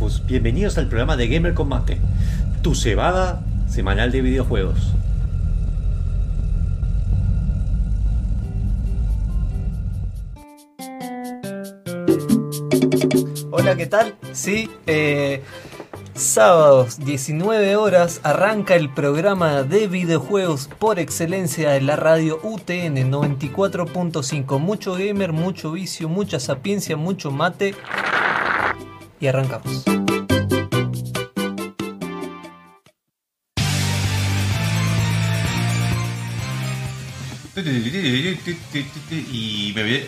Bienvenidos al programa de Gamer Combate, tu cebada semanal de videojuegos. Hola, ¿qué tal? Sí, eh, sábados 19 horas arranca el programa de videojuegos por excelencia de la radio UTN 94.5. Mucho gamer, mucho vicio, mucha sapiencia, mucho mate. Y arrancamos. Y me voy-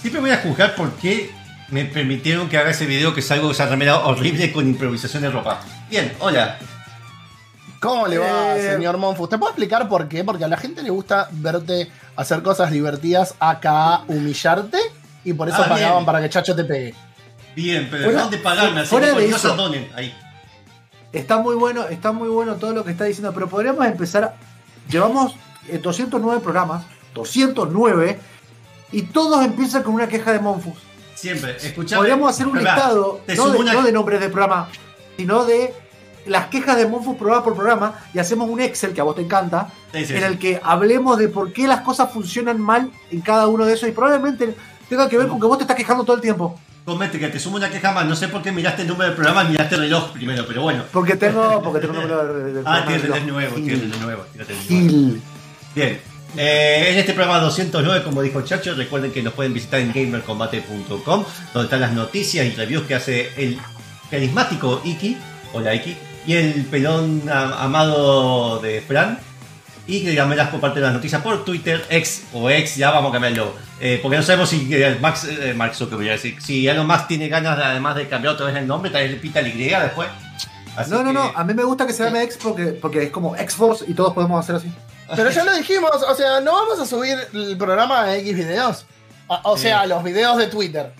siempre voy a juzgar por qué me permitieron que haga ese video que salgo con esa remera horrible con improvisación de ropa. Bien, hola. ¿Cómo le va, Eh, señor Monfus? ¿Te puedo explicar por qué? Porque a la gente le gusta verte hacer cosas divertidas, acá humillarte, y por eso Ah, pagaban bien. para que Chacho te pegue. Bien, pero Fuera- ¿dónde pagarme? Así fuera que de eso. donen. Ahí. Está muy bueno, está muy bueno todo lo que está diciendo, pero podríamos empezar. Llevamos eh, 209 programas, 209, y todos empiezan con una queja de Monfus. Siempre, escuchame. Podríamos hacer un listado, no de, una- no de nombres de programa, sino de las quejas de Monfus programa por programa, y hacemos un Excel que a vos te encanta, Sí, sí, en el que hablemos de por qué las cosas funcionan mal en cada uno de esos, y probablemente tenga que ver con que vos te estás quejando todo el tiempo. Comete que te sumo una queja más. No sé por qué miraste el número del programa, miraste el reloj primero, pero bueno. Porque tengo, porque tengo un número de, de- Ah, el reloj. nuevo, tienes el nuevo. Gil. Bien. Eh, en este programa 209, como dijo Chacho, recuerden que nos pueden visitar en gamercombate.com, donde están las noticias y reviews que hace el carismático Iki, hola Iki, y el pelón amado de Fran, y que gamelas por parte de las noticias por Twitter, ex o ex, ya vamos a cambiarlo, eh, porque no sabemos si eh, Max, eh, Mark Zuckerberg, decir, si Elon Musk tiene ganas de, además de cambiar otra vez el nombre, tal vez le pita el Y después. Así No, no, que- no. A mí me gusta que se llame X porque, porque es como X-Force y todos podemos hacer así. Pero ya lo dijimos, o sea, no vamos a subir el programa a X videos. O, o sea, los videos de Twitter.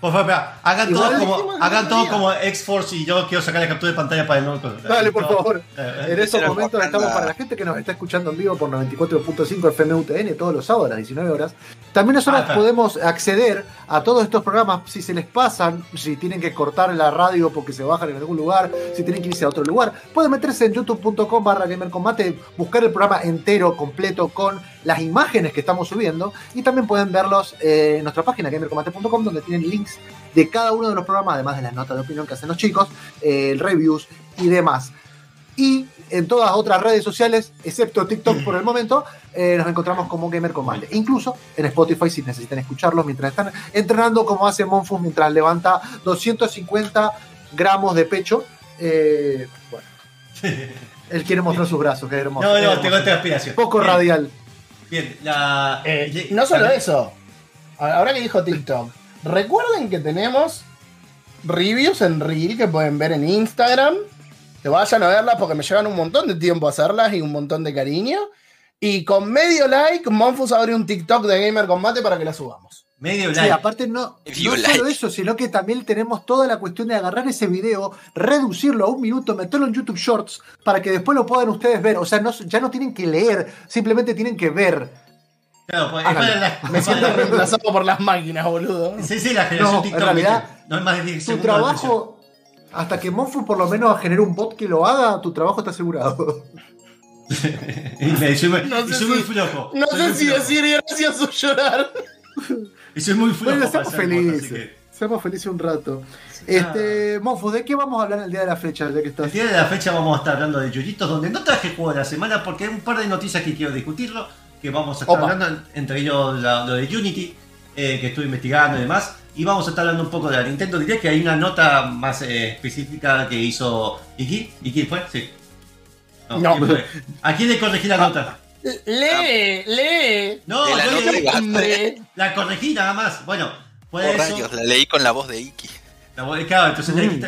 Por favor, hagan Igual todo dijimos como, hagan todo como X-Force y yo quiero sacar la captura de pantalla para el no. Dale, por favor. Eh, eh, En estos momentos estamos para la gente que nos está escuchando en vivo por 94.5 FM UTN todos los sábados a las 19 horas. También nosotros Ah, podemos acceder a todos estos programas si se les pasan, si tienen que cortar la radio porque se bajan en algún lugar, si tienen que irse a otro lugar. Pueden meterse en youtube.com barra gamercombate, buscar el programa entero, completo, con las imágenes que estamos subiendo y también pueden verlos eh, en nuestra página gamercombate.com donde tienen links de cada uno de los programas, además de las notas de opinión que hacen los chicos, eh, reviews y demás. Y en todas otras redes sociales, excepto TikTok por el momento, eh, nos encontramos como Gamer Combate. Incluso en Spotify si necesitan escucharlos mientras están entrenando, como hace Monfus mientras levanta 250 gramos de pecho. Eh, bueno. Él quiere mostrar sus brazos, que hermoso. No, no, hermoso. tengo esta aspiración. Poco Bien, radial. Bien, la. Eh, no solo eso. Ahora que dijo TikTok, recuerden que tenemos reviews en Reel que pueden ver en Instagram. Que vayan a verlas porque me llevan un montón de tiempo hacerlas y un montón de cariño. Y con medio like, Monfus abre un TikTok de Gamer Combate para que la subamos. Medio Sí, like. aparte no, no View solo like. eso, sino que también tenemos toda la cuestión de agarrar ese video, reducirlo a un minuto, meterlo en YouTube Shorts para que después lo puedan ustedes ver. O sea, no, ya no tienen que leer, simplemente tienen que ver. Claro, pues, Háganlo. es para la- Me siento reemplazado por las máquinas, boludo. Sí, sí, la generación No, TikTok. en realidad, ¿viste? no es más de 10 Tu segundos de trabajo, hasta que Monfu por lo menos genere un bot que lo haga, tu trabajo está asegurado. y me soy, muy- No y sé soy muy si- flojo. No soy sé muy si flojo. decir gracias o llorar. Y soy muy flojo. Bueno, para seamos hacer cosas, así felices. que- Seamos felices un rato. Este, Monfu, ¿de qué vamos a hablar el día de la fecha? Ya que estás? El día de la fecha vamos a estar hablando de Yuyitos, donde no traje juego de la semana porque hay un par de noticias que quiero discutirlo, que vamos a estar Opa. hablando, entre ellos la- lo de Unity, eh, que estuve investigando y demás, y vamos a estar hablando un poco de la Nintendo Direct, que hay una nota más eh, específica que hizo Iki. ¿Iki fue? Sí. No. ¿quién fue? ¿A quién le corregí la nota? Lee, lee. No, De la yo nota le- de la corregí nada más. Bueno, Oh, fue eso. rayos, la leí con la voz de Iki. La voy- Claro, entonces le Mm,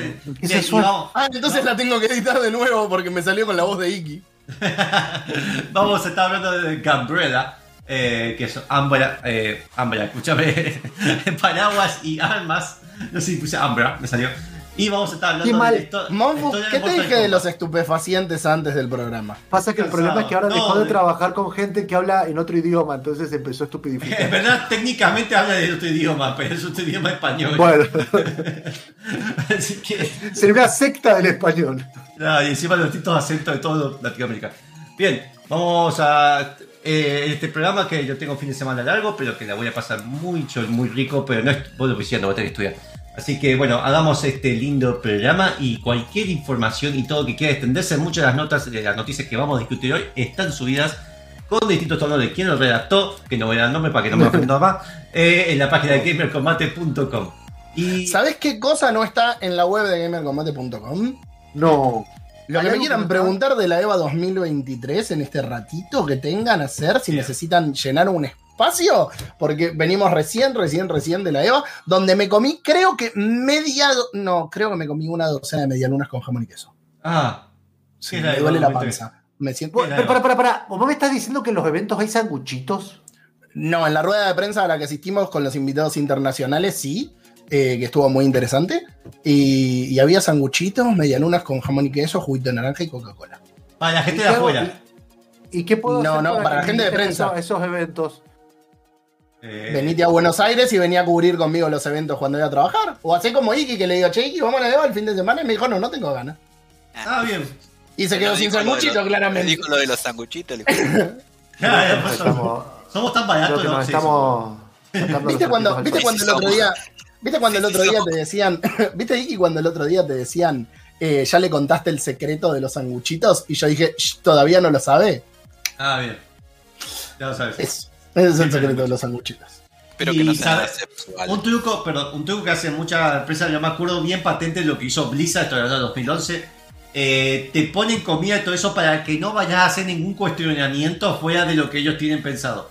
Ah, entonces la tengo que editar de nuevo porque me salió con la voz de Iki. Vamos a estar hablando de Gambrella, eh, que es Umbra, eh, Umbra, escúchame, paraguas y armas. No sé si puse Umbra, me salió. Y vamos a estar Qué hablando mal. de esto. Monfu, historia ¿qué te dije de los estupefacientes antes del programa? Pasa que el Cansado. problema es que ahora No, dejó de de- trabajar con gente que habla en otro idioma, entonces empezó a En estupidificar. verdad, técnicamente habla de otro idioma, pero es otro idioma español. bueno, Así que. sería una secta del español. No, y encima los distintos acentos de todo Latinoamérica. Bien, vamos a eh, este programa que yo tengo fin de semana largo, pero que la voy a pasar mucho, muy rico, pero no es vos lo diciendo, voy a tener que estudiar. Así que bueno, hagamos este lindo programa y cualquier información y todo que quiera extenderse, muchas de las notas de las noticias que vamos a discutir hoy están subidas con distintos tonos de quién lo redactó, que no voy a dar nombre para que no me ofenda más, eh, en la página de gamercombate.com. Y ¿Sabés qué cosa no está en la web de gamercombate.com? No. Lo ¿Hay que me quieran preguntar de la EVA 2023 en este ratito que tengan a hacer, si necesitan llenar un espacio, porque venimos recién, recién, recién de la EVA, donde me comí, creo que media, no, creo que me comí una docena de medialunas con jamón y queso. Ah, Sí, ¿Qué es la me duele la 2023? panza. Me siento... Pero, para, para, para. ¿Vos me estás diciendo que en los eventos hay sanguchitos? No, en la rueda de prensa a la que asistimos con los invitados internacionales, sí, eh, que estuvo muy interesante. Y, y había sanguchitos, medialunas con jamón y queso, juguito de naranja y Coca-Cola. para la gente ¿Y de afuera. ¿Y, qué puedo No, hacer no, para la gente de prensa. esos eventos. Eh, Venite a Buenos Aires y venía a cubrir conmigo los eventos cuando iba a trabajar. O así como Iki, que le digo, che, Iki, vamos a la EVA el fin de semana. Y me dijo, no, no tengo ganas. Ah, bien. Y se quedó sin sanguchito, los- claramente. Dijo lo de los sanguchitos. Somos tan baratos, estamos ¿Viste cuando, ¿viste cuando el otro día, ¿viste cuando el Sí, otro día te decían, ¿viste Iki cuando el otro día te decían, eh, ya le contaste el secreto de los sanguchitos? Y yo dije, "Shh, todavía no lo sabe. Ah, bien. Ya lo sabes. Eso. Ese es el secreto de los sanguchitos. Espero Y que no sea sexual. Un truco, perdón, un truco que hace muchas empresas, yo me acuerdo bien patente lo que hizo Blizzard, de 2011. eh, te ponen comida y todo eso para que no vayas a hacer ningún cuestionamiento fuera de lo que ellos tienen pensado.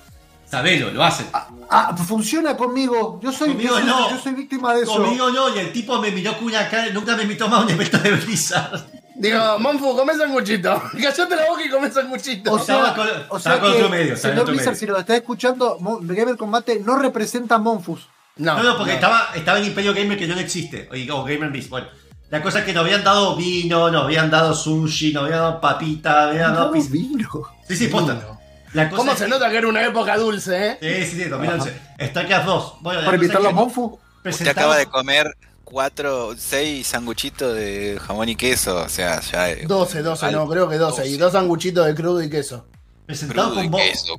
Sabelo, lo hacen. Ah, funciona conmigo. Yo soy, Conmigo yo soy, no. yo soy víctima de eso. Conmigo no, y el tipo me miró con una cara, nunca me invitó más a un evento de Blizzard. Digo, Monfu, come sanguchito. Callate la boca y come sanguchito. O sea, o sea que, otro medio, señor Blizzard, si lo está escuchando, Gamer Combate no representa a Monfus. No, no, porque Estaba, estaba en Imperio Gamer que no existe, o o Gamer Beast. Bueno, la cosa es que nos habían dado vino, nos habían dado sushi, nos habían dado papita, nos habían dado No, pizza. vino. Sí, sí, posta. La cosa ¿Cómo se que- nota que era una época dulce, eh? Sí, sí, sí, 2011. StarCraft 2. Bueno, cosa invitarlo a Monfu. Usted presentamos- acaba de comer cuatro, seis sanguchitos de jamón y queso. O sea, ya. es 12, 12, algo. no, creo que 12. Y dos sanguchitos de crudo y queso. presentado Crudo y con, queso,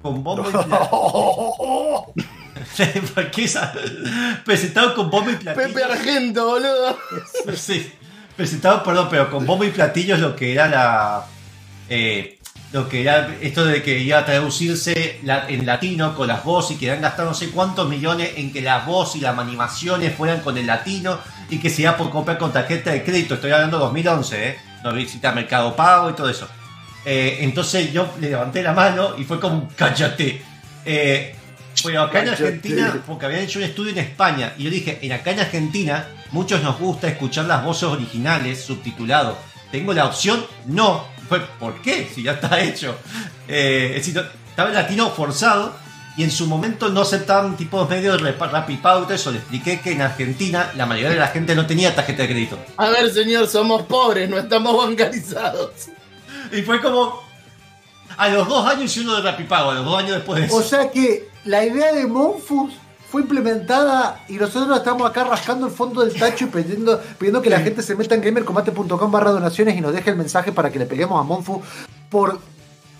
con bombo y platillo. ¿Por qué esa? Presentado con bombo y platillo. Pepe Argento, boludo. Sí. Presentado, perdón, pero con bombo y platillos lo que era la. eh, lo que era esto de que iba a traducirse la- en latino con las voces y que habían gastado no sé cuántos millones en que las voces y las animaciones fueran con el latino y que se iba por comprar con tarjeta de crédito. Estoy hablando de 2011, ¿eh? No visita Mercado Pago y todo eso. Eh, entonces yo le levanté la mano y fue como, cállate. Eh, bueno, acá en. Argentina, porque habían hecho un estudio en España, y yo dije, en acá en Argentina, muchos nos gusta escuchar las voces originales subtitulado. ¿Tengo la opción? No. Fue, ¿Por qué? Si ya está hecho. Eh, es decir, no- estaba el latino forzado, y en su momento no aceptaban tipos medios de rap- rapipauta, eso le expliqué que en Argentina la mayoría de la gente no tenía tarjeta de crédito. A ver, señor, somos pobres, no estamos bancarizados. Y fue como. A los dos años y uno de Rapipago, a los dos años después de eso. O sea que la idea de Monfus fue implementada y nosotros estamos acá rascando el fondo del tacho y pidiendo, pidiendo que la gente se meta en gamercombate.com barra donaciones y nos deje el mensaje para que le peguemos a Monfu por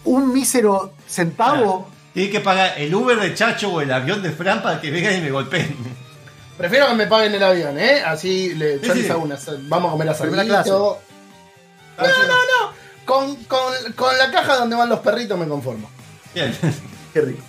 un mísero centavo. Tiene que pagar el Uber de Chacho o el avión de Fran para que vengan y me golpeen. Prefiero que me paguen el avión, ¿eh? Así le, Sí, sí. una. Vamos a comer a Primera clase. No, no, no. Con, con, con la caja donde van los perritos me conformo. Bien. Qué rico.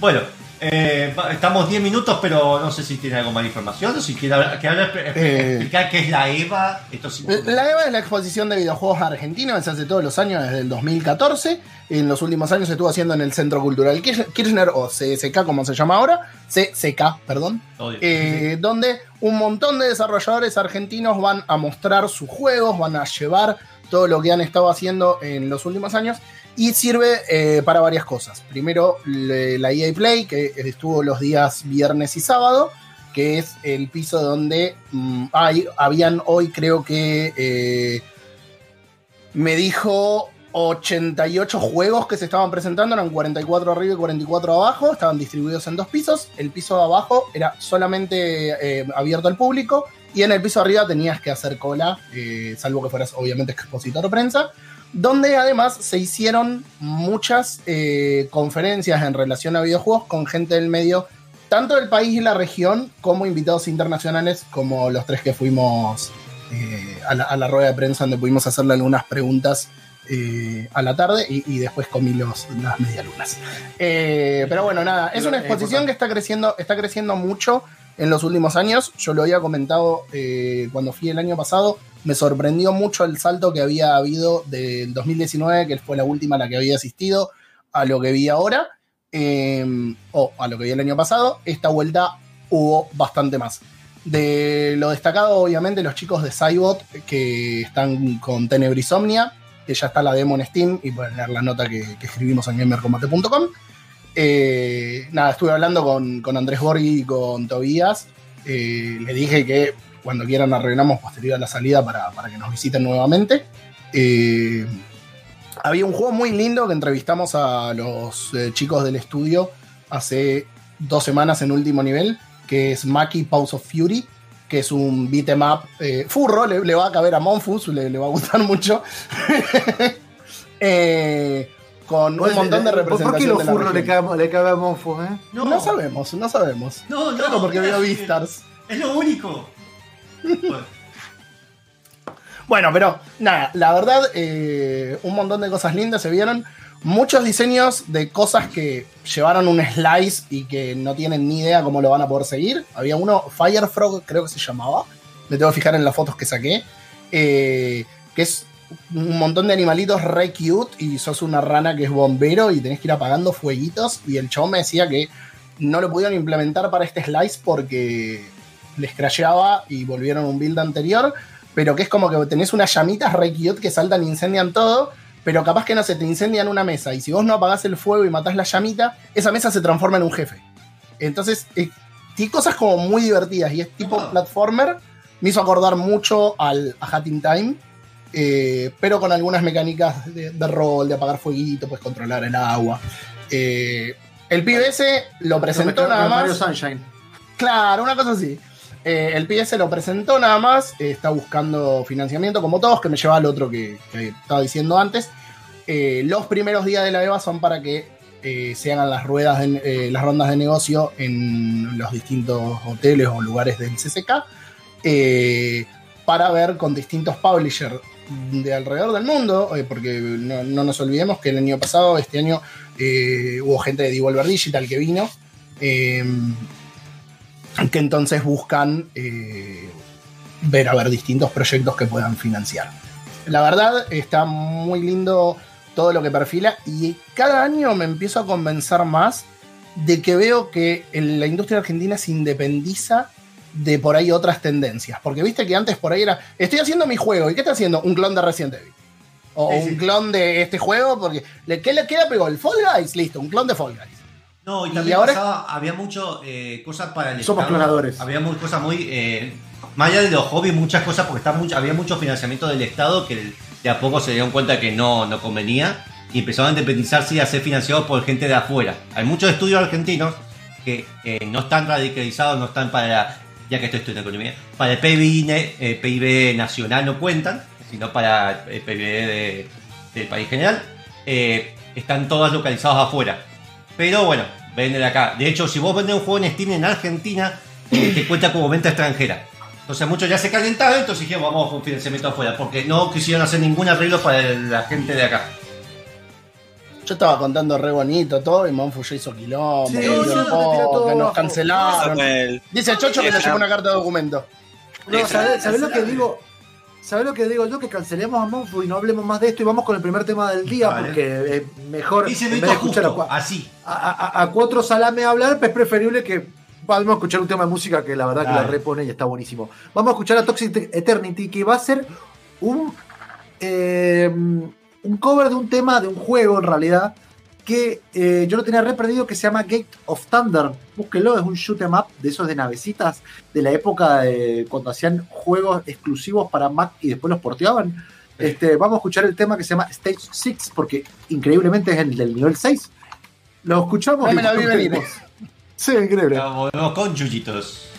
Bueno, eh, estamos 10 minutos, pero no sé si tiene algo más de información o si quiere hablar- que hablar- Eh. explicar qué es la EVA. Esto sí- La EVA es la exposición de videojuegos argentina, se hace todos los años desde el 2014. En los últimos años se estuvo haciendo en el Centro Cultural Kirch- Kirchner, o CSK como se llama ahora, CCK, perdón, eh, donde un montón de desarrolladores argentinos van a mostrar sus juegos, van a llevar todo lo que han estado haciendo en los últimos años y sirve eh, para varias cosas. Primero, la EA Play, que estuvo los días viernes y sábado, que es el piso donde mm, hay, habían hoy creo que eh, me dijo 88 juegos que se estaban presentando, eran 44 arriba y 44 abajo, estaban distribuidos en dos pisos. El piso abajo era solamente eh, abierto al público y en el piso arriba tenías que hacer cola, salvo que fueras obviamente expositor o prensa, donde además se hicieron muchas eh, conferencias en relación a videojuegos con gente del medio, tanto del país y la región, como invitados internacionales, como los tres que fuimos eh, a, la, a la rueda de prensa, donde pudimos hacerle algunas preguntas eh, a la tarde y, y después comí los, las medialunas. Pero bueno, nada, es una exposición que está creciendo, está creciendo mucho en los últimos años. Yo lo había comentado eh, cuando fui el año pasado. Me sorprendió mucho el salto que había habido del 2019, que fue la última a la que había asistido, a lo que vi ahora, eh, o a lo que vi el año pasado. Esta vuelta hubo bastante más. De lo destacado, obviamente, los chicos de Cybot que están con Tenebrisomnia, que ya está la demo en Steam y pueden leer la nota que, que escribimos en gamercombate.com. Eh, nada, estuve hablando con, Andrés Borghi y con Tobías. Eh, le dije que cuando quieran arreglamos posterior a la salida para, para que nos visiten nuevamente. Eh, había un juego muy lindo que entrevistamos a los chicos del estudio hace dos semanas en último nivel, que es Maki Pause of Fury, que es un beat em up furro, le, va a caber a Monfus, le, va a gustar mucho. con un montón de eh, ¿Por qué representación los furros le cabe, le cabe a Monfo, eh? No. sabemos, no sabemos. No, no. Que porque veo Beastars. Es lo único. Bueno, Bueno, pero nada, la verdad, eh, un montón de cosas lindas se vieron. Muchos diseños de cosas que llevaron un slice y que no tienen ni idea cómo lo van a poder seguir. Había uno, Firefrog, creo que se llamaba. Me tengo que fijar en las fotos que saqué. eh, que es un montón de animalitos re cute y sos una rana que es bombero y tenés que ir apagando fueguitos. Y el chabón me decía que no lo pudieron implementar para este slice porque les crasheaba y volvieron un build anterior pero que es como que tenés unas llamitas re cute que saltan e incendian todo, pero capaz que no se te incendian una mesa. Y si vos no apagás el fuego y matás la llamita, esa mesa se transforma en un jefe. Entonces, eh, tiene cosas como muy divertidas y es tipo Ah. platformer. Me hizo acordar mucho al, a Hat in Time, eh, pero con algunas mecánicas de, de rol, de apagar fueguito, pues controlar el agua. Eh, el PBS lo presentó nada Mario más. Sunshine. Claro, una cosa así. Eh, el PS lo presentó nada más, eh, está buscando financiamiento como todos, que me lleva al otro que, que estaba diciendo antes. Eh, los primeros días de la EVA son para que se hagan las ruedas, de- las rondas de negocio en los distintos hoteles o lugares del CCK, para ver con distintos publishers de alrededor del mundo, eh, porque no, no nos olvidemos que el año pasado, este año, eh, hubo gente de Devolver Digital que vino. eh, que entonces buscan eh, ver a ver distintos proyectos que puedan financiar. La verdad está muy lindo todo lo que perfila y cada año me empiezo a convencer más de que veo que la industria argentina se independiza de por ahí otras tendencias. Porque viste que antes por ahí era, estoy haciendo mi juego, ¿y qué está haciendo? Un clon de Resident Evil. O Sí, un sí. clon de este juego, porque ¿le- ¿qué le queda pegó? ¿El Fall Guys? Listo, un clon de Fall Guys. No, y Y también ahora- pasaba, había mucho eh, cosas para el Somos Estado. clonadores. Había muy, cosas muy. eh, más allá de los hobbies, muchas cosas, porque está mucho, había mucho financiamiento del Estado que de a poco se dieron cuenta que no, no convenía y empezaron a independizarse y a ser financiados por gente de afuera. Hay muchos estudios argentinos que eh, no están radicalizados, no están para. Ya que estoy estudiando economía, para el PIB, eh, PIB nacional no cuentan, sino para el PIB de- del país general. Eh, están todos localizados afuera. Pero bueno, venden acá. De hecho, si vos vendes un juego en Steam en Argentina, eh, te cuenta como venta extranjera. Entonces muchos ya se calentaron, entonces dijeron vamos con financiamiento afuera, porque no quisieron hacer ningún arreglo para la gente de acá. Yo estaba contando re bonito todo y Monfu ya hizo quilombo, Sí, que no, no, el podcast, nos cancelaron. Samuel. Dice Chocho que le llegó una carta de documento. No, ¿sabés, sabés lo que digo? ¿Sabés lo que digo yo? Que cancelemos a Monfu y no hablemos más de esto y vamos con el primer tema del día Vale. porque es mejor Dice en vez Vito de escuchar a, justo, así. a, a- a cuatro salame hablar, pues es preferible que vamos a escuchar un tema de música que la verdad que la repone y está buenísimo. Vamos a escuchar a Toxic Eternity que va a ser un, eh, un cover de un tema de un juego en realidad que eh, yo lo tenía re perdido, que se llama Gate of Thunder. Búsquelo, es un shoot 'em up de esos de navecitas de la época de cuando hacían juegos exclusivos para Mac y después los porteaban. Este, vamos a escuchar el tema que se llama Stage 6, porque increíblemente es el del nivel 6. Lo escuchamos. No y me la vi venir. Sí, increíble. Volvemos con Yuyitos.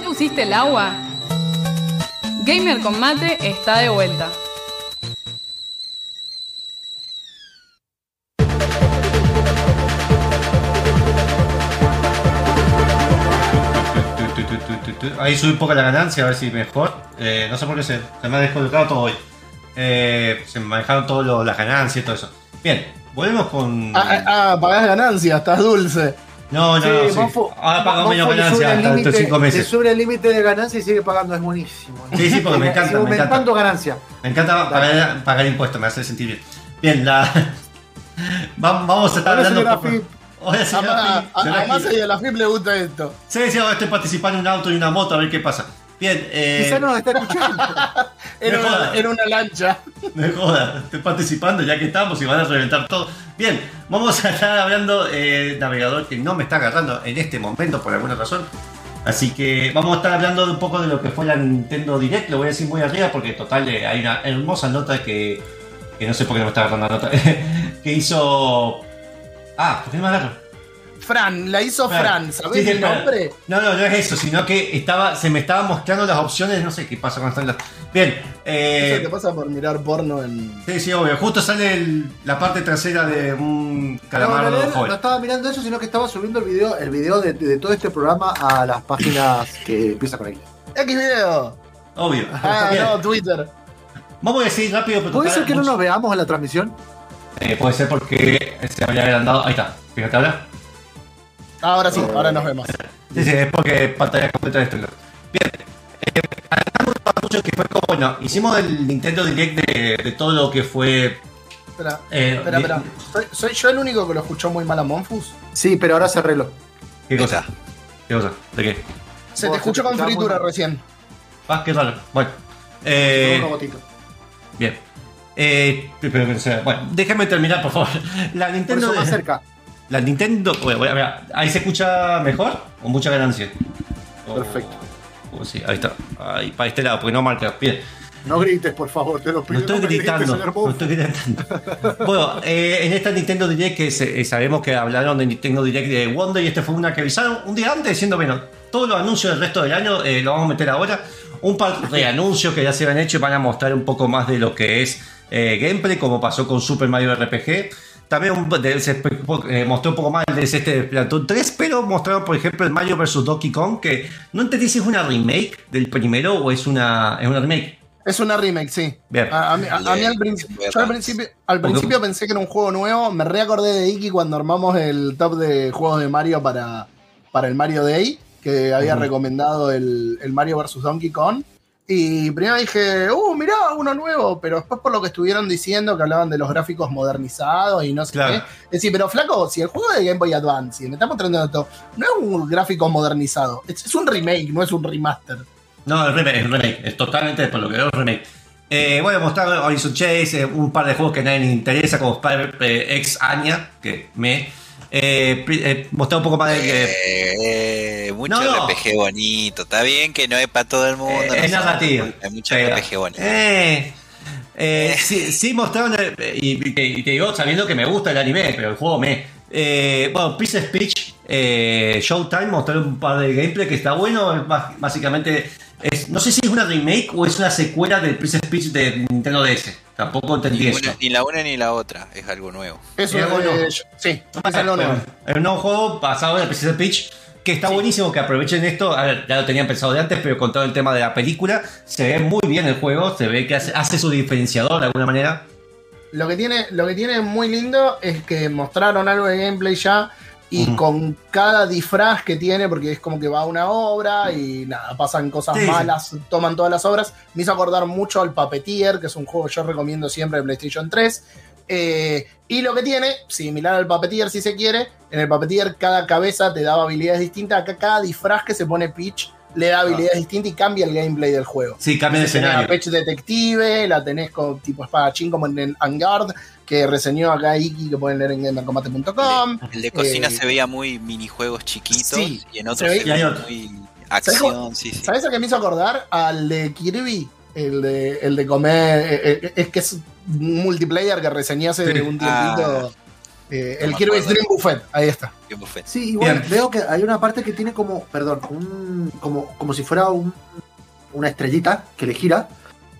¿Ya pusiste el agua? Gamer con mate está de vuelta. Ahí subí un poco la ganancia, a ver si mejor. Eh, no sé por qué se, se me ha descolocado todo hoy. Eh, se me manejaron todas las ganancias y todo eso. Bien, volvemos con. Ah, ah, ah, pagás ganancias, estás dulce. No, no, Sí, no. sí. Monfo- Ahora menos ganancia hasta 5 Le meses. sube el límite de ganancia y sigue pagando, es buenísimo. Sí, sí, porque me encanta, me encanta. aumentando ganancia. Me encanta pagar, pagar impuestos, me hace sentir bien. Bien, la. Vam- Vamos a estar Hola, hablando. señora. Hola, Además, a la FIP le gusta esto. Sí, sí, ahora estoy participando en un auto y una moto a ver qué pasa. Bien, eh, Quizá no nos está escuchando. Era una, era una lancha. No me jodas, estoy participando ya que estamos y van a reventar todo. Bien, vamos a estar hablando eh, navegador que no me está agarrando en este momento por alguna razón. Así que vamos a estar hablando de un poco de lo que fue la Nintendo Direct. Lo voy a decir muy arriba porque total eh, hay una hermosa nota que, que no sé por qué no me está agarrando la nota. que hizo... Ah, ¿por qué no me agarro? Fran, la hizo Claro. Fran, ¿sabés Sí, el nombre? No, no, no es eso, sino que estaba, se me estaban mostrando las opciones, no sé qué pasa con las... Bien, eh, Eso te pasa por mirar porno en. Sí, sí, obvio. Justo sale el- la parte trasera de un No, calamardo realidad joven. no estaba mirando eso, sino que estaba subiendo el video, el video de, de todo este programa a las páginas que empieza con ahí. X video. Obvio. Ah, no, Twitter. Vamos a decir rápido, pero ¿Puede ser que no nos veamos en la transmisión? Eh, puede ser porque se había agrandado. Ahí está. Fíjate ahora. Ahora sí, ahora nos vemos. Sí, sí, es porque pantalla completa de esto. Bien. Eh, mucho que fue como, bueno, hicimos el Nintendo Direct de, de todo lo que fue. Espera, eh, espera, espera. ¿Soy, soy yo el único que lo escuchó muy mal a Monfus? Sí, pero ahora se arregló. ¿Qué cosa? ¿Qué cosa? ¿De qué? Se te escuchó con fritura recién. Ah, qué raro. Bueno. Eh, un robotito. bien. Eh, pero, pero, o sea, bueno, déjame terminar, por favor. La Por Nintendo. eso más de- cerca. La Nintendo. Ahí se escucha mejor o mucha ganancia. Perfecto. o sí, ahí está. Ahí, para este lado, porque no marca. Bien. No grites, por favor, te lo pido. No estoy gritando. No estoy gritando. bueno, eh, en esta Nintendo Direct que se- eh, sabemos que hablaron de Nintendo Direct de Wonder y este fue una que avisaron un día antes diciendo, bueno, todos los anuncios del resto del año eh, lo vamos a meter ahora. Un par de anuncios que ya se han hecho y van a mostrar un poco más de lo que es eh, gameplay, como pasó con Super Mario RPG. También un, de- se eh, mostró un poco más el DLC este de Splatoon 3, pero mostraron, por ejemplo, el Mario vs. Donkey Kong, que no entendí si es una remake del primero o es una, es una remake. Es una remake, sí. Bien. A, a mí, a- a mí al, principio, yo al principio, al principio pensé que era un juego nuevo. Me reacordé de Iki cuando armamos el top de juegos de Mario para, para el Mario Day, que había recomendado el, el Mario vs. Donkey Kong. Y primero dije, uh, mirá, uno nuevo. Pero después por lo que estuvieron diciendo, que hablaban de los gráficos modernizados y no sé Claro. qué. Es decir, pero flaco, si el juego de Game Boy Advance, y me está mostrando esto, no es un gráfico modernizado. Es, es un remake, no es un remaster. No, es remake, es remake, es totalmente por lo que veo es remake. Eh, voy a mostrar Horizon Chase, eh, un par de juegos que a nadie le interesa, como Spider eh, Anya, que me. Eh, eh, mostrar un poco más de que. Eh, mucho No, no. RPG bonito. Está bien que no es para todo el mundo. Eh, no es narrativo. Hay mucho Pero, RPG bonito. eh, eh, sí, sí mostraron, eh, y, y te, digo sabiendo que me gusta el anime, pero el juego me. Eh, bueno, Princess Peach, eh, Showtime mostraron un par de gameplay que está bueno. Básicamente, es, no sé si es una remake o es una secuela del Princess Peach de Nintendo DS. Tampoco entendí Ni, eso. una- ni la una ni la otra. Es algo nuevo. Es bueno. eh, sí, es algo nuevo. Es un nuevo juego basado en el Princess Peach. Que está buenísimo que aprovechen esto. A ver, ya lo tenían pensado de antes, pero con todo el tema de la película, se ve muy bien el juego. Se ve que hace, hace su diferenciador de alguna manera. Lo que tiene, lo que tiene muy lindo es que mostraron algo de gameplay ya y con cada disfraz que tiene, porque es como que va a una obra y nada, pasan cosas Sí, sí. malas, toman todas las obras. Me hizo acordar mucho al Puppeteer, que es un juego que yo recomiendo siempre de PlayStation 3. Eh, y lo que tiene, similar al Puppeteer si se quiere, en el Puppeteer cada cabeza te daba habilidades distintas, acá cada disfraz que se pone Peach le da habilidades distintas y cambia el gameplay del juego. Sí, cambia de Tenés a escenario. Peach Detective, la tenés con tipo espadachín como en el Angard, que reseñó acá Iki, que pueden leer en gamercombate.com. El de cocina Eh, se veía muy minijuegos chiquitos sí, y en otros se veía otro. muy acción. Sí, sí. ¿Sabes a qué me hizo acordar? Al de Kirby, el de, el de comer, eh, eh, es que es un multiplayer que reseñé hace Sí. un tiempito. Ah. Eh, No el Kirby's. Dream Buffet, ahí está. Buffet. Sí, igual Bien. veo que hay una parte que tiene como, perdón, un, como, como si fuera un- una estrellita que le gira,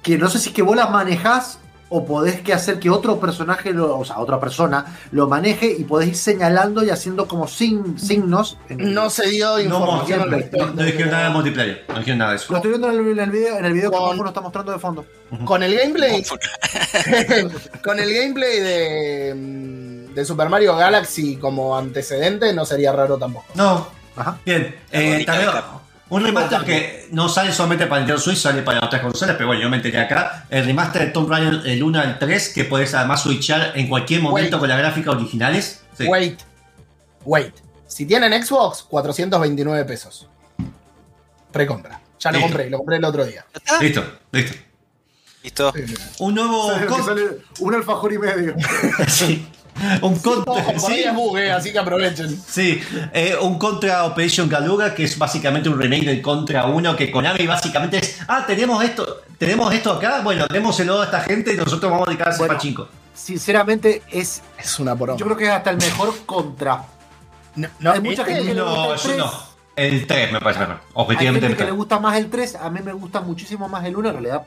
que no sé si es que vos la manejás o podés que hacer que otro personaje, lo- o sea, otra persona, lo maneje y podés ir señalando y haciendo como sin, signos. en el- No se dio información no, al no, respecto. no dijeron nada de multiplayer. No dijeron nada de Lo eso. estoy viendo en el, en el video, en el video que Con- nos está mostrando de fondo. Con el gameplay, con el gameplay de, mm, de Super Mario Galaxy como antecedente, no sería raro tampoco. No. Ajá. Bien. Eh, también. Un remaster que no sale solamente para Nintendo Switch, sale para otras consolas, pero bueno, yo me enteré acá. El remaster de Tomb Raider el 1 al 3, que puedes además switchar en cualquier momento Wait. con las gráficas originales. Sí. Wait, wait. Si tienen Xbox, 429 pesos. Precompra. Ya lo Listo. compré, lo compré el otro día. Listo, listo. ¿Listo? Un nuevo. Sale un alfajor y medio. Sí. Un contra. Sí, eh, así que aprovechen. sí. Eh, un contra Operation Galuga, que es básicamente un remake del Contra 1 que Konami básicamente es. Ah, tenemos esto, tenemos esto acá, bueno, démoselo a esta gente y nosotros vamos a dedicar a hacer Bueno. pachinko. Sinceramente, es. Es una poronga. Yo creo que es hasta el mejor contra. No, no, hay mucha este- gente que le gusta No, el yo 3. no. El 3 me parece mejor. Hay Objetivamente gente que le gusta más el 3, a mí me gusta muchísimo más el 1, en realidad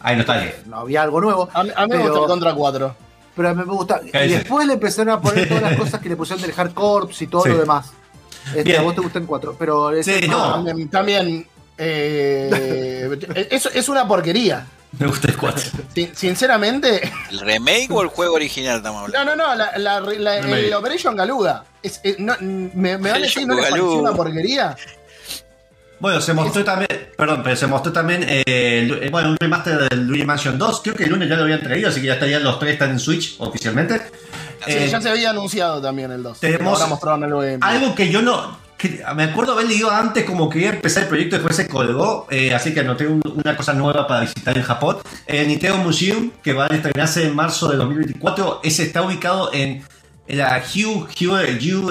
Ahí no está bien. no había algo nuevo. A, mí- a mí me gusta el Contra 4. Pero a mí me gusta. ¿Qué Y después le empezaron a poner todas las cosas que le pusieron del Hard Corps y todo Sí. lo demás. Este, a vos te gustan 4, pero ese- Sí, no. También, también, eh, es, es una porquería. Me gusta el 4. Sin- sinceramente, ¿El remake o el juego original estamos hablando? no, no, no, la, la- el Operation Galuga. Es, es- no, me, me van a decir, ¿no les pareció una porquería? Bueno, se mostró también, perdón, pero se mostró también eh, el- bueno, un remaster del Luigi Mansion 2. Creo que el lunes ya lo habían traído, así que ya estarían los tres están en Switch oficialmente. Sí, Eh, ya se había anunciado también el 2. tenemos algo en... Algo que yo no. me acuerdo haber leído antes como que iba a empezar el proyecto y después se colgó, eh, así que anoté un- una cosa nueva para visitar en Japón. El Nintendo Museum, que va a estrenarse en marzo de 2024, ese está ubicado en la Hyu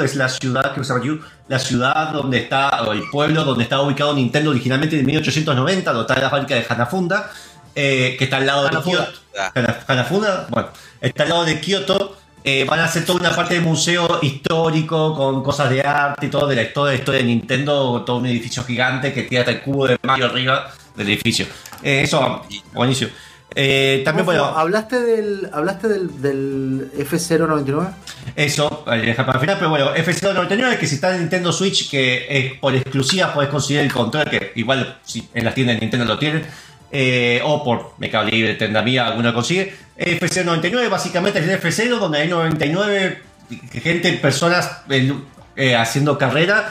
es la ciudad, que se llama la ciudad donde está, o el pueblo donde estaba ubicado Nintendo originalmente en 1890, donde está la fábrica de Hanafunda, eh, que está al lado de. Kyoto. Hana- Hanafuda, bueno, está al lado de Kioto. eh, van a hacer toda una parte de museo histórico con cosas de arte y todo de la historia, de la historia de Nintendo, todo un edificio gigante que tiene hasta el cubo de Mario arriba del edificio. Eh, eso, buenísimo. Eh, también, bueno, ¿Hablaste del, hablaste del, del F099? eso, dejar para el final, pero bueno, F099, que si está en Nintendo Switch, que es por exclusiva, puedes conseguir el control, que igual si en las tiendas de Nintendo lo tienen, eh, o por Mercado Libre, Tenda Mía, alguna consigue. F099 básicamente es el F0, donde hay 99 gente, personas eh, haciendo carrera.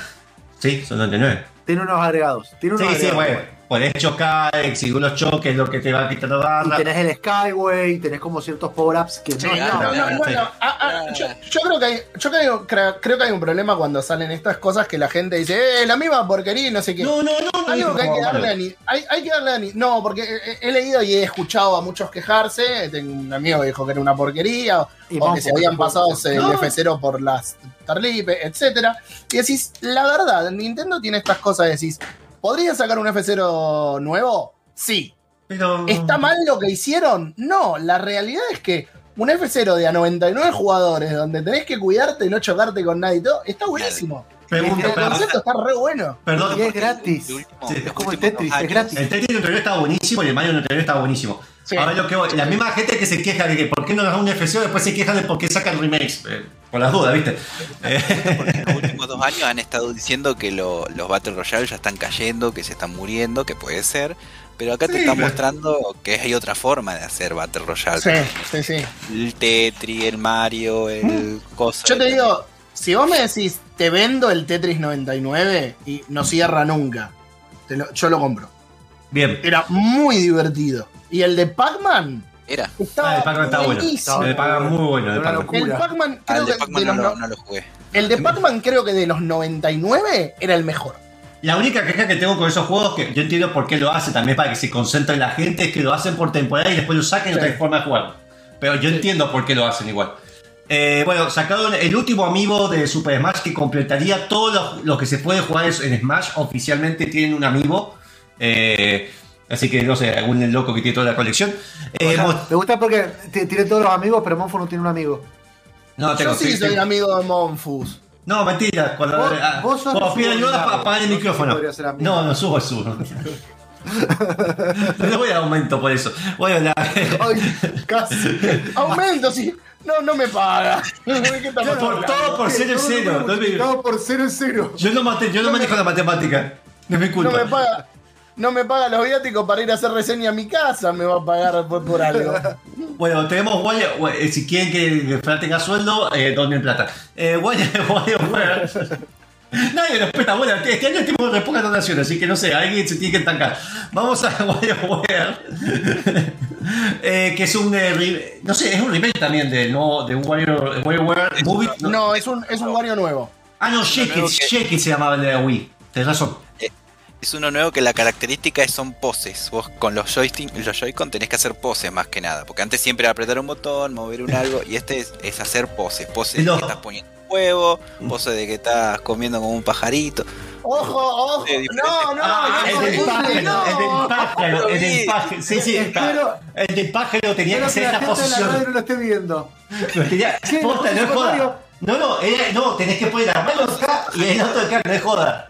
Sí, son 99. Tiene unos agregados. Tiene unos Sí, sí, bueno. Podés chocar, exigir los choques, lo que te va quitando Y barra. tenés el Skyway, tenés como ciertos power-ups que Sí, no, no, no, no, no, bueno, sí. ah, ah, yo, yo creo que hay, yo creo, creo, creo que hay un problema cuando salen estas cosas que la gente dice, eh, la misma porquería y no sé qué. No, no, no, no. Algo que hay que darle a ni, hay, hay que darle a ni, no, porque he, he leído y he escuchado a muchos quejarse, tengo un amigo que dijo que era una porquería, o, Y que se habían pasado el No. F0 por las Tarlipe, etcétera. Y decís, la verdad, Nintendo tiene estas cosas, decís, ¿podría sacar un F0 nuevo? Sí. Pero... ¿Está mal lo que hicieron? No, la realidad es que un F0 de a 99 jugadores, donde tenés que cuidarte y no chocarte con nadie y todo, está buenísimo. Pregunta, El concepto está re bueno. perdón, Y es gratis. El último- Sí, los es como el Tetris, es años, gratis. El Tetris anterior estaba buenísimo y el Mario anterior estaba buenísimo. Sí. Ahora lo que voy- la misma gente que se queja de que por qué no nos da un FCO, después se quejan de por qué sacan remakes. Eh, por las dudas, ¿viste? Porque en los últimos dos años han estado diciendo que lo- los Battle Royale ya están cayendo, que se están muriendo, que puede ser. Pero acá Sí, te están pero- mostrando que hay otra forma de hacer Battle Royale. Sí, sí, sí. El Tetris, el Mario, el coso. Yo te digo, si vos me decís, te vendo el Tetris 99 y no cierra nunca, te lo- yo lo compro. bien. Era muy divertido. Y el de Pac-Man Era. estaba Ah, el Pac-Man está bueno. El Pac-Man muy bueno. el Pac-Man. El Locura. Pac-Man Ah, creo el de que Pac-Man de no, los lo, no- no lo jugué. el de Pac-Man creo que de los 99 era el mejor. La única queja que tengo con esos juegos, que yo entiendo por qué lo hace, también para que se concentren la gente, es que lo hacen por temporada y después lo saquen Sí. hay forma de jugar. Pero yo entiendo por qué lo hacen igual. Eh, bueno, sacaron el último amiibo de Super Smash que completaría todo lo, lo que se puede jugar en Smash. Oficialmente tienen un amiibo. Eh, así que no sé, algún loco que tiene toda la colección. Eh, sea, me gusta porque tiene todos los amigos, pero Monfo no tiene un amigo. no, tengo, Yo sí sí, soy amigo de Monfus. No, mentira. Cuando, Vos- ah, vos cuando pide ayuda para apagar el No micrófono. No, no subo el subo. no le voy a aumento por eso. Bueno, la- Ay, casi. Aumento, sí. No, no me paga. ¿Qué estamos por hablando? todo por cero Todo cero. No me- multiplicado por cero cero. yo no, mate- yo no manejo la matemática. No es mi No culpa. me paga. No me paga los viáticos para ir a hacer reseña a mi casa, me va a pagar por, por algo. Bueno, tenemos Wire- eh, si quieren que Fran tenga sueldo, eh, donen plata. Eh, Wire-. Nadie nos presta bola. Este año tenemos re pocas donaciones, así que no sé, alguien se tiene que estancar. Vamos a WarioWare. eh, que es un. eh, no sé, es un remake también de, no, de un Wario- WarioWare Movie. No. No, es un, es un Wario nuevo. Ah, no, Shake It, que- Shake It se llamaba el de la Wii. Tenés razón. Es uno nuevo que la característica es son poses. Vos con los joystick, los Joy-Con tenés que hacer poses más que nada. Porque antes siempre era apretar un botón, mover un algo. Y este es, es hacer poses. Poses de que estás poniendo un huevo, poses de que estás comiendo como un pajarito. Ojo, ojo. No, no, Ah, no, el del pájaro, no. el del pájaro, el del Sí. pájaro. Sí, sí, Espero- el del pájaro tenía que ser esta gente de la radio posición. no lo esté viendo. Pero tenía- Sí, posta, no es joda. No, no, era- no, tenés que poner las manos acá y el otro acá, no es joda.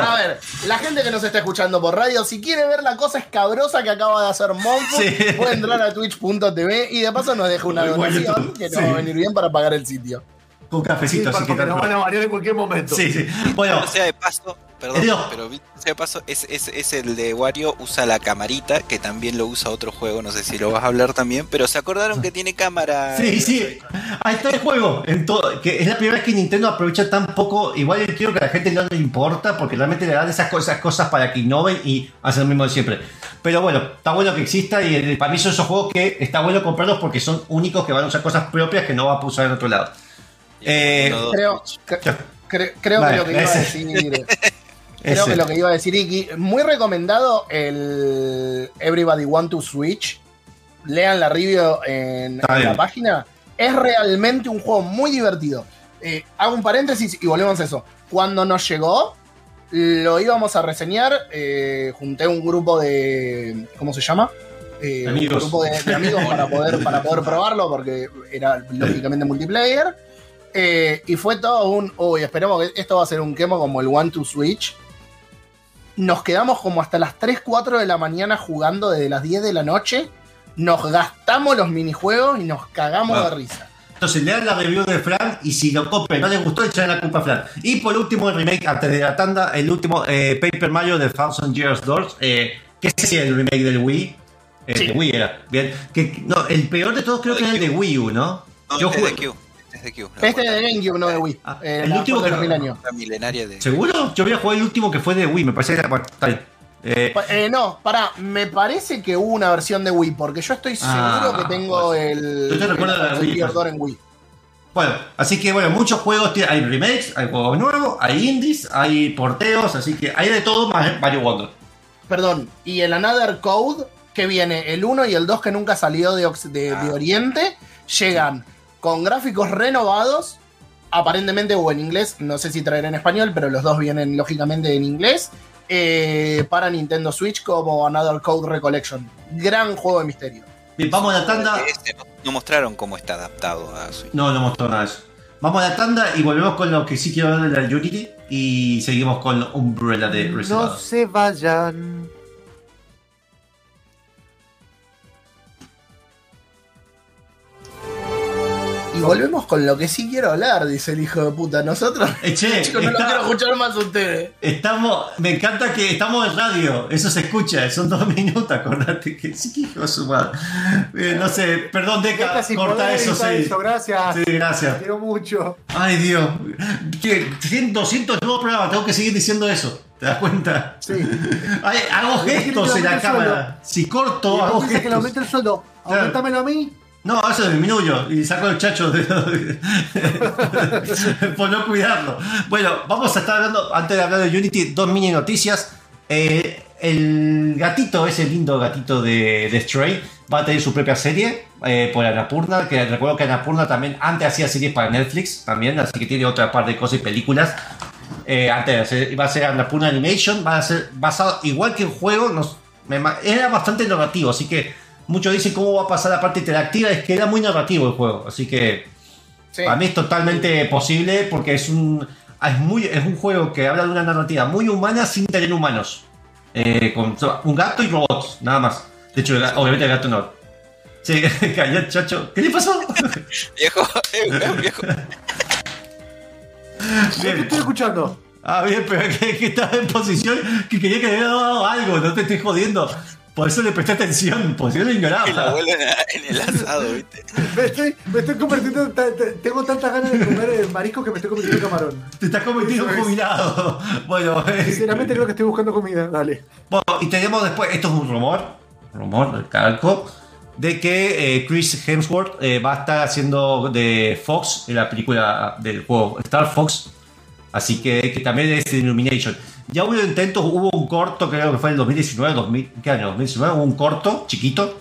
A ver, la gente que nos está escuchando por radio, si quiere ver la cosa escabrosa que acaba de hacer Monfu, Sí. puede entrar a twitch.tv y de paso nos deja una donación que nos va a venir bien para pagar el sitio. Con un Sí, cafecito, así que porque nos tal- van a variar en cualquier momento. Sí, sí. Bueno, sea de paso, perdón, pero sea de paso, es, es, es el de Wario, usa la camarita, que también lo usa otro juego, no sé si lo vas a hablar también, pero se acordaron que tiene cámara. Sí, sí. Ahí está el juego. En todo, que es la primera vez que Nintendo aprovecha tan poco. Igual yo creo que a la gente no le importa porque realmente le dan esas cosas, cosas para que innoven y hacen lo mismo de siempre. Pero bueno, está bueno que exista y eh, para mí son esos juegos que está bueno comprarlos porque son únicos que van a usar cosas propias que no va a usar en otro lado. Eh, Uno, dos, Creo, ocho. cre- cre- creo Vale, que lo que iba a decir. Creo que lo que iba a decir Iki, muy recomendado el Everybody Want to Switch. Lean la review en, la página. Es realmente un juego muy divertido. Eh, hago un paréntesis y volvemos a eso. Cuando nos llegó, lo íbamos a reseñar. eh, junté un grupo de. ¿Cómo se llama? Eh, Amigos. Un grupo de, de amigos para poder, para poder probarlo, porque era lógicamente multiplayer. Eh, y fue todo un. Uy, esperemos que esto va a ser un quemo como el One to Switch. Nos quedamos como hasta las 3, 4 de la mañana jugando desde las 10 de la noche. Nos gastamos los minijuegos y nos cagamos Ah. de risa. Entonces lean la review de Fran y si lo compren no les gustó, echan la culpa a Fran. Y por último, el remake antes de la tanda, el último eh, Paper Mario de Thousand Years Doors, eh, que es el remake del Wii. El Sí. de Wii era. Bien. Que, no, el peor de todos creo que es el de Wii U, ¿no? No, Yo jugué- Este es de Q. la Este es de cuenta- GameCube, no de Wii. Ah, Eh, el último que- los mil años. la milenaria de. ¿Seguro? Yo voy a jugar el último que fue de Wii, me parece que era. Eh, Pa- eh, no, pará, me parece que hubo una versión de Wii, porque yo estoy seguro Ah, que tengo bueno. el. Yo te recuerdo el la de Wii, pues. En Wii. Bueno, así que bueno, muchos juegos, tienen- hay remakes, hay juegos nuevos, hay indies, hay porteos, así que hay de todo más Mario Wonder. Perdón, y el Another Code, que viene el 1 y el 2 que nunca salió de, Ox- de- de Ah. Oriente, llegan con gráficos renovados, aparentemente o en inglés, no sé si traer en español, pero los dos vienen lógicamente en inglés, eh, para Nintendo Switch como Another Code Recollection. Gran juego de misterio. Bien, vamos a la tanda. Este no, no mostraron cómo está adaptado a Switch. No, no mostró nada de eso. Vamos a la tanda y volvemos con lo que sí quiero hablar de la Unity y seguimos con Umbrella de No Reservado. se vayan. Volvemos con lo que sí quiero hablar, dice el hijo de puta. Nosotros, Eh, che, chicos, no lo quiero escuchar más a ustedes. estamos, me encanta que estamos en radio, eso se escucha, son dos minutos, acordate que sí que hijo de su madre. Eh, no sé, perdón Deca, corta eso, sí. eso, gracias. Sí, gracias. Te quiero mucho. Ay Dios, que 100, 200 nuevos programas, tengo que seguir diciendo eso, ¿te das cuenta? Sí. Ay, hago gestos en la cámara, si corto, Y hago que le gestos. aumente el sueldo. Aumentámelo a mí. No, eso disminuyo y saco el chacho de... por no cuidarlo. Bueno, vamos a estar hablando, antes de hablar de Unity, dos mini noticias. Eh, el gatito, ese lindo gatito de, de Stray, va a tener su propia serie eh, por Anapurna, que recuerdo que Anapurna también antes hacía series para Netflix también, así que tiene otra parte de cosas y películas. Eh, antes hacer- va a ser Annapurna Animation, va a ser basado igual que el juego, era bastante narrativo, así que muchos dicen cómo va a pasar la parte interactiva, es que era muy narrativo el juego, así que Sí. para mí es totalmente posible porque es un, es, muy, es un juego que habla de una narrativa muy humana sin tener humanos, Eh, con un gato y robots, nada más. De hecho, el obviamente el gato no. Sí, calla, chacho. ¿Qué le pasó? Viejo, eh, viejo. Te Bien. estoy escuchando. Ah, bien, pero que, que estaba en posición que quería que le hubiera dado algo, no te estoy jodiendo. Por eso le presté atención, porque yo lo ignoraba. abuela en, en el asado, ¿viste? Me estoy, me estoy convirtiendo. Tengo tantas ganas de comer eh, marisco que me estoy convirtiendo en camarón. Te estás convirtiendo en jubilado. Bueno, eh, Sinceramente creo que estoy buscando comida. Dale. bueno, y tenemos después, esto es un rumor, rumor del calco, de que eh, Chris Hemsworth eh, va a estar haciendo de Fox en la película del juego Star Fox. Así que, que también es de Illumination. Ya hubo intentos, hubo un corto, creo que fue en el 2019, 2000, ¿qué año? 2019, hubo un corto chiquito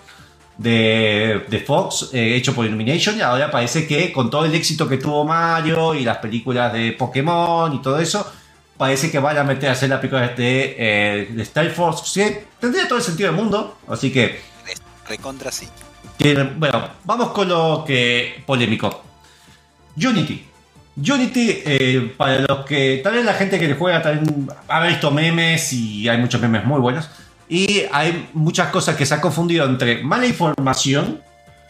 de, de Fox eh, hecho por Illumination y ahora parece que con todo el éxito que tuvo Mario y las películas de Pokémon y todo eso, parece que van a meter a hacer las películas de, eh, de Star Force. Sí, tendría todo el sentido del mundo, así que Recontra sí. que, bueno, vamos con lo que polémico. Unity. Unity, eh, para los que tal vez la gente que le juega también ha visto memes y hay muchos memes muy buenos. Y hay muchas cosas que se ha confundido entre mala información,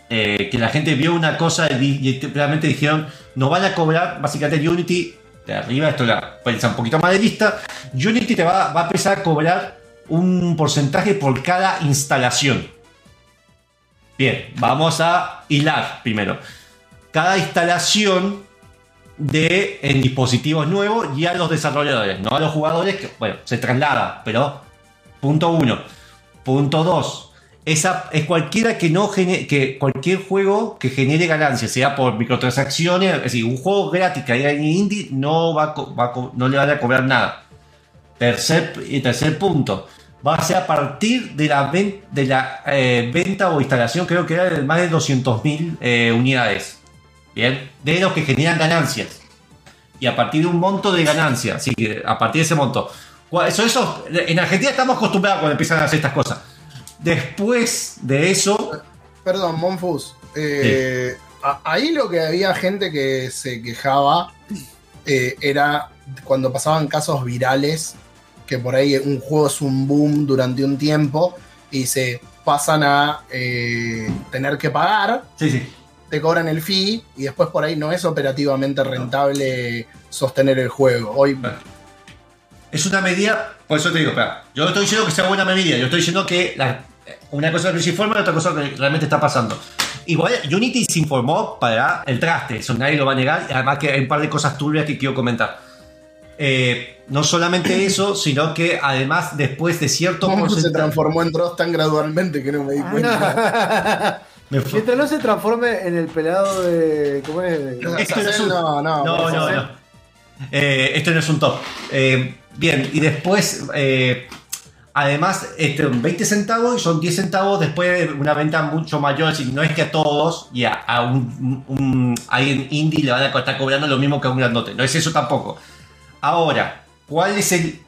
eh, que la gente vio una cosa y, realmente dijeron, nos van a cobrar, básicamente Unity, de arriba, esto la pensa un poquito más de lista, Unity te va a empezar a cobrar un porcentaje por cada instalación. Bien, vamos a hilar primero. Cada instalación de en dispositivos nuevos y a los desarrolladores, no a los jugadores, que bueno, se traslada, pero punto uno. Punto dos. Esa es cualquiera que no gene- que cualquier juego que genere ganancias, sea por microtransacciones, es decir, un juego gratis que haya en indie no va, va no le van a cobrar nada. Tercer, tercer punto. Va a ser a partir de la, ven- de la eh, venta o instalación, creo que era de más de 200.000 eh, unidades. Bien, de los que generan ganancias. Y a partir de un monto de ganancias, así que a partir de ese monto. Eso, eso, en Argentina estamos acostumbrados cuando empiezan a hacer estas cosas. Después de eso, Perdón, Monfus. Eh, ahí lo que había gente que se quejaba eh, era cuando pasaban casos virales, que por ahí un juego es un boom durante un tiempo y se pasan a eh, tener que pagar, sí, sí. Te cobran el fee y después por ahí no es operativamente rentable sostener el juego. Hoy Es una medida, por eso te digo, espera, yo no estoy diciendo que sea buena medida, yo estoy diciendo que la- una cosa es que se informa y otra cosa que realmente está pasando. Igual Unity se informó para el traste, eso nadie lo va a negar, y además que hay un par de cosas turbias que quiero comentar. Eh, no solamente eso, sino que además después de cierto Monfus se transformó en Dross tan gradualmente que no me di cuenta. Me fue- Mientras no se transforme en el pelado de. ¿Cómo es? Esto no es un- no, no, No, no. Eh, esto no es un top. Eh, bien, y después, eh, además, este, 20 centavos y son 10 centavos después de una venta mucho mayor. Si no es que a todos y a, a un, un- alguien indie le van a estar cobrando lo mismo que a un grandote. No es eso tampoco. Ahora, ¿cuál es el.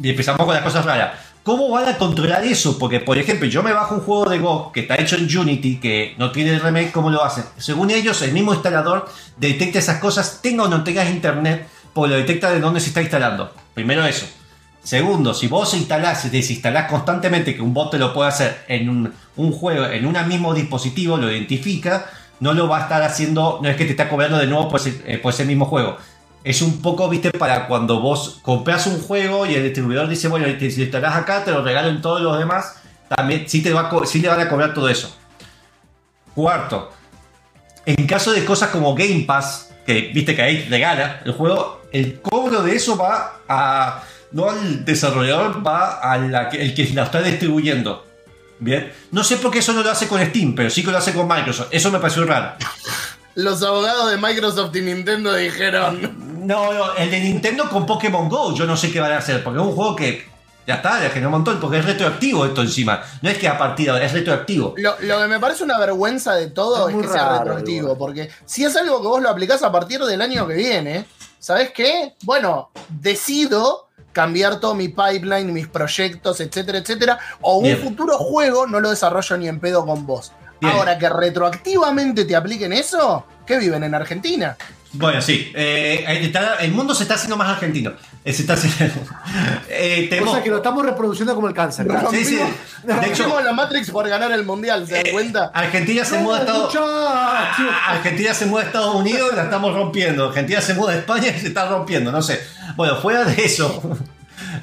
Y empezamos con las cosas raras. ¿Cómo van a controlar eso? Porque, por ejemplo, yo me bajo un juego de Go que está hecho en Unity, que no tiene remake, ¿cómo lo hacen? Según ellos, el mismo instalador detecta esas cosas, tenga o no tengas internet, pues lo detecta de dónde se está instalando. Primero eso. Segundo, si vos instalás y desinstalás constantemente, que un bot te lo puede hacer en un, juego, en un mismo dispositivo, lo identifica, no lo va a estar haciendo, no es que te está cobrando de nuevo por eh, por ese mismo juego. Es un poco, viste, para cuando vos compras un juego y el distribuidor dice, bueno, si lo instalás acá, te lo regalo en todos los demás, también sí, te va a sí le van a cobrar todo eso. Cuarto, en caso de cosas como Game Pass, que viste que ahí regala el juego, el cobro de eso va a. No al desarrollador, va al que la está distribuyendo. Bien. No sé por qué eso no lo hace con Steam, pero sí que lo hace con Microsoft. Eso me pareció raro. Los abogados de Microsoft y Nintendo dijeron. No, no, el de Nintendo con Pokémon Go, yo no sé qué van a hacer, porque es un juego que ya está, ya generó un montón, porque es retroactivo esto encima. No es que a partir de ahora, es retroactivo. Lo, lo que me parece una vergüenza de todo Es que sea retroactivo, igual. porque si es algo que vos lo aplicás a partir del año que viene, ¿sabes qué? Bueno, decido cambiar todo mi pipeline, mis proyectos, etcétera, etcétera, o un Bien. futuro juego no lo desarrollo ni en pedo con vos. Bien. Ahora que retroactivamente te apliquen eso, ¿qué viven en Argentina? Bueno, sí, eh, está- el mundo se está haciendo más argentino. Eh, se está haciendo- eh, O sea que lo estamos reproduciendo como el cáncer. Sí, sí. De hecho, la Matrix por ganar el mundial, ¿se dan eh, cuenta? Argentina se muda a Estados muchachos. Argentina se muda a Estados Unidos y la estamos rompiendo. Argentina se muda a España y se está rompiendo, no sé. Bueno, fuera de eso,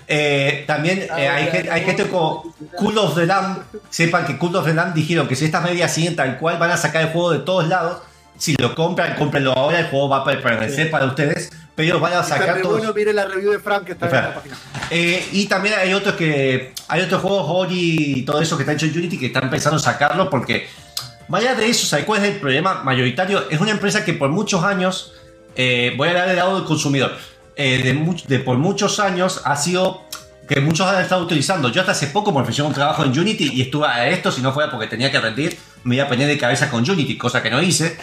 eh, también eh, hay, gen- hay gente como Cool of the Lamb. Sepan que Cool of the Lamb dijeron que si estas medidas siguen tal cual, van a sacar el juego de todos lados. Si lo compran, cómprenlo ahora. El juego va a permanecer para ustedes, pero van a sacar todos. bueno, mire la review de Frank que está en la página. Eh, y también hay otros que. Hay otros juegos Ori y todo eso que está hecho en Unity que están pensando en sacarlo porque. Más allá de eso, ¿sabes cuál es el problema mayoritario? Es una empresa que por muchos años. eh, voy a hablar del lado del consumidor. Eh, de, por muchos años ha sido que muchos han estado utilizando. Yo hasta hace poco me ofrecí un trabajo en Unity y estuve a esto, si no fuera porque tenía que rendir, me iba a poner de cabeza con Unity, cosa que no hice.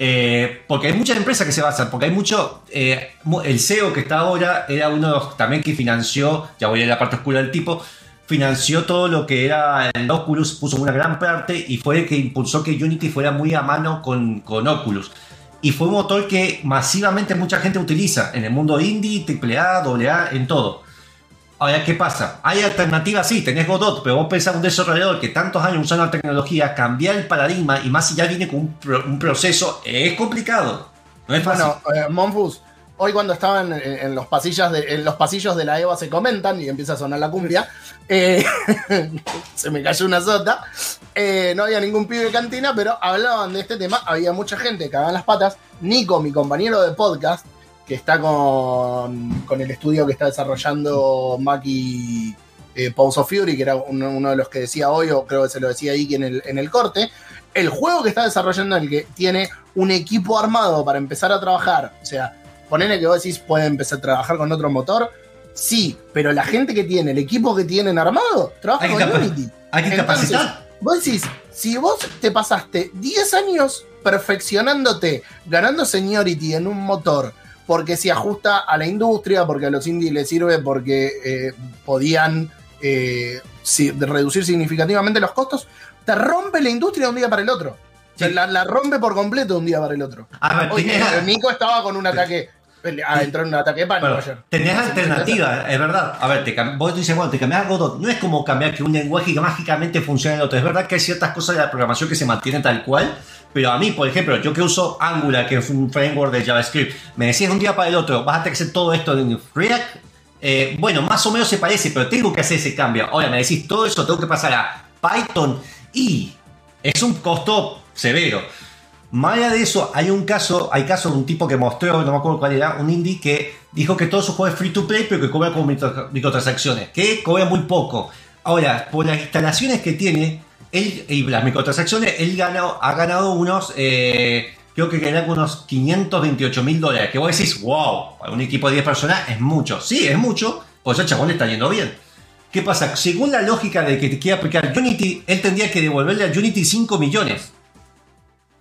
Eh, porque hay muchas empresas que se basan, porque hay mucho. eh, el CEO que está ahora era uno también que financió, ya voy a la parte oscura del tipo, financió todo lo que era el Oculus, puso una gran parte y fue el que impulsó que Unity fuera muy a mano con, con Oculus. Y fue un motor que masivamente mucha gente utiliza en el mundo indie, AAA, AA, en todo. Ahora, ¿qué pasa? Hay alternativas, sí, tenés Godot, pero vos pensás un desarrollador que tantos años usando la tecnología, cambiar el paradigma y más si ya viene con un, pro- un proceso, es complicado. No es fácil. Bueno, eh, Monfus, hoy cuando estaban en, en los pasillos de, en los pasillos de la EVA se comentan y empieza a sonar la cumbia. eh, se me cayó una sota. eh, no había ningún pibe de cantina, pero hablaban de este tema. Había mucha gente que cagaba en las patas. Nico, mi compañero de podcast, que está con, con el estudio que está desarrollando Maki eh, Pulse of Fury, que era uno, uno de los que decía hoy, o creo que se lo decía Iki en el, en el corte. El juego que está desarrollando, el que tiene un equipo armado para empezar a trabajar, o sea, ponele que vos decís puede empezar a trabajar con otro motor, sí, pero la gente que tiene, el equipo que tienen armado, trabaja Hay con Unity. Hay que Entonces, capacitar. Vos decís, si vos te pasaste 10 años perfeccionándote, ganando seniority en un motor, porque se ajusta a la industria, porque a los indies les sirve, porque eh, podían eh, si- reducir significativamente los costos, te rompe la industria de un día para el otro. Sí. la, la rompe por completo de un día para el otro. A ver, Oye, Nico estaba con un ataque, ah, entró en un ataque ayer. tenés Sí, alternativas, es verdad. A ver, te vos dices, bueno, te cambias a Godot. No es como cambiar que un lenguaje que mágicamente funcione en el otro. Es verdad que hay ciertas cosas de la programación que se mantienen tal cual. Pero a mí, por ejemplo, yo que uso Angular, que es un framework de JavaScript, me decís de un día para el otro, vas a tener que hacer todo esto en React. Eh, bueno, más o menos se parece, pero tengo que hacer ese cambio. Ahora me decís todo eso, tengo que pasar a Python y es un costo severo. Más allá de eso, hay un caso, hay casos de un tipo que mostró, no me acuerdo cuál era, un indie que dijo que todo su juego es free to play, pero que cobra micro- microtransacciones, que cobra muy poco. Ahora, por las instalaciones que tiene, él, y las microtransacciones, él ganó, ha ganado unos, eh, creo que ganan unos 528 mil dólares, que vos decís, wow, para un equipo de 10 personas es mucho. Sí, es mucho, pues el chabón está yendo bien. ¿Qué pasa? Según la lógica de que te quiere aplicar Unity, él tendría que devolverle a Unity 5 millones.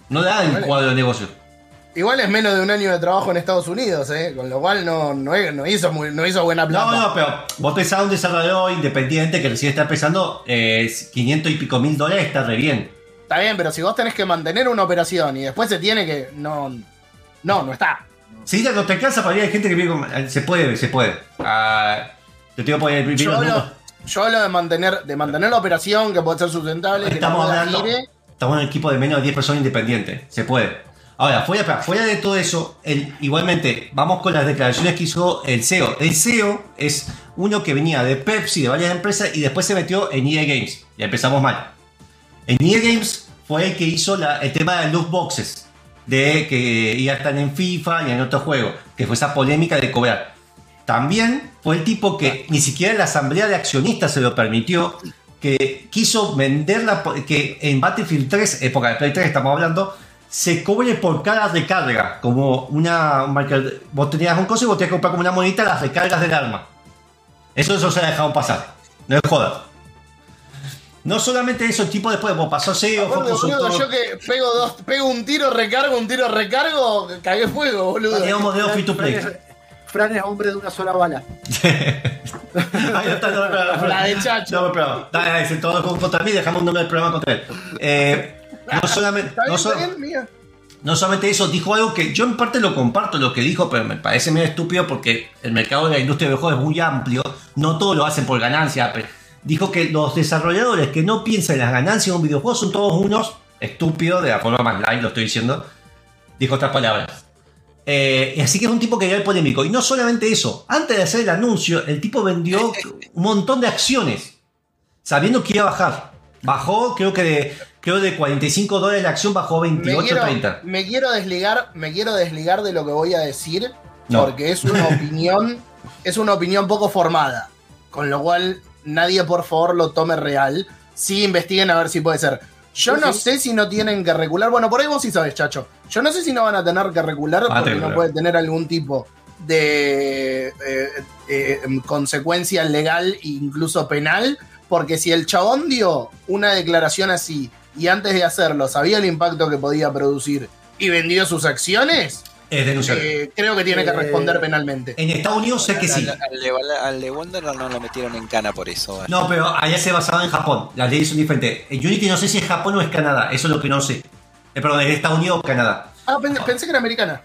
No da el Vale. cuadro de negocio. Igual es menos de un año de trabajo en Estados Unidos, ¿eh? con lo cual no, no, no hizo, muy- no hizo buena plata. No, no, pero vos pensás un desarrollador independiente que recién está empezando eh, 500 y pico mil dólares, está re bien. Está bien, pero si vos tenés que mantener una operación y después se tiene que. No, no, no está. Si ya no te alcanza para ir, hay gente que vive con- eh, Se puede, se puede. Ah, te Yo hablo, yo hablo de mantener, de mantener la operación, que puede ser sustentable, que Estamos no hablando. gire. Estamos en un equipo de menos de 10 personas independientes. Se puede. Ahora, fuera, fuera de todo eso, el- igualmente, vamos con las declaraciones que hizo el CEO. El CEO es uno que venía de Pepsi, de varias empresas, y después se metió en EA Games. Ya empezamos mal. En EA Games fue el que hizo la- el tema de loot boxes. De que ya están en FIFA y en otros juegos. Que fue esa polémica de cobrar. También fue el tipo que ni siquiera la asamblea de accionistas se lo permitió. Que quiso venderla. por- Que en Battlefield 3, época de Play 3 estamos hablando. Se cobre por cada recarga. Como una. Vos tenías un coso y vos tenías que comprar como una monedita las recargas del arma. Eso, eso se ha dejado pasar. No es joda. No solamente eso, el tipo después vos pasó CEO, fue Aparte, boludo, consultor. yo que pego dos, pego un tiro, recargo, un tiro, recargo, cagué fuego, boludo. Modelo free to play. Es, Fran es hombre de una sola bala. Ahí está, no, no, no, no. La de Chacho. No, pero, dale, dale, todo contra mí, dejamos un nombre del programa contra él. Eh, no solamente, ¿Está bien, no, so- está bien, mía? no solamente eso, dijo algo que yo en parte lo comparto lo que dijo, pero me parece medio estúpido porque el mercado de la industria de videojuegos es muy amplio, no todos lo hacen por ganancia. pero Dijo que los desarrolladores que no piensan en las ganancias de un videojuego son todos unos estúpidos, de la forma más light lo estoy diciendo. Dijo otras palabras. Eh, y así que es un tipo que era polémico. Y no solamente eso, antes de hacer el anuncio, el tipo vendió un montón de acciones, sabiendo que iba a bajar. Bajó, creo que de, creo de 45 dólares la acción, bajó Me 28, quiero, 30. me quiero desligar, me quiero desligar de lo que voy a decir, No. porque es una opinión, es una opinión poco formada. Con lo cual, nadie por favor lo tome real. Sí investiguen a ver si puede ser. Yo Sí, no sí. sé si no tienen que regular. Bueno, por ahí vos sí sabes, chacho. Yo no sé si no van a tener que regular Van a porque no puede tener algún tipo de eh, eh, consecuencia legal e incluso penal, porque si el chabón dio una declaración así y antes de hacerlo sabía el impacto que podía producir y vendió sus acciones, Es denunciable. eh, creo que tiene que Eh, responder penalmente. en Estados Unidos sé que sí. Al, al de, al de Wonderland no lo metieron en cana por eso. No, pero allá se basaba en Japón. Las leyes son diferentes. En Unity no sé si es Japón o es Canadá. Eso es lo que no sé. Eh, perdón, es Estados Unidos o Canadá. Ah, pen- pensé que era americana.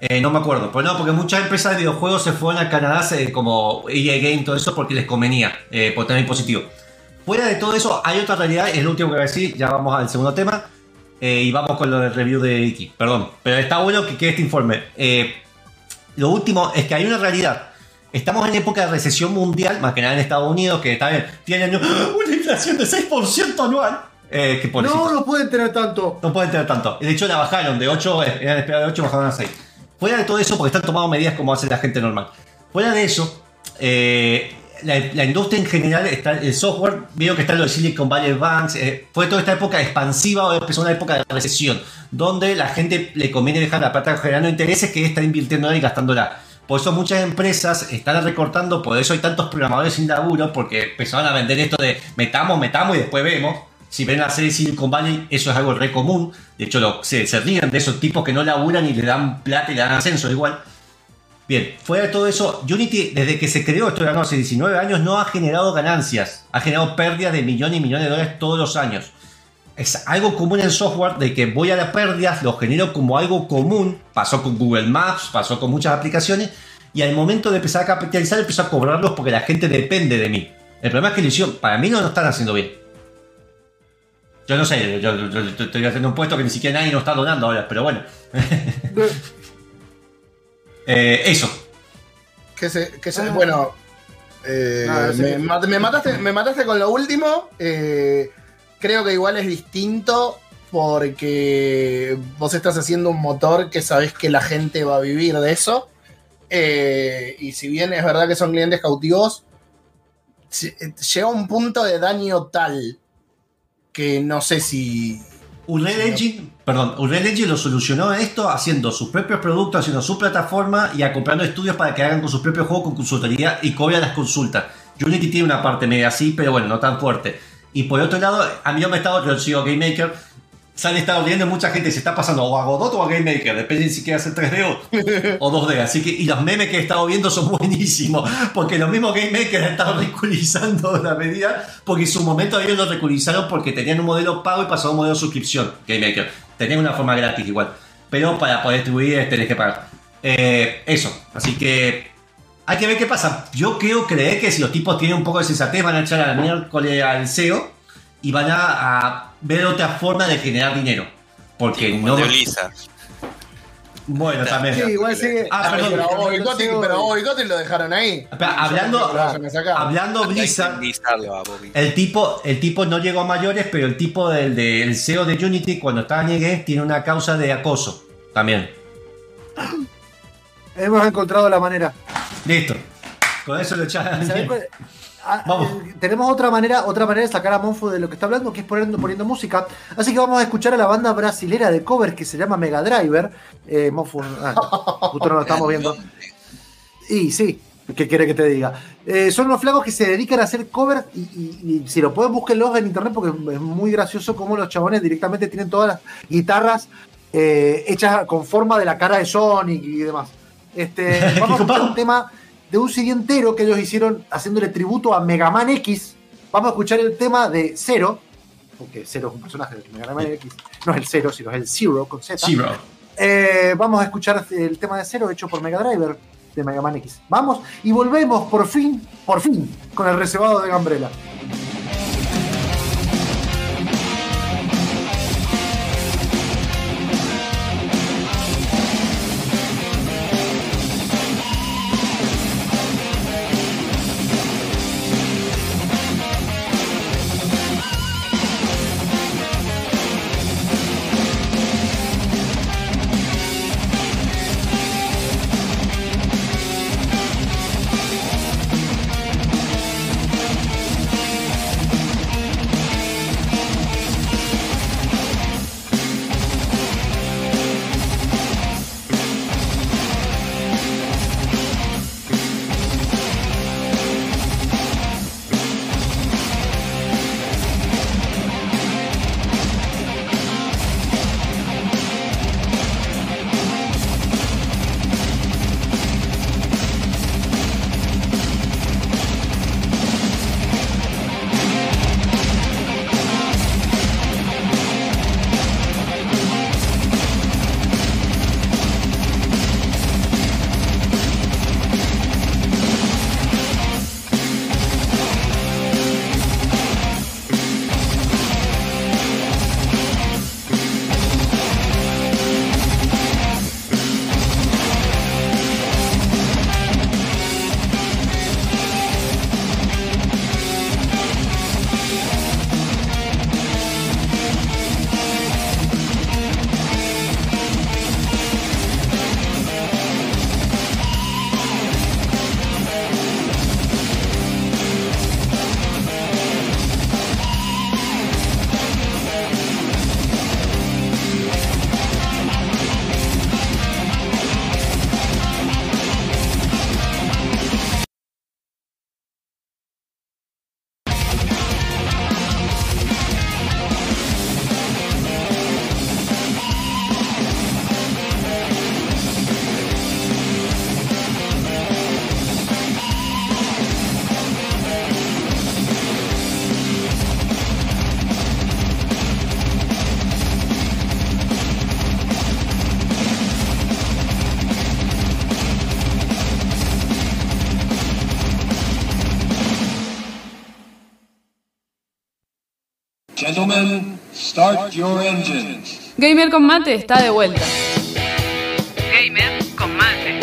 Eh, no me acuerdo. Pues no, porque muchas empresas de videojuegos se fueron a Canadá como EA Game, todo eso, porque les convenía eh, por tener positivo. Fuera de todo eso, hay otra realidad, es lo último que voy a decir, ya vamos al segundo tema. Eh, y vamos con lo del review de Iki, perdón. Pero está bueno que quede este informe. Eh, lo último es que hay una realidad. Estamos en época de recesión mundial, más que nada en Estados Unidos, que está bien, tienen una inflación de 6% anual. Eh, que No, no pueden tener tanto. No pueden tener tanto. De hecho, la bajaron de 8, eran esperadas de 8, bajaron a 6. Fuera de todo eso, porque están tomando medidas como hace la gente normal. Fuera de eso, eh, la, industria en general, está, el software, vieron que está lo Silicon Valley Banks, eh, fue toda esta época expansiva o empezó una época de recesión, donde la gente le conviene dejar la plata generando intereses que está invirtiendo y gastándola. Por eso muchas empresas están recortando, por eso hay tantos programadores sin laburo, porque empezaron a vender esto de metamos, metamos y después vemos. Si ven la serie Silicon Valley, eso es algo re común. De hecho, lo- se, se ríen de esos tipos que no laburan y le dan plata y le dan ascenso igual. Bien, fuera de todo eso, Unity, desde que se creó, esto era hace 19 años, no ha generado ganancias. Ha generado pérdidas de millones y millones de dólares todos los años. Es algo común en software de que voy a las pérdidas, lo genero como algo común. Pasó con Google Maps, pasó con muchas aplicaciones. Y al momento de empezar a capitalizar, empezó a cobrarlos porque la gente depende de mí. El problema es que hicieron, para mí no lo están haciendo bien. Yo no sé, yo- yo estoy haciendo un puesto que ni siquiera nadie nos está donando ahora, pero bueno. Eh, eso. Que se, que se- Ah. bueno, eh, me, me mataste, me mataste con lo último. eh, creo que igual es distinto porque vos estás haciendo un motor que sabés que la gente va a vivir de eso. eh, y si bien es verdad que son clientes cautivos, si- llega un punto de daño tal que no sé si. Unreal. Engine, perdón, Unreal Engine lo solucionó esto haciendo sus propios productos, haciendo su plataforma y a comprando estudios para que hagan con sus propios juegos con consultoría y cobran las consultas. Unity tiene una parte media así, pero bueno, no tan fuerte. Y por otro lado, a mí no me está yo sigo Game Maker, se han estado viendo mucha gente se está pasando o a Godot o a Game Maker, depende si quiere hacer 3D o, o 2D. Así que, y los memes que he estado viendo son buenísimos, porque los mismos Game Maker han estado ridiculizando la medida, porque en su momento ellos lo ridiculizaron porque tenían un modelo pago y pasaron a un modelo de suscripción, Game Maker. Tenían una forma gratis igual, pero para poder distribuir tenés que pagar. Eh, eso, así que hay que ver qué pasa. Yo creo creer que si los tipos tienen un poco de sensatez van a echar al miércoles al CEO y van a ver otra forma de generar dinero. Porque Como no... el de Blizzard. Bueno, también. Sí, igual sigue. Ah, perdón. pero a Bobby Kotick- Sí, pero a Bobby Kotick lo dejaron ahí. Hablando, hablando Blizzard, el tipo, el tipo no llegó a mayores, pero el tipo del, del CEO de Unity, cuando estaba en tiene una causa de acoso. También. Hemos encontrado la manera. Listo. Con eso lo echaron. ¿Sabés cuál- Ah, Vamos. eh, tenemos otra manera, otra manera de sacar a Monfo de lo que está hablando, que es poniendo, poniendo música. Así que vamos a escuchar a la banda brasilera de covers que se llama Mega Driver. Eh, Monfo, ah, justo no lo estamos viendo. Y sí, ¿qué quiere que te diga? Eh, son unos flacos que se dedican a hacer covers y, y- y si lo pueden búsquenlos en internet porque es muy gracioso cómo los chabones directamente tienen todas las guitarras eh, hechas con forma de la cara de Sonic y demás. Este, vamos a un tema de un CD entero que ellos hicieron haciéndole tributo a Mega Man X. Vamos a escuchar el tema de Zero, porque Zero es un personaje de Mega Man X, no es el Zero, sino es el Zero con Z. Bro. Eh, vamos a escuchar el tema de cero hecho por Mega Driver de Mega Man X. Vamos y volvemos por fin, por fin, con el reservado de Gambrela. Gentlemen, start your engines. Gamer con Mate está de vuelta. Gamer con mate.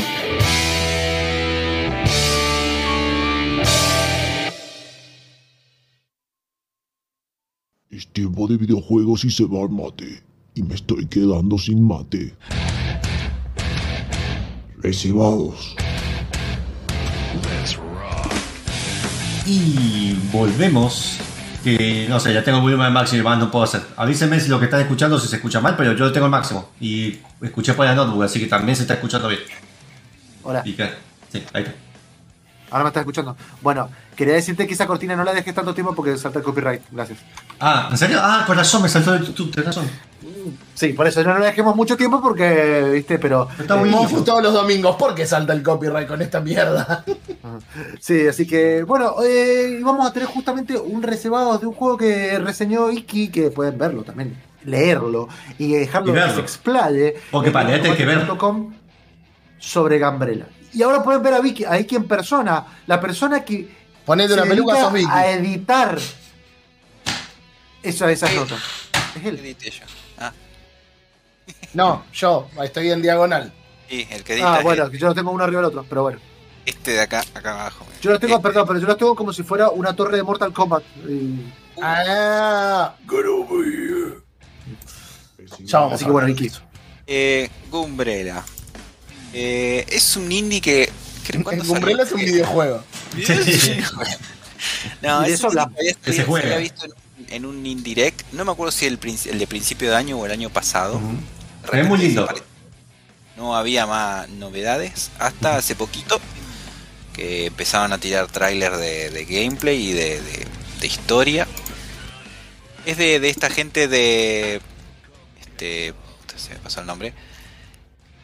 Es tiempo de videojuegos y se va el mate. Y me estoy quedando sin mate. Recibados. Y volvemos. Que no sé, ya tengo el volumen al máximo y más no puedo hacer. Avísenme si lo que están escuchando si se escucha mal, pero yo lo tengo al máximo. Y escuché por la notebook, así que también se está escuchando bien. Hola, Y que, sí, ahí está. ahora me estás escuchando. Bueno, quería decirte que esa cortina no la dejes tanto tiempo porque salta el copyright. Gracias. Ah, ¿en serio? Ah, con razón, me saltó de YouTube, tenés razón. Sí, por eso no la dejemos mucho tiempo porque, viste, pero. Está buenísimo. Mofu todos los domingos. ¿Por qué salta el copyright con esta mierda? Sí, así que, bueno, eh, vamos a tener justamente un reservado de un juego que reseñó Iki, que pueden verlo también, leerlo y dejarlo Y que se explaye. Porque para leer tenés que ver. sobre Gambrela. Y ahora pueden ver a Vicky, a Iki en persona, la persona que Ponete una peluca, sos Vicky. a editar eso, esas notas. Es ¿Qué él. edité yo? No, yo, estoy en diagonal. sí, el que edita Ah, bueno, yo lo tengo uno arriba del otro, pero bueno. este de acá, acá abajo. Yo los tengo, Este. perdón, pero yo los tengo como si fuera una torre de Mortal Kombat. Y- Ah, ya vamos. Así que bueno. Iki. Eh, Gumbrella. Eh, es un indie que. que ¿cuándo salió? Umbrella es un videojuego. No, es eso indie que se había- juega. había visto en, en un Indirect. No me acuerdo si el, el de principio de año o el año pasado. Ve muy lindo. No había más novedades hasta hace poquito que empezaban a tirar tráiler de, de gameplay y de, de- de historia. Es de, esta gente de. Este. Se me pasó el nombre.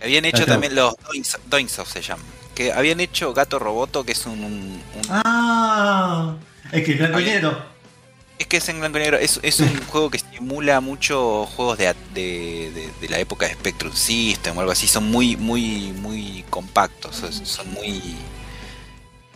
Habían hecho también los Doings- Doingsoft se llaman. Que habían hecho Gato Roboto, que es un, un- un Ah, es que el blanco y negro. Es que es en blanco y negro. Es, es un juego que simula mucho juegos de, de, de- de la época de Spectrum System o algo así. Son muy, muy, muy compactos. Son, son muy.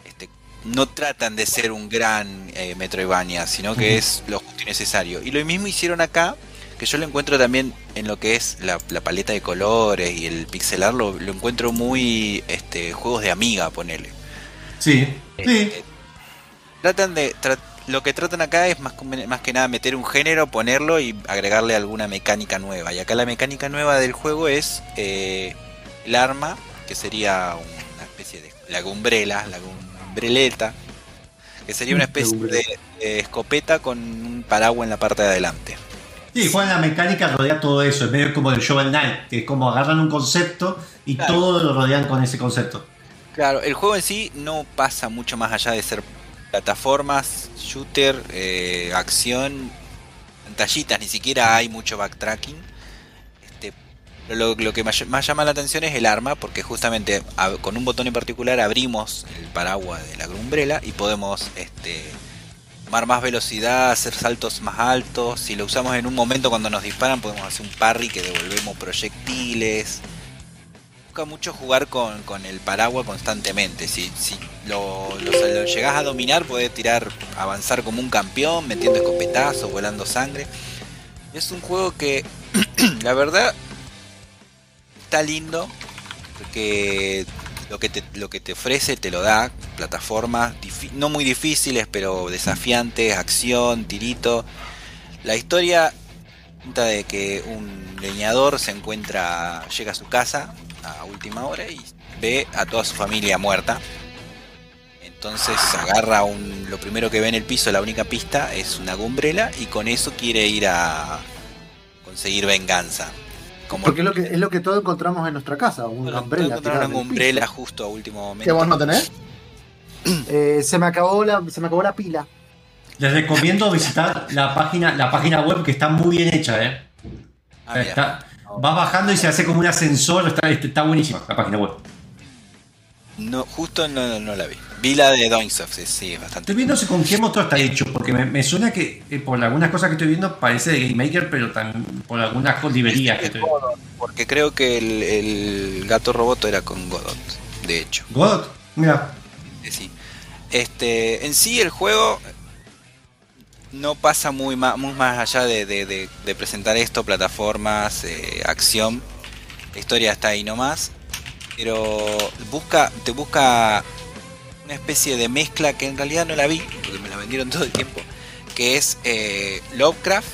este, no tratan de ser un gran eh, Metroidvania, sino que es lo justo y necesario. Y lo mismo hicieron acá, que yo lo encuentro también en lo que es la, la paleta de colores y el pixelar, lo, lo encuentro muy este, juegos de amiga, ponele. Sí, sí. Eh, tratan de tra- lo que tratan acá es más, que nada meter un género, ponerlo y agregarle alguna mecánica nueva. Y acá la mecánica nueva del juego es eh, el arma, que sería una especie de la gumbrela, la gumbreleta, que sería una especie de, de escopeta con un paraguas en la parte de adelante. Sí, juegan la mecánica rodea todo eso. Es medio como el Shovel Knight, que es como agarran un concepto y Claro. todo lo rodean con ese concepto. Claro, el juego en sí no pasa mucho más allá de ser plataformas, shooter, eh, acción, pantallitas, ni siquiera hay mucho backtracking. Este, lo, lo que más, llama la atención es el arma, porque justamente con un botón en particular abrimos el paraguas de la grumbrela y podemos este, tomar más velocidad, hacer saltos más altos. Si lo usamos en un momento cuando nos disparan, podemos hacer un parry que devolvemos proyectiles mucho jugar con, con el paraguas constantemente. Si, si lo, lo, lo llegás a dominar, podés tirar, avanzar como un campeón, metiendo escopetazos, volando sangre. Es un juego que, la verdad, está lindo. Porque lo que te, lo que te ofrece te lo da. Plataformas no muy difíciles, pero desafiantes, acción, tirito. La historia de que un leñador se encuentra, llega a su casa a última hora y ve a toda su familia muerta. Entonces agarra un, lo primero que ve en el piso, la única pista, es una gumbrela y con eso quiere ir a conseguir venganza. Como Porque es lo que es lo que todos encontramos en nuestra casa, una tirada una gumbrela justo a último momento. ¿Que vos no tenés? Eh, se me acabó la se me acabó la pila. Les recomiendo visitar la página, la página web que está muy bien hecha, ¿eh? Ah. Está- vas bajando y se hace como un ascensor, está, está buenísima la página web. No, justo no, no la vi. Vi la de Doingsoft, sí, sí, bastante. Estoy viendo con qué motor está hecho, porque me, me suena que eh, por algunas cosas que estoy viendo parece de Game Maker, pero también por algunas librerías que estoy viendo. Porque creo que el, el gato roboto era con Godot, de hecho. God, mira, Sí. Este, en sí el juego no pasa muy, ma- muy más allá de, de- de- de presentar esto, plataformas, eh, acción. La historia está ahí nomás. Pero busca, te busca una especie de mezcla que en realidad no la vi, porque me la vendieron todo el tiempo. Que es eh, Lovecraft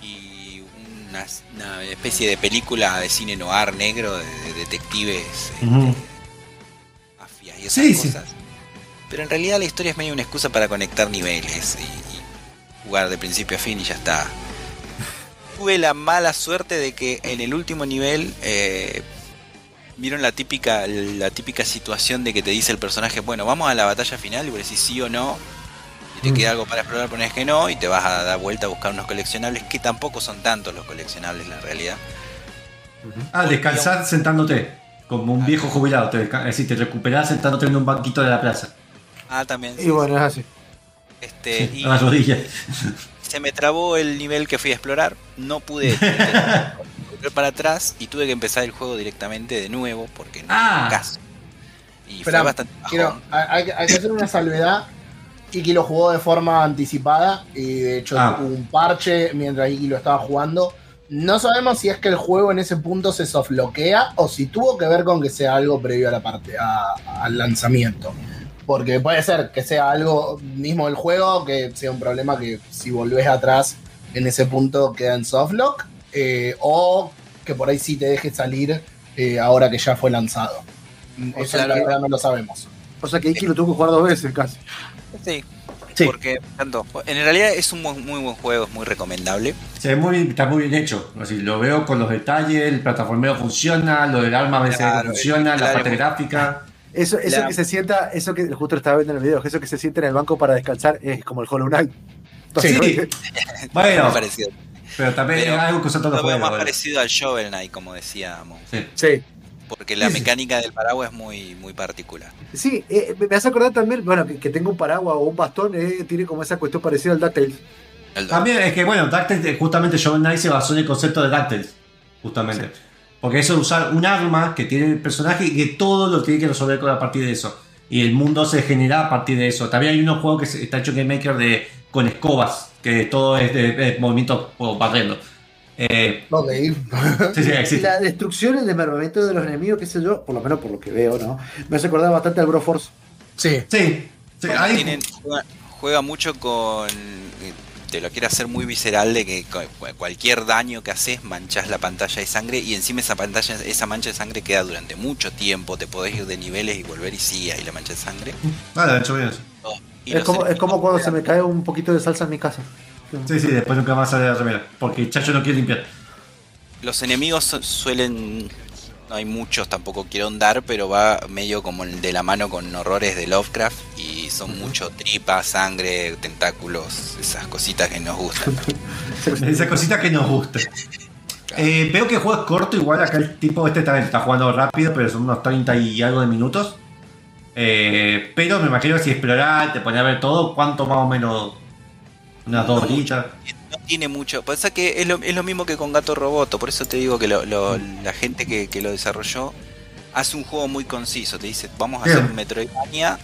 y una, una especie de película de cine noir negro de, de detectives. Ujú. mafias y esas Sí, sí. cosas. Pero en realidad la historia es medio una excusa para conectar niveles y jugar de principio a fin y ya está. Tuve la mala suerte de que en el último nivel eh, vieron la típica la típica situación de que te dice el personaje, bueno, vamos a la batalla final y vos decís sí o no. Y te Mm. queda algo para explorar, pones que no y te vas a dar vuelta a buscar unos coleccionables que tampoco son tantos los coleccionables en la realidad. Ah, descansar sentándote. Como un viejo jubilado. Te es decir, te recuperás sentándote en un banquito de la plaza. Ah, también. Y bueno, es así. Este, y- A las rodillas. se me trabó el nivel que fui a explorar, no pude volver para atrás y tuve que empezar el juego directamente de nuevo porque no Ah. caso. Y fue bastante bajón. quiero- hay que hacer una salvedad. Iki lo jugó de forma anticipada y de hecho Ah. hubo un parche mientras Iki lo estaba jugando. No sabemos si es que el juego en ese punto se softloquea o si tuvo que ver con que sea algo previo a la parte a- al lanzamiento. Porque puede ser que sea algo mismo del juego, que sea un problema que si volvés atrás en ese punto queda en softlock, eh, o que por ahí sí te deje salir eh, ahora que ya fue lanzado. O Eso sea la que- verdad no lo sabemos. O sea que Iki lo tuvo que jugar dos veces casi. Sí, Sí. porque tanto. En realidad es un muy, muy buen juego, es muy recomendable. Se ve muy, está muy bien hecho. Así, lo veo con los detalles, el plataformero funciona, lo del arma a veces Claro, funciona, la claro. parte gráfica. Eso, eso La- que se sienta, eso que justo estaba viendo en el video, eso que se sienta en el banco para descansar es como el Hollow Knight. Sí. Bueno, pero también Pero es algo que usa todos Lo veo más bueno. parecido al Shovel Knight, como decíamos. Sí. Sí. Porque la Sí, sí. mecánica del paraguas es muy, muy particular. Sí, eh, me hace acordar también, bueno, que, que tenga un paraguas o un bastón, eh, tiene como esa cuestión parecida al DuckTales. También es que, bueno, DuckTales, eh, justamente Shovel Knight se basó en el concepto de DuckTales. Justamente. Porque eso de usar un arma que tiene el personaje y que todo lo tiene que resolver a partir de eso. Y el mundo se genera a partir de eso. También hay unos juegos que está hecho en Game Maker de, con escobas, que todo es de, de movimiento o barrendo. Eh, Ok. sí, sí, existe. La destrucción, el desarmamiento de los enemigos, qué sé yo, por lo menos por lo que veo, ¿no? Me hace acordar bastante al Broforce. Sí. Sí, sí, Bueno, hay- tienen- juega, juega mucho con. Te lo quiere hacer muy visceral de que cu- cu- cualquier daño que haces manchas la pantalla de sangre y encima esa pantalla, esa mancha de sangre queda durante mucho tiempo. Te podés ir de niveles y volver y sigue ahí la mancha de sangre. Ah, han hecho bien eso. Y Es como, es como cuando se me cae un poquito de salsa en mi casa. Sí, sí, después nunca más sale la remera. Porque Chacho no quiere limpiar. Los enemigos su- suelen. No hay muchos, tampoco quiero andar, pero va medio como el de la mano con horrores de Lovecraft. Y son mucho tripa, sangre, tentáculos, esas cositas que nos gustan. Esa cosita que nos gusta. Eh, veo que el juego es corto, igual acá el tipo este también está jugando rápido, pero son unos 30 y algo de minutos. Eh, pero me imagino que si explorar, te pones a ver todo, ¿cuánto más o menos? Unas dos horitas. No tiene mucho. Pasa que es lo, es lo mismo que con Gato Roboto, por eso te digo que lo- lo- la gente que, que lo desarrolló hace un juego muy conciso. Te dice, vamos a Bien. hacer Metroidvania.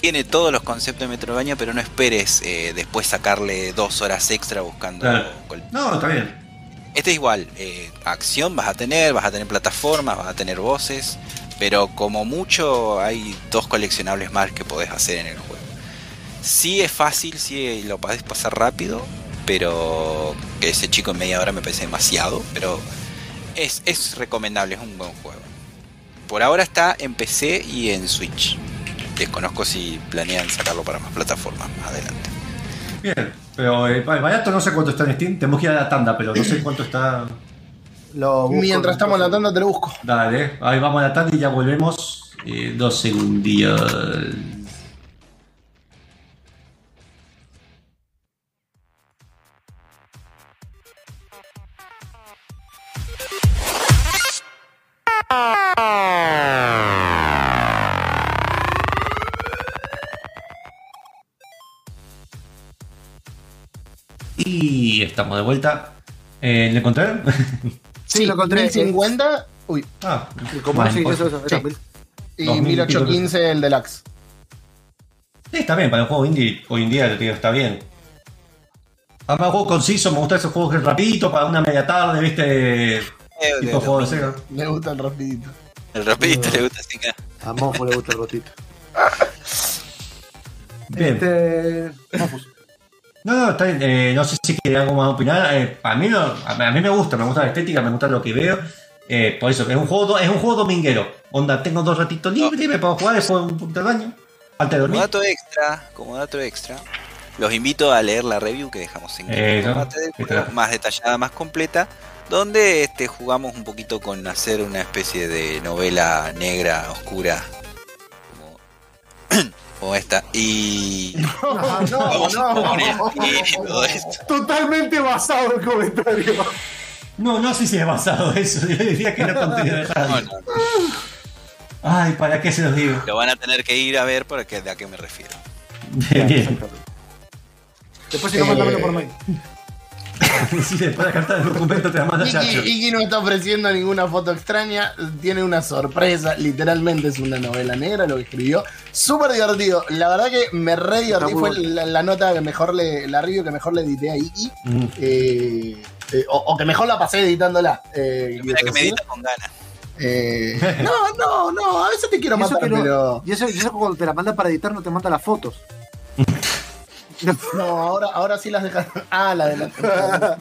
Tiene todos los conceptos de Metroidvania, pero no esperes eh, después sacarle dos horas extra buscando. Claro. No, está bien. Este es igual, eh, acción vas a tener, vas a tener plataformas, vas a tener voces, pero como mucho hay dos coleccionables más que podés hacer en el juego. Sí es fácil, sí lo podés pasar rápido, pero que ese chico en media hora me parece demasiado, pero es, es recomendable, es un buen juego. Por ahora está en PC y en Switch. Desconozco si planean sacarlo para más plataformas más adelante. Bien. Pero eh, barato no sé cuánto está en Steam. Tenemos que ir a la tanda, pero no sé cuánto está. Lo busco Mientras en- estamos en la tanda te lo busco. Dale, ahí vamos a la tanda y ya volvemos. Eh, dos segundillos. Estamos de vuelta. Eh, ¿Le encontré? Sí, lo encontré. 1050 uy, ah, ¿Cómo mal, sí, eso, eso, Sí. y 2000 1815 el deluxe. Sí, está bien, para un juego indie hoy en día lo digo, está bien. Además, juego conciso, me gusta esos juegos que rapidito para una media tarde, ¿viste? Eh, Tipo de- juego de Sega. Me gusta el rapidito. El rapidito le gusta así que. A Monfo le gusta el rotito. Bien. Este. Monfus. No, no, está bien. Eh, no sé si quieren algo más opinar. Eh, a, mí no, a, mí me gusta, me gusta la estética, me gusta lo que veo. Eh, por eso, es un juego, es un juego dominguero. Onda, tengo dos ratitos libres, me puedo jugar después de un punto de baño. Antes de Como dormir. dato extra, como dato extra, los invito a leer la review que dejamos en Eh, no, más detallada, más completa, donde este jugamos un poquito con hacer una especie de novela negra, oscura, como, como esta. Y No, no, no. y todo esto. Totalmente basado el comentario. No, no sé si es basado eso. Yo diría que no contenido de radio. No, no, Ay, ¿para qué se los digo? lo van a tener que ir a ver porque de a qué me refiero. Bien. Después si no, Eh, por mail. Sí, después de carta del documento te la manda Iki, Chacho. Iki no está ofreciendo ninguna foto extraña, tiene una sorpresa, literalmente es una novela negra lo que escribió. Súper divertido, la verdad que me re divertí, fue la, la nota que mejor le, la review que mejor le edité a Iki, Mm. eh, eh, o, o que mejor la pasé editándola. eh, que me edita con ganas. Eh, no, no, no, a veces te quiero matar, no- pero... y eso, y eso cuando te la manda para editar no te manda las fotos. No, ahora, ahora sí las dejas. Ah, la de la.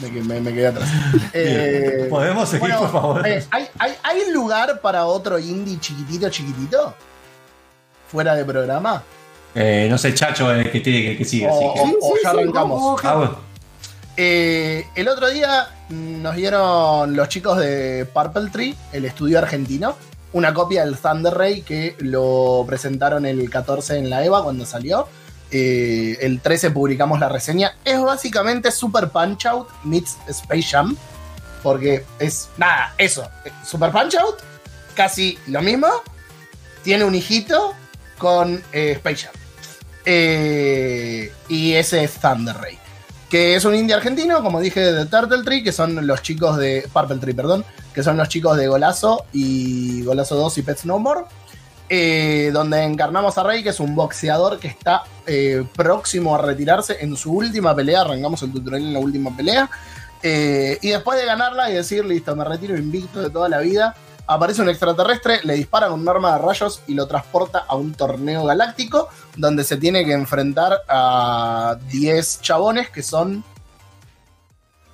me, que- me- me quedé atrás. Eh, ¿Podemos seguir, bueno, por favor? eh, ¿hay, hay, hay lugar para otro indie chiquitito, chiquitito? Fuera de programa. Eh, no sé, Chacho es el que tiene que, que sigue, así O, que. o- o ya arrancamos. vamos, Ah, bueno. Eh, el otro día nos dieron los chicos de Purple Tree, el estudio argentino, una copia del Thunder Ray que lo presentaron el 14 en la EVA cuando salió. Eh, el 13 publicamos la reseña. Es básicamente Super Punch Out meets Space Jam. Porque es nada, eso. Super Punch Out, casi lo mismo. Tiene un hijito con eh, Space Jam. Eh, y ese es Thunder Ray que es un indie argentino, como dije, de Turtle Tree, que son los chicos de. Purple Tree, perdón, que son los chicos de Golazo y Golazo 2 y Pets No More. Eh, donde encarnamos a Rey, que es un boxeador que está eh, próximo a retirarse en su última pelea. Arrancamos el tutorial en la última pelea. eh, y después de ganarla y decir, listo, me retiro invicto de toda la vida, aparece un extraterrestre, le dispara con un arma de rayos y lo transporta a un torneo galáctico donde se tiene que enfrentar a 10 chabones que son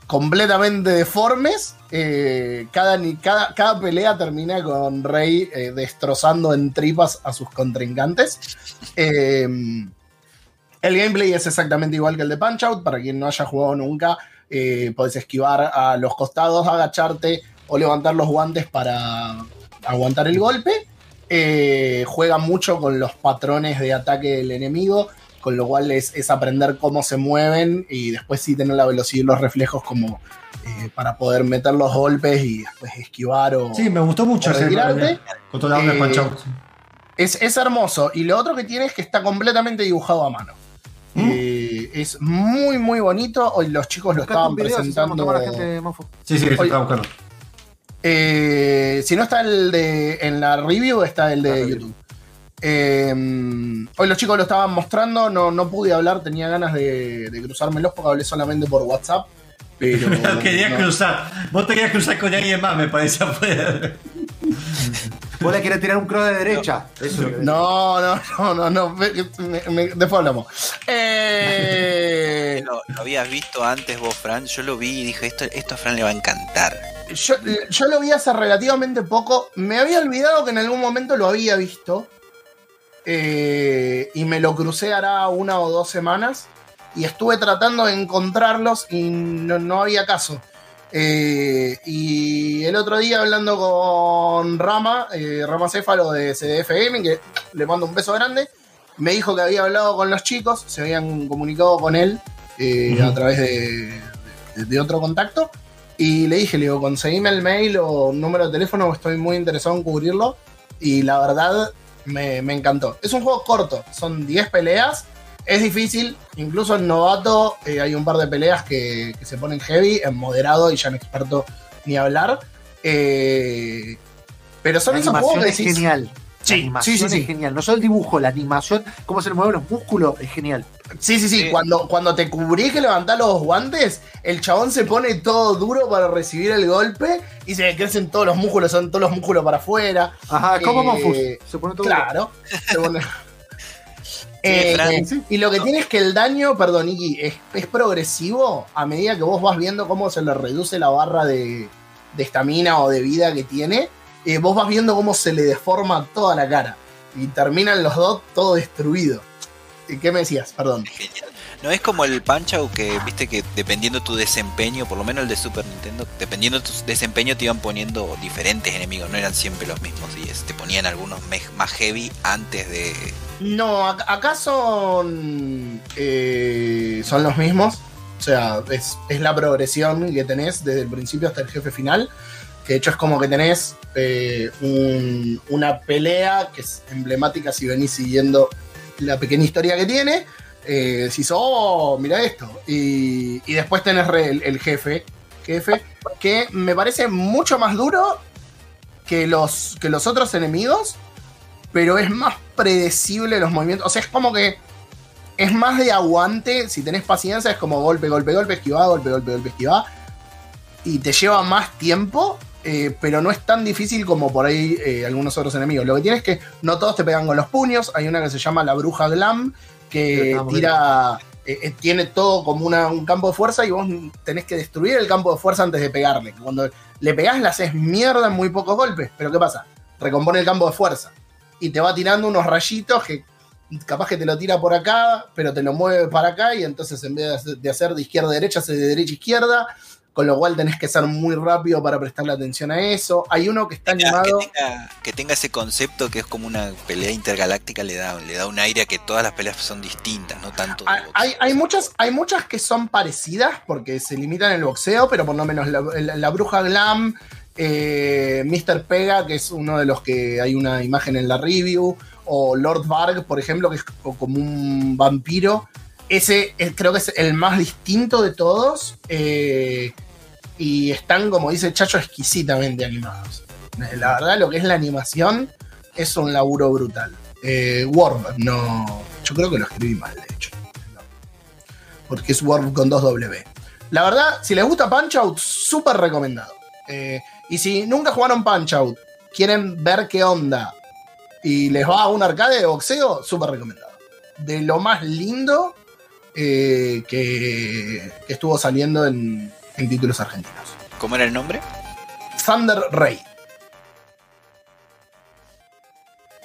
completamente deformes. Eh, cada, cada, cada pelea termina con Rey eh, destrozando en tripas a sus contrincantes. Eh, el gameplay es exactamente igual que el de Punch Out. Para quien no haya jugado nunca, podés esquivar a los costados, agacharte o levantar los guantes para aguantar el golpe. Juega mucho con los patrones de ataque del enemigo, con lo cual es, es aprender cómo se mueven y después sí tener la velocidad y los reflejos como eh, para poder meter los golpes y después esquivar o, Sí, me gustó mucho ese Eh. Es, es hermoso. Y lo otro que tiene es que está completamente dibujado a mano. ¿Mm? Eh, es muy, muy bonito. Hoy los chicos lo estaban video si presentando. gente, Monfo. Sí, sí, buscando. Eh, si no está el de. En la review, está el de review. YouTube. Eh, hoy los chicos lo estaban mostrando. No, no pude hablar, tenía ganas de, de cruzármelos porque hablé solamente por WhatsApp. Pero. querías no. cruzar. Vos te querías cruzar con alguien más, me parece afuera. Vos le querés tirar un cross de derecha. Eso No, no, no, no, no. me- me- me- después hablamos. Eh, Lo, lo habías visto antes vos, Fran. Yo lo vi y dije, esto, esto a Fran le va a encantar. Yo, yo lo vi hace relativamente poco. Me había olvidado que en algún momento lo había visto. Eh, y me lo crucé hará una o dos semanas. Y estuve tratando de encontrarlos y no, no había caso. Eh, y el otro día hablando con Rama, eh, Rama Céfalo de CDF Gaming, que le mando un beso grande, me dijo que había hablado con los chicos, se habían comunicado con él eh, a través de, de- de otro contacto. Y le dije, le digo, conseguime el mail o número de teléfono, estoy muy interesado en cubrirlo. Y la verdad, me, me encantó. Es un juego corto, son 10 peleas. Es difícil, incluso en novato eh, hay un par de peleas que, que se ponen heavy, en moderado y ya en experto ni hablar. Eh, pero son La esos juegos que decís, genial. Sí, la animación sí, sí, sí. es genial. No solo el dibujo, la animación, cómo se le mueven los músculos, es genial. Sí, sí, sí. Cuando, cuando te cubrís que levantás los guantes, el chabón se pone todo duro para recibir el golpe y se le crecen todos los músculos, son todos los músculos para afuera. Ajá, como Eh, Monfus. Se pone todo. Claro. Se pone- Eh, eh, y lo que tiene es que el daño, perdón, Iki, es, es progresivo a medida que vos vas viendo cómo se le reduce la barra de de estamina o de vida que tiene. Eh, vos vas viendo cómo se le deforma toda la cara. Y terminan los dos todo destruido. ¿Y ¿Qué me decías? Perdón. No es como el Punch Out que viste que dependiendo tu desempeño, por lo menos el de Super Nintendo, dependiendo tu desempeño te iban poniendo diferentes enemigos, no eran siempre los mismos y es- te ponían algunos más heavy antes de No, ac- acá son. eh, son los mismos. O sea, es, es la progresión que tenés desde el principio hasta el jefe final. Que de hecho es como que tenés eh, un- una pelea que es emblemática si venís siguiendo la pequeña historia que tiene. Eh, decís, oh, mira esto. Y, y después tenés el, jefe, jefe, que me parece mucho más duro que los, que los otros enemigos pero es más predecible los movimientos. O sea, es como que es más de aguante. Si tenés paciencia, es como golpe, golpe, golpe, esquiva, golpe, golpe, golpe, esquiva. Y te lleva más tiempo, eh, pero no es tan difícil como por ahí eh, algunos otros enemigos. Lo que tiene es que no todos te pegan con los puños. Hay una que se llama la bruja Glam, que tira. eh, tiene todo como una- un campo de fuerza y vos tenés que destruir el campo de fuerza antes de pegarle. Cuando le pegás, le haces mierda en muy pocos golpes. Pero ¿qué pasa? Recompone el campo de fuerza y te va tirando unos rayitos que capaz que te lo tira por acá, pero te lo mueve para acá y entonces en vez de hacer de izquierda a derecha, hace de derecha a izquierda, con lo cual tenés que ser muy rápido para prestarle atención a eso. Hay uno que está tenga- animado. que, tenga, que tenga ese concepto que es como una pelea intergaláctica le da, le da un aire a que todas las peleas son distintas, no tanto de Hay, hay, hay muchas, hay muchas que son parecidas porque se limitan el boxeo, pero por lo menos la, la- la bruja Glam, eh, Mr. Pega, que es uno de los que hay una imagen en la review, o Lord Varg, por ejemplo, que es co- como un vampiro. Ese creo que es el más distinto de todos. eh, y están, como dice Chacho, exquisitamente animados. La verdad, lo que es la animación es un laburo brutal. Eh, no. Yo creo que lo escribí mal, de hecho. Porque es Worm con 2W. La verdad, si les gusta Punch Out, súper recomendado. Eh, y si nunca jugaron Punch Out, quieren ver qué onda y les va a un arcade de boxeo, súper recomendado. De lo más lindo eh, que, que estuvo saliendo en, en títulos argentinos. ¿Cómo era el nombre? Thunder Ray.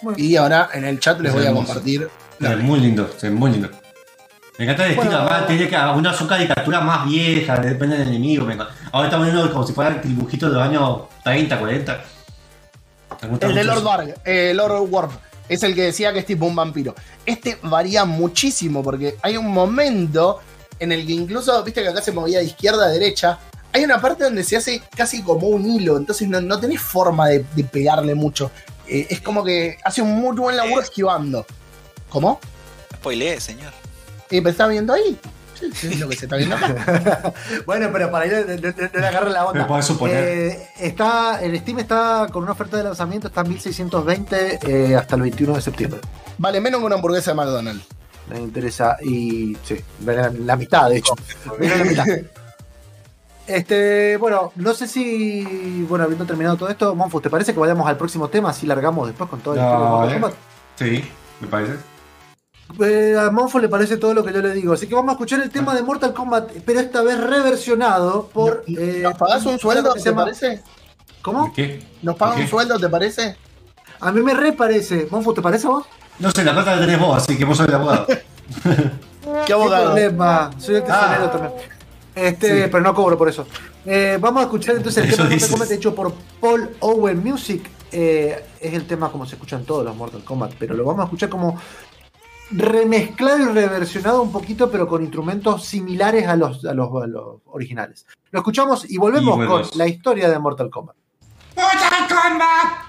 Bueno. Y ahora en el chat les Es voy a compartir. Es muy lindo, es muy lindo. Me encanta el estilo, Bueno. además tiene que una son caricaturas más viejas, depende del enemigo. Ahora estamos viendo como si fueran dibujitos de los años 30, 40. Me gusta El de Lord. Varg, eh, Lord. Es el que decía que es tipo un vampiro. Este varía muchísimo porque hay un momento en el que incluso, viste que acá se movía de izquierda a derecha. Hay una parte donde se hace casi como un hilo, entonces no, no tenés forma de, de pegarle mucho. Eh, es como que hace un muy buen laburo esquivando. ¿Cómo? Spoileé, señor. Eh, ¿pero está viendo ahí? Es lo que se está viendo acá. Bueno, pero para ir no, no- no le agarren la onda. Me puedes suponer. Eh, está, el Steam está con una oferta de lanzamiento, está en 1620 eh, hasta el 21 de septiembre. Vale, menos que una hamburguesa de McDonald's. Me interesa. Y sí, la, mitad, de hecho. Menos la mitad. Este, bueno, no sé si, bueno, habiendo terminado todo esto, Monfus, ¿te parece que vayamos al próximo tema? Así largamos después con todo el Kombat? Sí, me parece. Eh, a Monfo le parece todo lo que yo le digo. Así que vamos a escuchar el tema de Mortal Kombat, pero esta vez reversionado por. eh, ¿Nos pagás un sueldo, te llama- parece? ¿Cómo? ¿Qué? ¿Nos pagan ¿Qué? un sueldo, te parece? A mí me re parece. Monfo, ¿te parece a vos? No sé, la plata la tenés vos, así que vos sos el abogado. ¿Qué ¿Qué abogado? problema? Soy el tesorero Ah. también. Este, pero no cobro por eso. Eh, vamos a escuchar entonces el Eso tema de Mortal. Kombat hecho por Paul Owen Music. Eh, es el tema como se escuchan todos los Mortal Kombat, pero lo vamos a escuchar como remezclado y reversionado un poquito, pero con instrumentos similares a los, a los, a los originales. Lo escuchamos y volvemos Y con la historia de Mortal Kombat. Gamer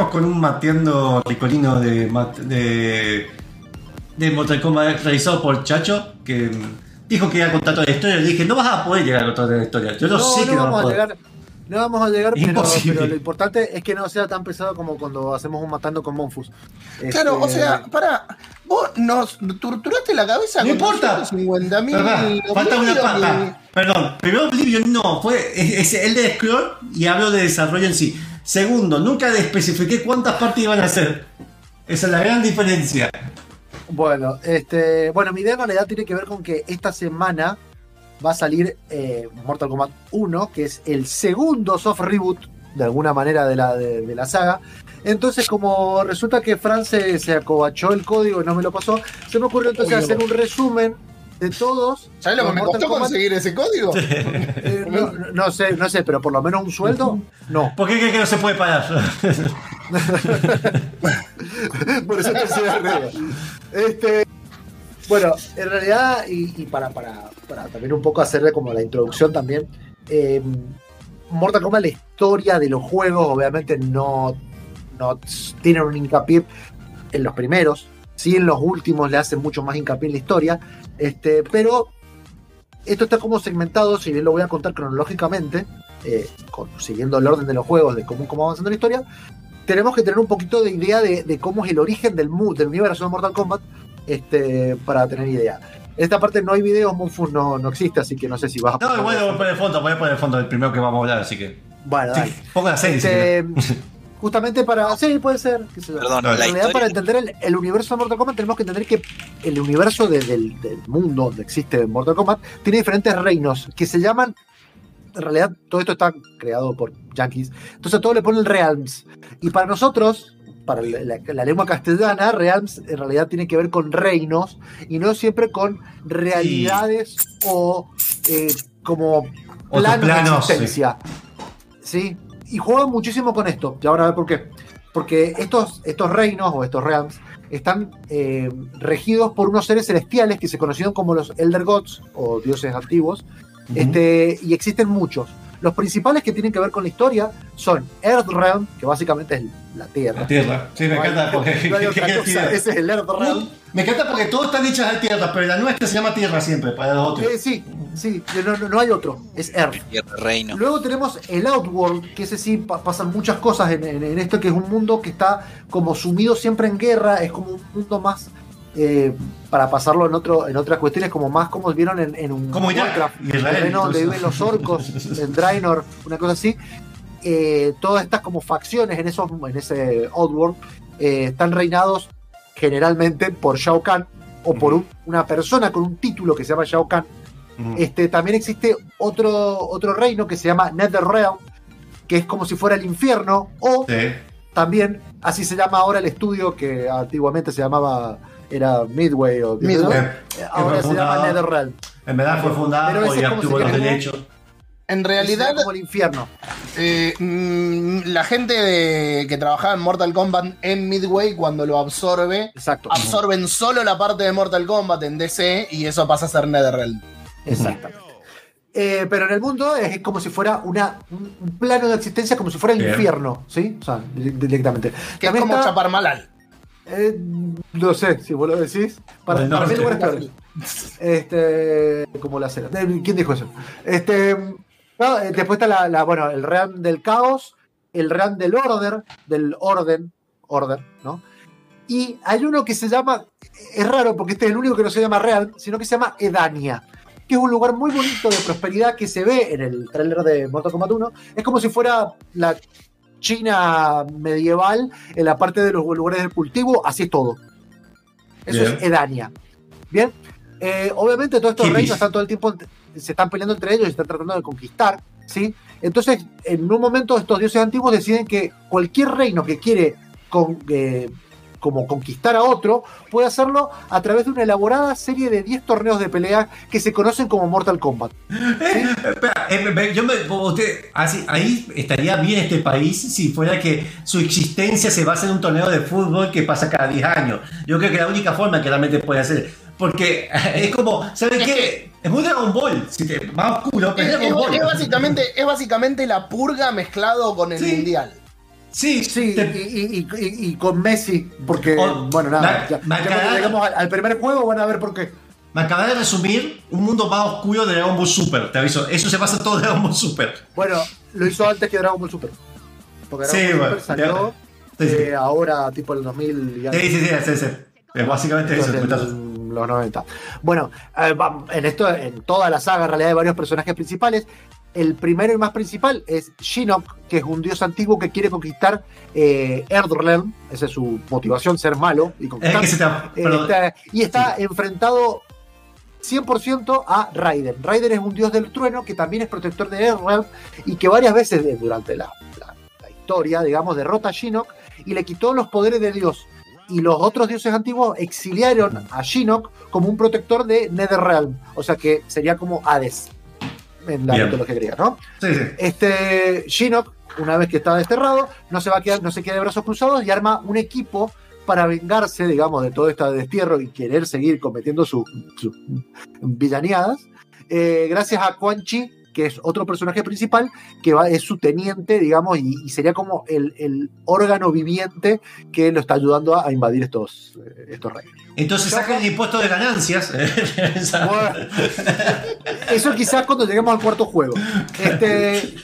Y con un mateando ricolino de, mat- de, de Mortal Kombat realizado por Chacho, que dijo que iba a contar toda la historia. Le dije, no vas a poder llegar a contar toda la historia. Yo lo No, sé no que no vamos a poder. llegar. No vamos a llegar, pero, Imposible. pero lo importante es que no sea tan pesado como cuando hacemos un matando con Monfus. Claro, o Este, sea, para. Vos nos torturaste la cabeza No importa. 50 mil. Perdón, falta una pata. Perdón, primero Oblivion no, fue es, es el de Scroll y hablo de desarrollo en sí. Segundo, nunca especifiqué cuántas partes iban a hacer. Esa es la gran diferencia. Bueno, este, bueno, mi idea en realidad tiene que ver con que esta semana va a salir eh, Mortal Kombat 1, que es el segundo soft reboot, de alguna manera, de la, de, de la saga. Entonces, como resulta que Fran se, se acobachó el código y no me lo pasó, se me ocurrió entonces Obvio. hacer un resumen de todos. ¿Sabes lo que me Mortal costó Kombat. conseguir ese código? Eh, no, sé, no sé, pero por lo menos un sueldo, no. ¿Por qué cree que no se puede parar? Por eso te sigo arriba. Este, bueno, en realidad, y, y para, para, para también un poco hacerle como la introducción también, eh, Mortal Kombat, la historia de los juegos, obviamente no, no tienen un hincapié en los primeros, sí en los últimos le hacen mucho más hincapié en la historia, este, pero esto está como segmentado, si bien lo voy a contar cronológicamente, eh, con- siguiendo el orden de los juegos, de cómo, cómo va avanzando la historia, tenemos que tener un poquito de idea de, de cómo es el origen del, mu- del universo de Mortal Kombat este, para tener idea. En esta parte no hay videos, Monfus no, no existe, así que no sé si vas a No, voy a poner el fondo, voy a poner el fondo del primero que vamos a hablar, así que. Bueno, dale. Sí, ponga la serie. Este. justamente para. Sí, puede ser. qué sé yo. Perdón, En la En realidad, historia. para entender el, el universo de Mortal Kombat, tenemos que entender que el universo de- del, del mundo donde existe Mortal Kombat tiene diferentes reinos que se llaman. En realidad, todo esto está creado por yankees. Entonces, todo le ponen realms. Y para nosotros, para la, la- la lengua castellana, realms en realidad tiene que ver con reinos y no siempre con realidades o eh, como planos de existencia. ¿Sí? Y juegan muchísimo con esto. Y ahora a ver por qué. Porque estos, estos reinos o estos realms están eh, regidos por unos seres celestiales que se conocieron como los Elder Gods o dioses antiguos. este, y existen muchos. Los principales que tienen que ver con la historia son Earth Realm, que básicamente es la Tierra. La tierra. Sí, me encanta porque. ese es el Earth Realm. Me encanta porque todos están hechos de tierra, pero la nuestra se llama tierra siempre, para los otros. Eh, sí, sí, no, no- no hay otro, es Earth. Tierra Reino. Luego tenemos el Outworld, que ese sí pa- pasan muchas cosas en, en- en esto, que es un mundo que está como sumido siempre en guerra, es como un mundo más, eh, para pasarlo en otro en otras cuestiones, como más como vieron en, en un Como Israel, el reino donde viven los orcos, en Draenor, una cosa así. Eh, todas estas como facciones en, esos, en ese Outworld eh, están reinados generalmente por Shao Kahn o por un- una persona con un título que se llama Shao Kahn. Este, también existe otro, otro reino que se llama NetherRealm, que es como si fuera el infierno, o Sí. también, así se llama ahora el estudio que antiguamente se llamaba, era Midway o Midway. Eh, ahora se llama NetherRealm. En verdad fue fundada es obtuvo los derechos. En realidad, como el infierno. eh, mm, la gente de- que trabajaba en Mortal Kombat en Midway, cuando lo absorbe, Exacto. absorben solo la parte de Mortal Kombat en DC y eso pasa a ser NetherRealm. Exactamente. Eh, pero en el mundo es como si fuera una, un plano de existencia, como si fuera el Bien. infierno, ¿sí? O sea, di- directamente. Que es También como está- chapar malal. Eh, no sé, si vos lo decís. Para, Del para mí el norte. lugar es peor. Este, como la cera. Eh, ¿Quién dijo eso? Este, no, eh, después está la, la- bueno, el Real del Caos, el Real del Order, del Orden, Order, ¿no? Y hay uno que se llama, es raro porque este es el único que no se llama Real, sino que se llama Edania, que es un lugar muy bonito de prosperidad que se ve en el trailer de Mortal Kombat 1. Es como si fuera la China medieval en la parte de los lugares del cultivo, así es todo. Eso Bien. es Edania. Bien. Eh, obviamente todos estos reinos están todo el tiempo, se están peleando entre ellos y están tratando de conquistar. ¿sí? Entonces, en un momento estos dioses antiguos deciden que cualquier reino que quiere con, eh, como conquistar a otro, puede hacerlo a través de una elaborada serie de 10 torneos de pelea que se conocen como Mortal Kombat. Espera, eh, yo me, usted, así, ahí estaría bien este país si fuera que su existencia se basa en un torneo de fútbol que pasa cada 10 años. Yo creo que la única forma que realmente puede hacer. Porque es como, ¿saben qué? Es muy Dragon Ball, si te, más oscuro, pero Es, es Dragon es- Ball. es básicamente, es básicamente la purga mezclado con el Sí. mundial. Sí, Sí, te- y, y- y- y con Messi, porque, Oh, bueno, nada, ma- ya, ma- ya llegamos al, al primer juego van a ver por qué. me acabas de resumir un mundo más oscuro de Dragon Ball Super, te aviso. Eso se basa en todo Dragon Ball Super. Bueno, lo hizo antes que Dragon Ball Super. Porque Dragon Sí, Ball bueno, Super salió Sí, sí. eh, ahora, tipo el 2000 y. Sí, sí, sí, sí. Es básicamente eso. En los 90. Bueno, eh, en esto, en toda la saga, en realidad hay varios personajes principales. El primero y más principal es Shinnok, que es un dios antiguo que quiere conquistar eh. Esa es su motivación, ser malo y Es conquistar. que se te... Eh, está- y está enfrentado 100% a Raiden. Raiden es un dios del trueno que también es protector de Erdrealm y que varias veces de- durante la, la- la historia, digamos, derrota a Shinnok y le quitó los poderes de dios. Y los otros dioses antiguos exiliaron a Shinnok como un protector de Netherrealm. O sea que sería como Hades en la Bien. mitología griega, ¿no? Sí, sí. Este Shinnok, una vez que está desterrado, no se va a quedar, no se queda de brazos cruzados y arma un equipo para vengarse, digamos, de todo este destierro y querer seguir cometiendo sus sus villaneadas. eh, gracias a Quan Chi, que es otro personaje principal, que va, es su teniente, digamos, y, y sería como el, el órgano viviente que lo está ayudando a, a invadir estos, eh, estos reinos. Entonces sacan el impuesto de ganancias. Bueno, eso quizás cuando lleguemos al cuarto juego. Este,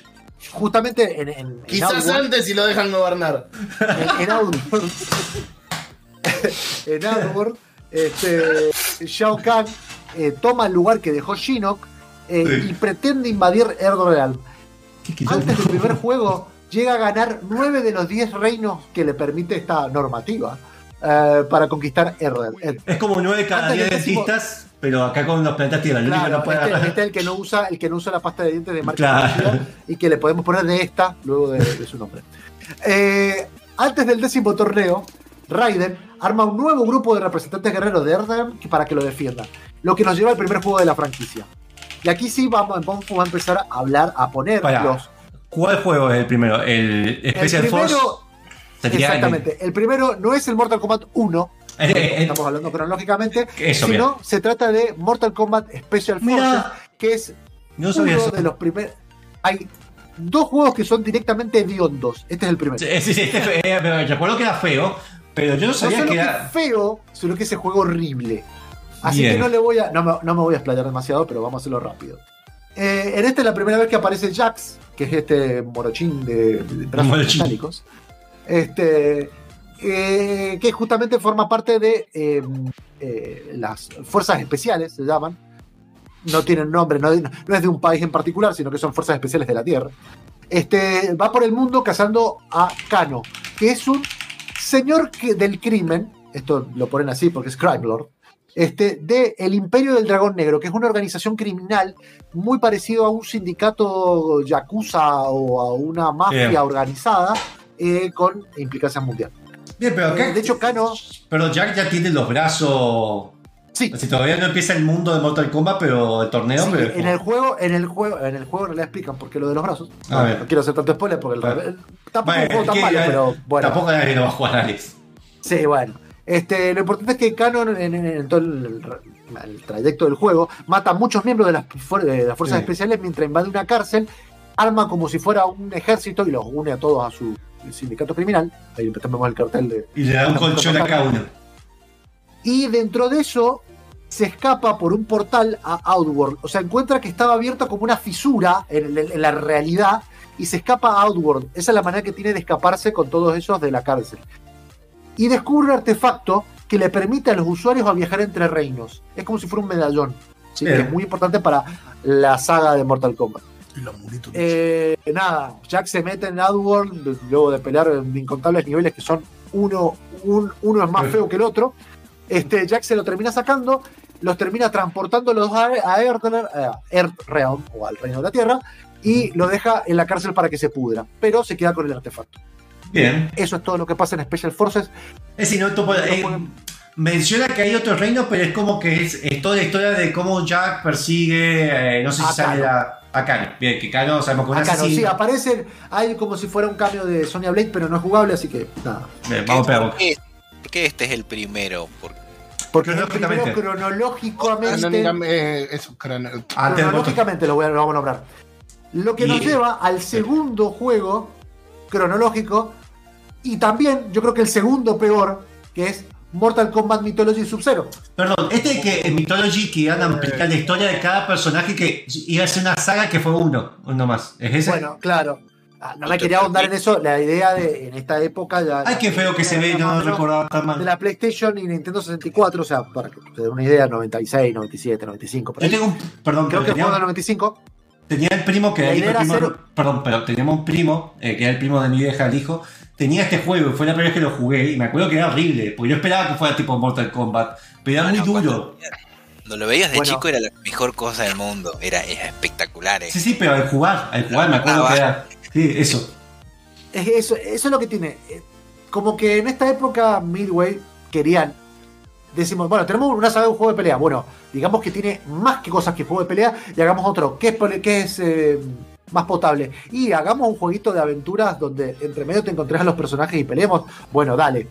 justamente en, en- en Quizás Outworld- antes si lo dejan gobernar. en, en Outworld, en Outworld, este, Shao Kahn eh, toma el lugar que dejó Shinnok eh, Sí. y pretende invadir Erdrealm. ¿Qué quilombo? Antes del primer juego, llega a ganar 9 de los 10 reinos que le permite esta normativa eh, para conquistar. Eh, Es como nueve cada Antes día del décimo- dentistas, pero acá con los planetas Tierra. Claro, no puede este, agarrar- este es el que no usa, el que no usa la pasta de dientes de marca Claro. y que le podemos poner de esta luego de, de su nombre. Eh, antes del décimo torneo, Raiden arma un nuevo grupo de representantes guerreros de Erdem para que lo defiendan. Lo que nos lleva al primer juego de la franquicia. Y aquí sí vamos, vamos a empezar a hablar, a poner Pará. los. ¿Cuál juego es el primero? El El Special Force. primero, el- exactamente. El primero no es el Mortal Kombat 1, Eh, eh, eh, estamos hablando cronológicamente, Eso, sino se trata de Mortal Kombat Special Forces, Mira. que es no uno de los primeros. Hay dos juegos que son directamente hediondos. Este es el primero. Sí, sí, sí, este- eh, recuerdo que era feo, pero yo no no sabía solo que era. feo, sino que ese juego horrible. Así Bien. que no le voy a. No me, no me voy a explayar demasiado, pero vamos a hacerlo rápido. Eh, en este es la primera vez que aparece Jax, que es este morochín de, de brazos metálicos. Este. eh, que justamente forma parte de eh, eh, las fuerzas especiales, se llaman. No tienen nombre, no, no es de un país en particular, sino que son fuerzas especiales de la Tierra. Este, va por el mundo cazando a Kano, que es un señor que- del crimen, esto lo ponen así porque es Crime Lord, este, de el Imperio del Dragón Negro, que es una organización criminal muy parecido a un sindicato yakuza o a una mafia Bien. organizada eh, con implicancias mundiales. Bien, pero acá. Eh, de hecho, Kano, Pero Jack ya tiene los brazos. sí, Si todavía no empieza el mundo de Mortal Kombat, pero el torneo. sí, pero- en el juego, en el juego, en el juego no le explican por qué lo de los brazos. A No, ver. no quiero hacer tanto spoiler porque el, tampoco es un juego tan malo, pero bueno. Tampoco nadie lo va a jugar, Alex. Sí, bueno. Este, lo importante es que Canon en, en- en todo el, el trayecto del juego mata a muchos miembros de las, fuer- de las fuerzas Sí. especiales mientras invade una cárcel, arma como si fuera un ejército y los une a todos a su sindicato criminal. Ahí vemos el cartel de. Y le da un colchón a cada uno. Y dentro de eso se escapa por un portal a Outworld. O sea, encuentra que estaba abierto como una fisura en, en- en la realidad y se escapa a Outworld. Esa es la manera que tiene de escaparse con todos esos de la cárcel. Y descubre un artefacto que le permite a los usuarios a viajar entre reinos. Es como si fuera un medallón. ¿sí? Que es muy importante para la saga de Mortal Kombat. Eh, nada, Jack se mete en Outworld luego de pelear en incontables niveles que son uno, un- uno es más Sí. feo que el otro. Este, Jack se lo termina sacando los termina transportando los a, a Earth- a Earthrealm o al Reino de la Tierra y lo deja en la cárcel para que se pudra, pero se queda con el artefacto. Bien. Eso es todo lo que pasa en Special Forces. Es decir, no, tú puedes- eh, menciona que hay otro reino, pero es como que es, es toda la historia de cómo Jack persigue, eh, no sé si A sale la, a Kano. Bien, que Kano sabemos que es un Acá no, sí, aparecen, hay como si fuera un cambio de Sonya Blade, pero no es jugable, así que nada. Bien, vamos a. ¿Por qué, por qué este es el primero? Por- Porque es el primero cronológicamente. Eh, crono- del voto. cronológicamente lo, voy a, lo vamos a nombrar. Lo que nos lleva al segundo juego cronológico y también yo creo que el segundo peor, que es Mortal Kombat Mythology Sub-Zero. Perdón, este que en Mythology que iban a ampliar la historia de cada personaje que iba a ser una saga que fue uno, uno más. ¿Es ese? Bueno, claro. Ah, No me quería ahondar en eso. La idea de en esta época ya. Ay, qué feo que se ve, no recordaba tan De mal. la PlayStation y Nintendo 64, o sea, para que te den una idea, 96, 97, 95. Por Yo tengo un. Perdón, Creo que fue en el 95. tenía el primo que fue el era primo- Perdón, pero teníamos un primo, eh, que era el primo de mi vieja, el hijo. Tenía este juego y fue la primera vez que lo jugué y me acuerdo que era horrible, porque yo esperaba que fuera tipo Mortal Kombat, pero era muy duro. Cuando lo veías de Bueno. chico era la mejor cosa del mundo. Era, era espectacular. eh. Sí, sí, pero al jugar, al jugar me acuerdo Ah, que va. era. Sí, eso. Es eso, eso es lo que tiene. Eh, Como que en esta época Midway querían. Decimos, bueno, tenemos una saga de un juego de pelea. Bueno, digamos que tiene más que cosas que juego de pelea y hagamos otro que es, que es eh, más potable. Y hagamos un jueguito de aventuras donde entre medio te encontrás a los personajes y peleemos. Bueno, dale.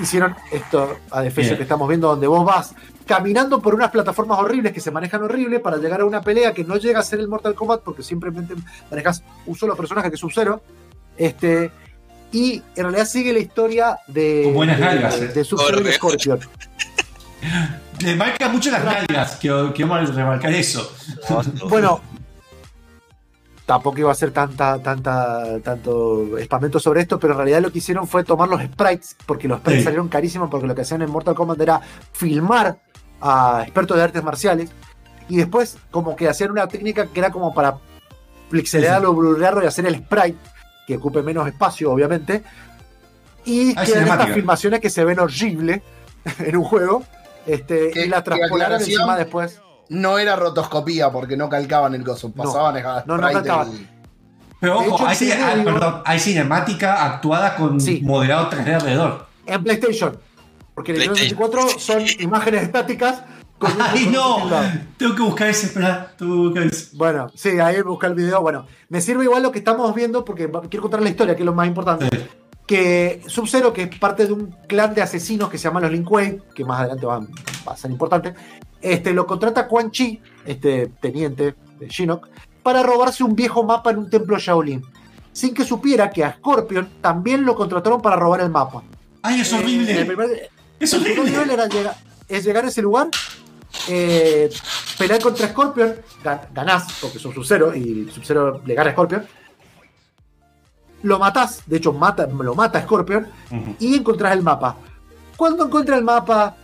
Hicieron esto a defensa que estamos viendo, donde vos vas caminando por unas plataformas horribles que se manejan horrible para llegar a una pelea que no llega a ser el Mortal Kombat porque simplemente manejas un solo personaje que es Sub-Zero. Este, y en realidad sigue la historia de, Con buenas de, nalgas, de, eh. de Sub-Zero. Scorpion. Le marca mucho las nalgas, que, que vamos a remarcar eso. Bueno, tampoco iba a ser tanta, tanta, tanto espamento sobre esto, pero en realidad lo que hicieron fue tomar los sprites, porque los sprites Sí. salieron carísimos, porque lo que hacían en Mortal Kombat era filmar a expertos de artes marciales, y después como que hacían una técnica que era como para pixelarlo, blurrearlo y hacer el sprite, que ocupe menos espacio, obviamente, y Ah, quedan estas filmaciones que se ven horribles en un juego, este, y la que transpolaron encima después. No era rotoscopía porque no calcaban el coso, pasaban a no, no calcaban. y- Pero ojo, hecho, hay, perdón, cinemática actuada con Sí. moderado 3D alrededor. En PlayStation. Porque en el PlayStation. 64 son imágenes estáticas. con un- ¡Ay, con no! Tengo que buscar ese, espera, tengo que buscar ese. Bueno, sí, ahí busca el video. Bueno, me sirve igual lo que estamos viendo porque quiero contar la historia, que es lo más importante. Sí. Que Sub-Zero, que es parte de un clan de asesinos que se llaman los Lin Kuei, que más adelante van, va a ser importante, este, lo contrata Quan Chi, este teniente de Shinnok, para robarse un viejo mapa en un templo Shaolin. Sin que supiera que a Scorpion también lo contrataron para robar el mapa. ¡Ay, es Eh, en el horrible! primer- ¡Es el segundo nivel horrible! era llegar, es llegar a ese lugar, eh, pelear contra Scorpion, gan- ganás, porque son Sub-Zero y Sub-Zero le gana a Scorpion. Lo matás, de hecho mata, lo mata a Scorpion y encontrás el mapa. Cuando encuentra el mapa,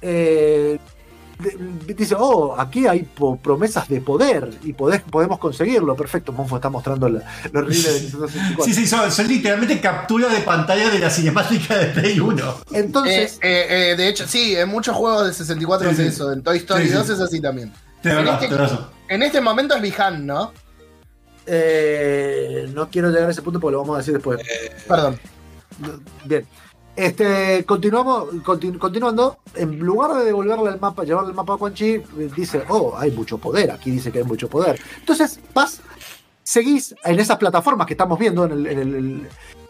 eh, de- dice, oh, aquí hay promesas de poder y podés- podemos conseguirlo. Perfecto, Monfo está mostrando la- lo horrible de Nintendo 64. Sí, sí, son, son literalmente capturas de pantalla de la cinemática de Play 1. Entonces, Eh, eh, eh, de hecho, sí, en muchos juegos de 64 Sí, es eso. En Toy Story Sí, sí. 2 es así también. En verdad, este-. En este momento es Bihan, ¿no? eh, no quiero llegar a ese punto porque lo vamos a decir después. Perdón. Bien. Este, continuamos, continu- continuando, en lugar de devolverle el mapa, llevarle el mapa a Quan Chi, dice, oh, hay mucho poder, aquí dice que hay mucho poder. Entonces, vas, seguís en esas plataformas que estamos viendo,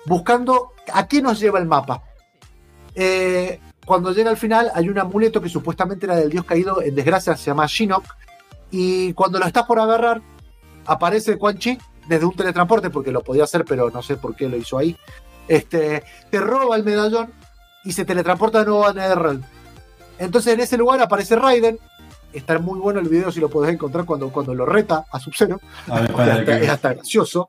buscando a qué nos lleva el mapa. Eh, cuando llega al final, hay un amuleto que supuestamente era del dios caído en desgracia, se llama Shinnok, y cuando lo estás por agarrar, aparece Quan Chi desde un teletransporte, porque lo podía hacer, pero no sé por qué lo hizo ahí. Este, te roba el medallón y se teletransporta de nuevo a Netherrealm. Entonces en ese lugar aparece Raiden. Está muy bueno el video si lo podés encontrar cuando, cuando lo reta a Sub-Zero. A ver, O sea, para hasta- que- es hasta gracioso.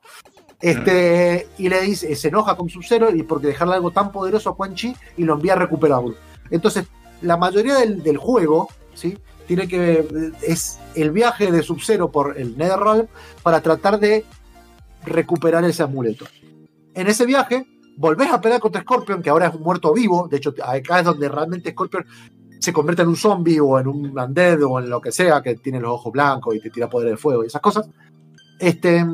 Este, y le dice, se enoja con Sub-Zero y porque dejarle algo tan poderoso a Quan Chi y lo envía a recuperarlo. Entonces, la mayoría del, del juego, ¿sí? Tiene que. es el viaje de Sub-Zero por el Netherrealm para tratar de recuperar ese amuleto. En ese viaje, volvés a pelear contra Scorpion, que ahora es un muerto vivo. De hecho, acá es donde realmente Scorpion se convierte en un zombie o en un undead o en lo que sea, que tiene los ojos blancos y te tira poder de fuego y esas cosas. Este,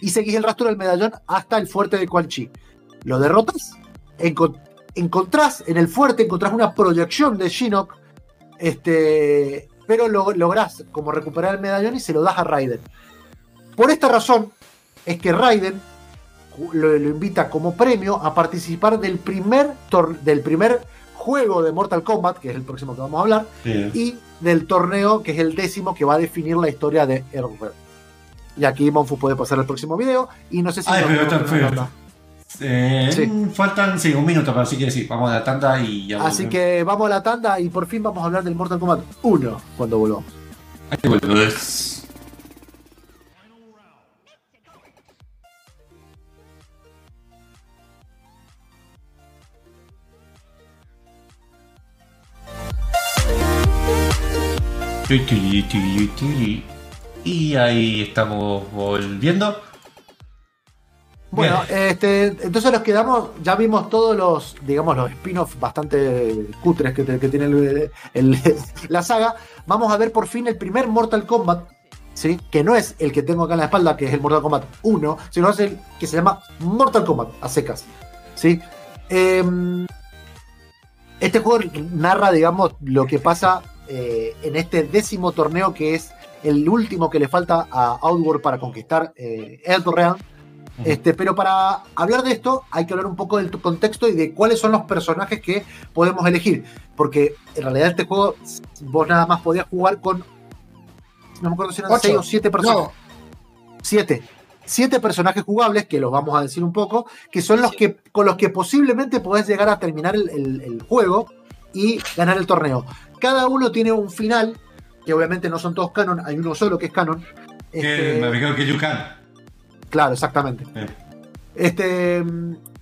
y seguís el rastro del medallón hasta el fuerte de Quan Chi. Lo derrotas, encon- encontrás en el fuerte, encontrás una proyección de Shinnok, este, pero lo, lográs como recuperar el medallón y se lo das a Raiden. Por esta razón es que Raiden lo, lo invita como premio a participar del primer, tor- del primer juego de Mortal Kombat, que es el próximo que vamos a hablar, Sí. y del torneo que es el décimo que va a definir la historia de Error. Y aquí Monfu puede pasar al próximo video y no sé si... Ay, pero. Eh, Sí. Faltan sí, un minuto, pero así que sí, vamos a la tanda y ya Así volvemos. que vamos a la tanda y por fin vamos a hablar del Mortal Kombat 1 cuando volvamos. Ahí volvemos. Y ahí estamos volviendo. Bueno, este, entonces nos quedamos, ya vimos todos los, digamos, los spin-offs bastante cutres que, tiene el- el- la saga. Vamos a ver por fin el primer Mortal Kombat, ¿sí? Que no es el que tengo acá en la espalda, que es el Mortal Kombat 1, sino es el que se llama Mortal Kombat, a secas, ¿sí? Em, este juego narra, digamos, lo que pasa eh, en este décimo torneo que es el último que le falta a Outward para conquistar eh, Eldorean. Este, pero para hablar de esto hay que hablar un poco del contexto y de cuáles son los personajes que podemos elegir. Porque en realidad este juego vos nada más podías jugar con... No me acuerdo si eran Ocho. 6 o 7 personas. No, 7. Siete personajes jugables, que los vamos a decir un poco, que son los que con los que posiblemente podés llegar a terminar el, el- el juego y ganar el torneo. Cada uno tiene un final, que obviamente no son todos canon, hay uno solo que es canon. Que Este, creo que Yukan. Claro, exactamente. Eh. Este,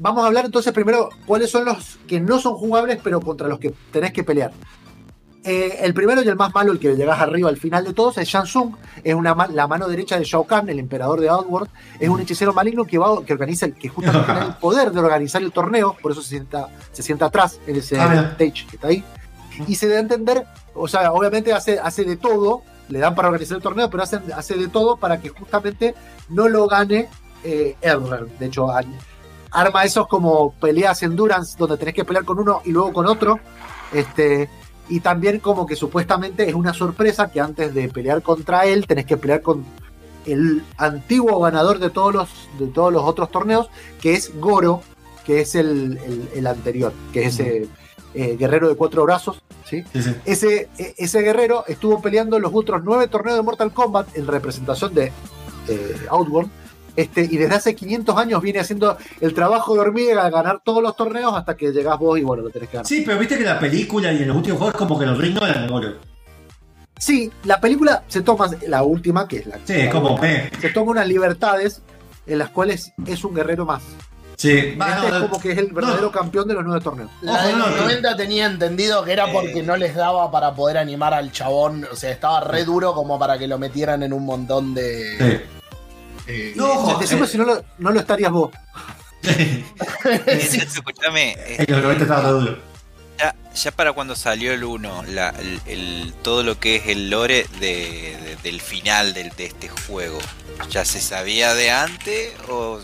vamos a hablar entonces primero cuáles son los que no son jugables, pero contra los que tenés que pelear. Eh, el primero y el más malo, el que llegás arriba al final de todos, es Shansung. Es una, ma- la mano derecha de Shao Kahn, el emperador de Outward. Es un hechicero maligno que, va, que organiza, el- que justamente tiene el poder de organizar el torneo, por eso se sienta, se sienta atrás en ese Ah, stage que está ahí. Y se da a entender, o sea, obviamente hace, hace de todo, le dan para organizar el torneo, pero hace, hace de todo para que justamente no lo gane eh. De hecho, arma esos como peleas endurance donde tenés que pelear con uno y luego con otro. Este, y también como que supuestamente es una sorpresa que antes de pelear contra él tenés que pelear con el antiguo ganador de todos los, de todos los otros torneos, que es Goro, que es el, el- el anterior, que es ese eh, guerrero de cuatro brazos. ¿sí? Sí, sí. Ese, e- ese guerrero estuvo peleando en los otros nueve torneos de Mortal Kombat en representación de eh, Outworld. Este, y desde hace 500 años viene haciendo el trabajo de hormiga, ganar todos los torneos hasta que llegás vos y bueno, lo tenés que ganar. Sí, pero viste que la película y en los últimos juegos como que los reignoran Goro. Sí, la película se toma, la última, que es la Sí, es como, eh. se toma unas libertades en las cuales es un guerrero más. Sí, este no, es como que es el verdadero campeón de los nueve torneos. La no, no. 90 tenía entendido que era porque no les daba para poder animar al chabón. O sea, estaba re duro como para que lo metieran en un montón de. Sí. eh, No, ojo, Decime eh, si no lo, no lo estarías vos. Escúchame, eh, En los 90 estaba duro. ya, ya para cuando salió el 1, la- el, el- todo lo que es el lore de- de- del final del- de este juego, ¿ya se sabía de antes o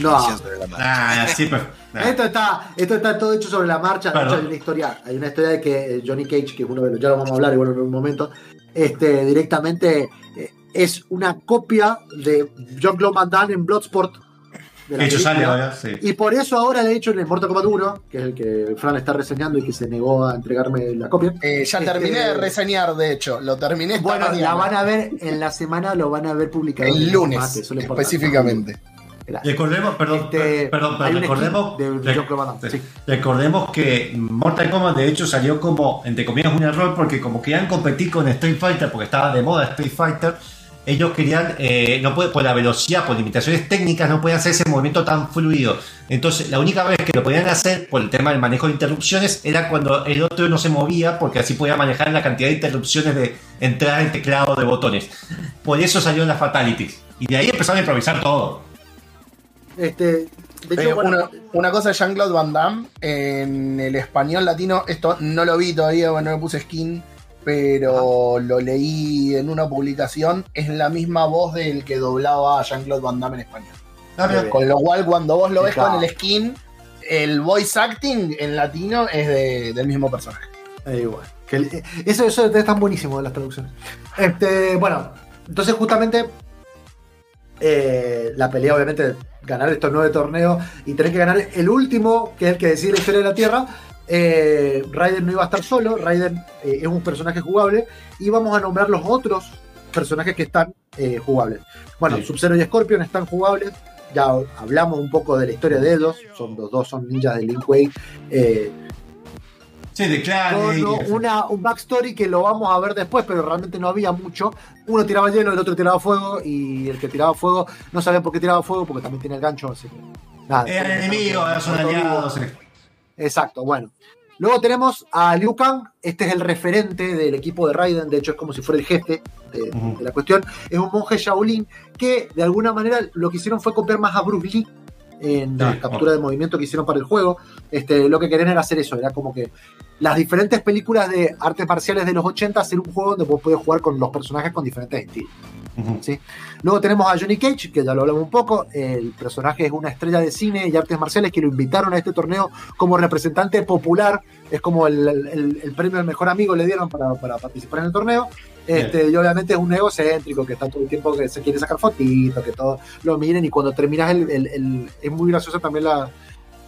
No. sobre la marcha? Sí, pero. nah. Esto está, esto está todo hecho sobre la marcha. De Claro. hecho, hay una historia, hay una historia de que eh, Johnny Cage, que es uno de los, ya lo vamos a hablar igual en un momento, este, directamente eh, es una copia de John Claude Van Damme en Bloodsport. De hecho sale película. ahora, sí. Y por eso ahora, de hecho, en el Mortal Kombat 1, que es el que Fran está reseñando y que se negó a entregarme la copia. eh, ya Este- terminé de reseñar, de hecho. Lo terminé esta Bueno, mañana. la van a ver en la semana, lo van a ver publicado. el lunes, Mate, eso le importa. Recordemos, perdón, Este, perdón, perdón, recordemos, skin de rec- sí. recordemos que Mortal Kombat de hecho salió como, entre comillas, un error porque como querían competir con Street Fighter, porque estaba de moda Street Fighter, ellos querían, eh, no puede, por la velocidad, por limitaciones técnicas, no podían hacer ese movimiento tan fluido. Entonces, la única vez que lo podían hacer por el tema del manejo de interrupciones era cuando el otro no se movía, porque así podía manejar la cantidad de interrupciones de entrada en teclado de botones. Por eso salieron las fatalities. Y de ahí empezaron a improvisar todo. Este, De Eh, hecho, bueno, una, una cosa de Jean-Claude Van Damme, en el español latino, esto no lo vi todavía, bueno, no me puse skin, pero lo leí en una publicación, es la misma voz del que doblaba a Jean-Claude Van Damme en español. Ah. Con lo cual, cuando vos lo ves con el skin, el voice acting en latino es de- del mismo personaje. Eh, igual. Que el- eso, eso es tan buenísimo de las traducciones. Este, bueno, entonces justamente eh, la pelea, obviamente, ganar estos nueve torneos y tener que ganar el último, que es el que decide la historia de la Tierra. Eh, Raiden no iba a estar solo, Raiden eh, es un personaje jugable y vamos a nombrar los otros personajes que están eh, jugables. Bueno, Sí. Sub-Zero y Scorpion están jugables. Ya hablamos un poco de la historia de ellos. Son los dos son ninjas de Link Way. Sí, de con una, un backstory que lo vamos a ver después, pero realmente no había mucho. Uno tiraba hielo, el otro tiraba fuego, y el que tiraba fuego no sabía por qué tiraba fuego, porque también tiene el gancho, así que. Nada, Eran enemigos, son aliados. Exacto, bueno. Luego tenemos a Liu Kang, este es el referente del equipo de Raiden, de hecho es como si fuera el jefe de, la cuestión. Es un monje Shaolin que de alguna manera lo que hicieron fue copiar más a Bruce Lee en la Sí, captura de movimiento que hicieron para el juego. Este, lo que querían era hacer eso, era como que las diferentes películas de artes marciales de los 80 hacer un juego donde vos podés jugar con los personajes con diferentes estilos. ¿sí? Luego tenemos a Johnny Cage, que ya lo hablamos un poco. El personaje es una estrella de cine y artes marciales que lo invitaron a este torneo como representante popular. Es como el, el- el premio al mejor amigo le dieron para, para participar en el torneo. Este, y obviamente es un egocéntrico que está todo el tiempo que se quiere sacar fotitos, que todos lo miren. Y cuando terminas el. el- el- es muy gracioso también la.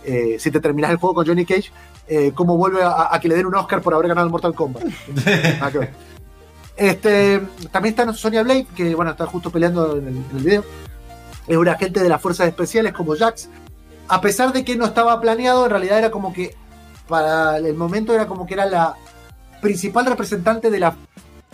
eh, si te terminas el juego con Johnny Cage, eh, cómo vuelve a, a que le den un Oscar por haber ganado el Mortal Kombat. Este, también está Sonia Blade, que bueno, está justo peleando en el, en el video. Es un agente de las fuerzas especiales como Jax. A pesar de que no estaba planeado, en realidad era como que para el momento era como que era la principal representante de las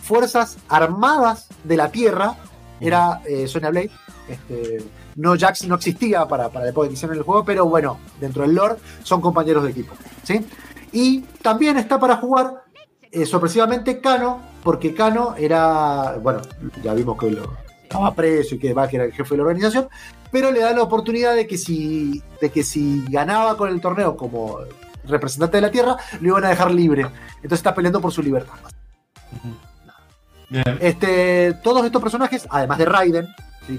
fuerzas armadas de la Tierra. Era eh, Sonya Blade. Este, no Jax no existía para, para la época que hicieron el juego, pero bueno, dentro del lore son compañeros de equipo. ¿sí? Y también está para jugar eh, sorpresivamente Kano, porque Kano era, bueno, ya vimos que lo estaba preso y que va, que era el jefe de la organización, pero le da la oportunidad de que si, de que si ganaba con el torneo como representante de la Tierra, lo iban a dejar libre. Entonces está peleando por su libertad. Este, todos estos personajes, además de Raiden,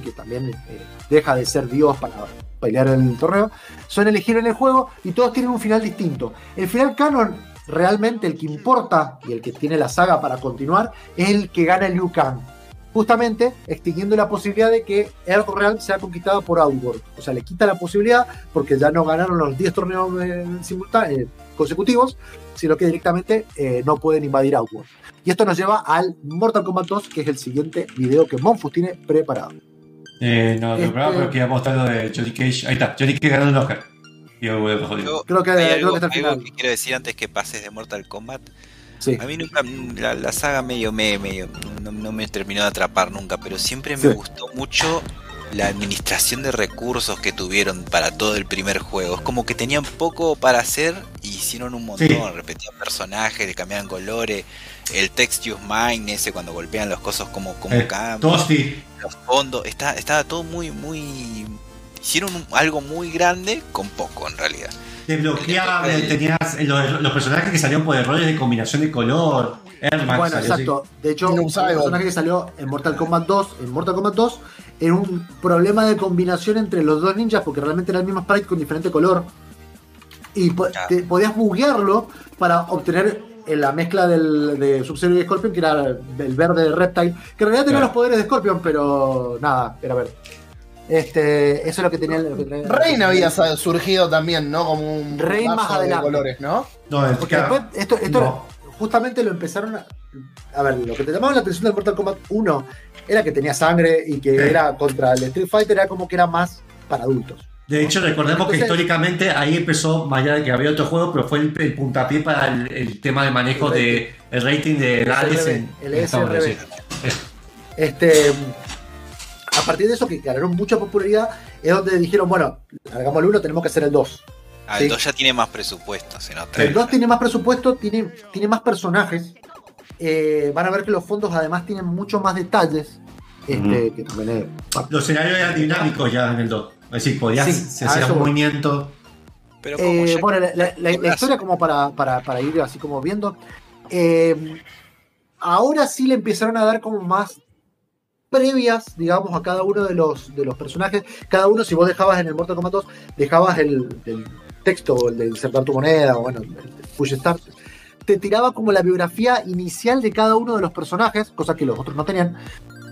que también eh, deja de ser Dios para pelear el torneo, son elegidos en el juego y todos tienen un final distinto. El final canon, realmente el que importa y el que tiene la saga para continuar, es el que gana Liu Kang. Justamente extinguiendo la posibilidad de que Earth Realm sea conquistada por Outworld. O sea, le quita la posibilidad porque ya no ganaron los 10 torneos eh, eh, consecutivos, sino que directamente eh, no pueden invadir Outworld. Y esto nos lleva al Mortal Kombat 2, que es el siguiente video que Monfus tiene preparado. Eh, no, Este- pero pero quería mostrar lo de Johnny Cage. Ahí está, Johnny Cage ganó un Oscar. Yo. Yo- Creo que, hay creo algo, que está al algo final. que quiero decir antes que pases de Mortal Kombat. Sí. A mí nunca, la, la saga medio me, medio, no, no me terminó de atrapar nunca, pero siempre me Sí. gustó mucho la administración de recursos que tuvieron para todo el primer juego. Es como que tenían poco para hacer y hicieron un montón. Sí. Repetían personajes, le cambiaban colores, el text use mine ese cuando golpean los cosos como, como Eh, cambian, Tosti. los fondos. Está, estaba todo muy, muy... Hicieron un- algo muy grande con poco en realidad. Desbloqueable, tenías eh, los, los personajes que salieron por errores de combinación de color. Bueno, salió exacto. De hecho, No un personaje que salió en Mortal Kombat 2, en Mortal Kombat 2, era un problema de combinación entre los dos ninjas, porque realmente era el mismo sprite con diferente color. Y po- te- podías buguearlo para obtener eh, la mezcla del, de Sub-Zero y Scorpion, que era el verde de Reptile, que en realidad tenía Claro. los poderes de Scorpion, pero nada, era verde. Este, eso es lo que tenía. Lo que tenía- Rain había surgido también, ¿no? Como un Rain más mazo de adelante. colores, ¿no? No, es Porque que- después, esto, esto no. Justamente lo empezaron a. A ver, lo que te llamaba la atención del Mortal Kombat 1 era que tenía sangre y que Sí. era contra el Street Fighter, era como que era más para adultos. De hecho, recordemos que históricamente ahí empezó, más allá de que había otro juego, pero fue el, el puntapié para el, el tema de manejo El de el rating de edades en, el en SRB. Este, a partir de eso, que ganaron mucha popularidad, es donde dijeron, bueno, hagamos el 1, tenemos que hacer el 2. Ah, Sí. el 2 ya tiene más presupuesto, se nota. El 2 tiene más presupuesto, tiene, tiene más personajes. Eh, van a ver que los fondos además tienen mucho más detalles. Este, que también es Los escenarios eran dinámicos ya en el 2. Es decir, podías Sí, eso un movimiento. Pero como Eh, bueno, la, la- la- la Brazo. historia como para, para, para ir así como viendo. eh, ahora sí le empezaron a dar como más previas, digamos, a cada uno de los, de los personajes. Cada uno, si vos dejabas en el Mortal Kombat 2, dejabas el, el texto, o el de insertar tu moneda, o bueno, el push start, te tiraba como la biografía inicial de cada uno de los personajes, cosa que los otros no tenían,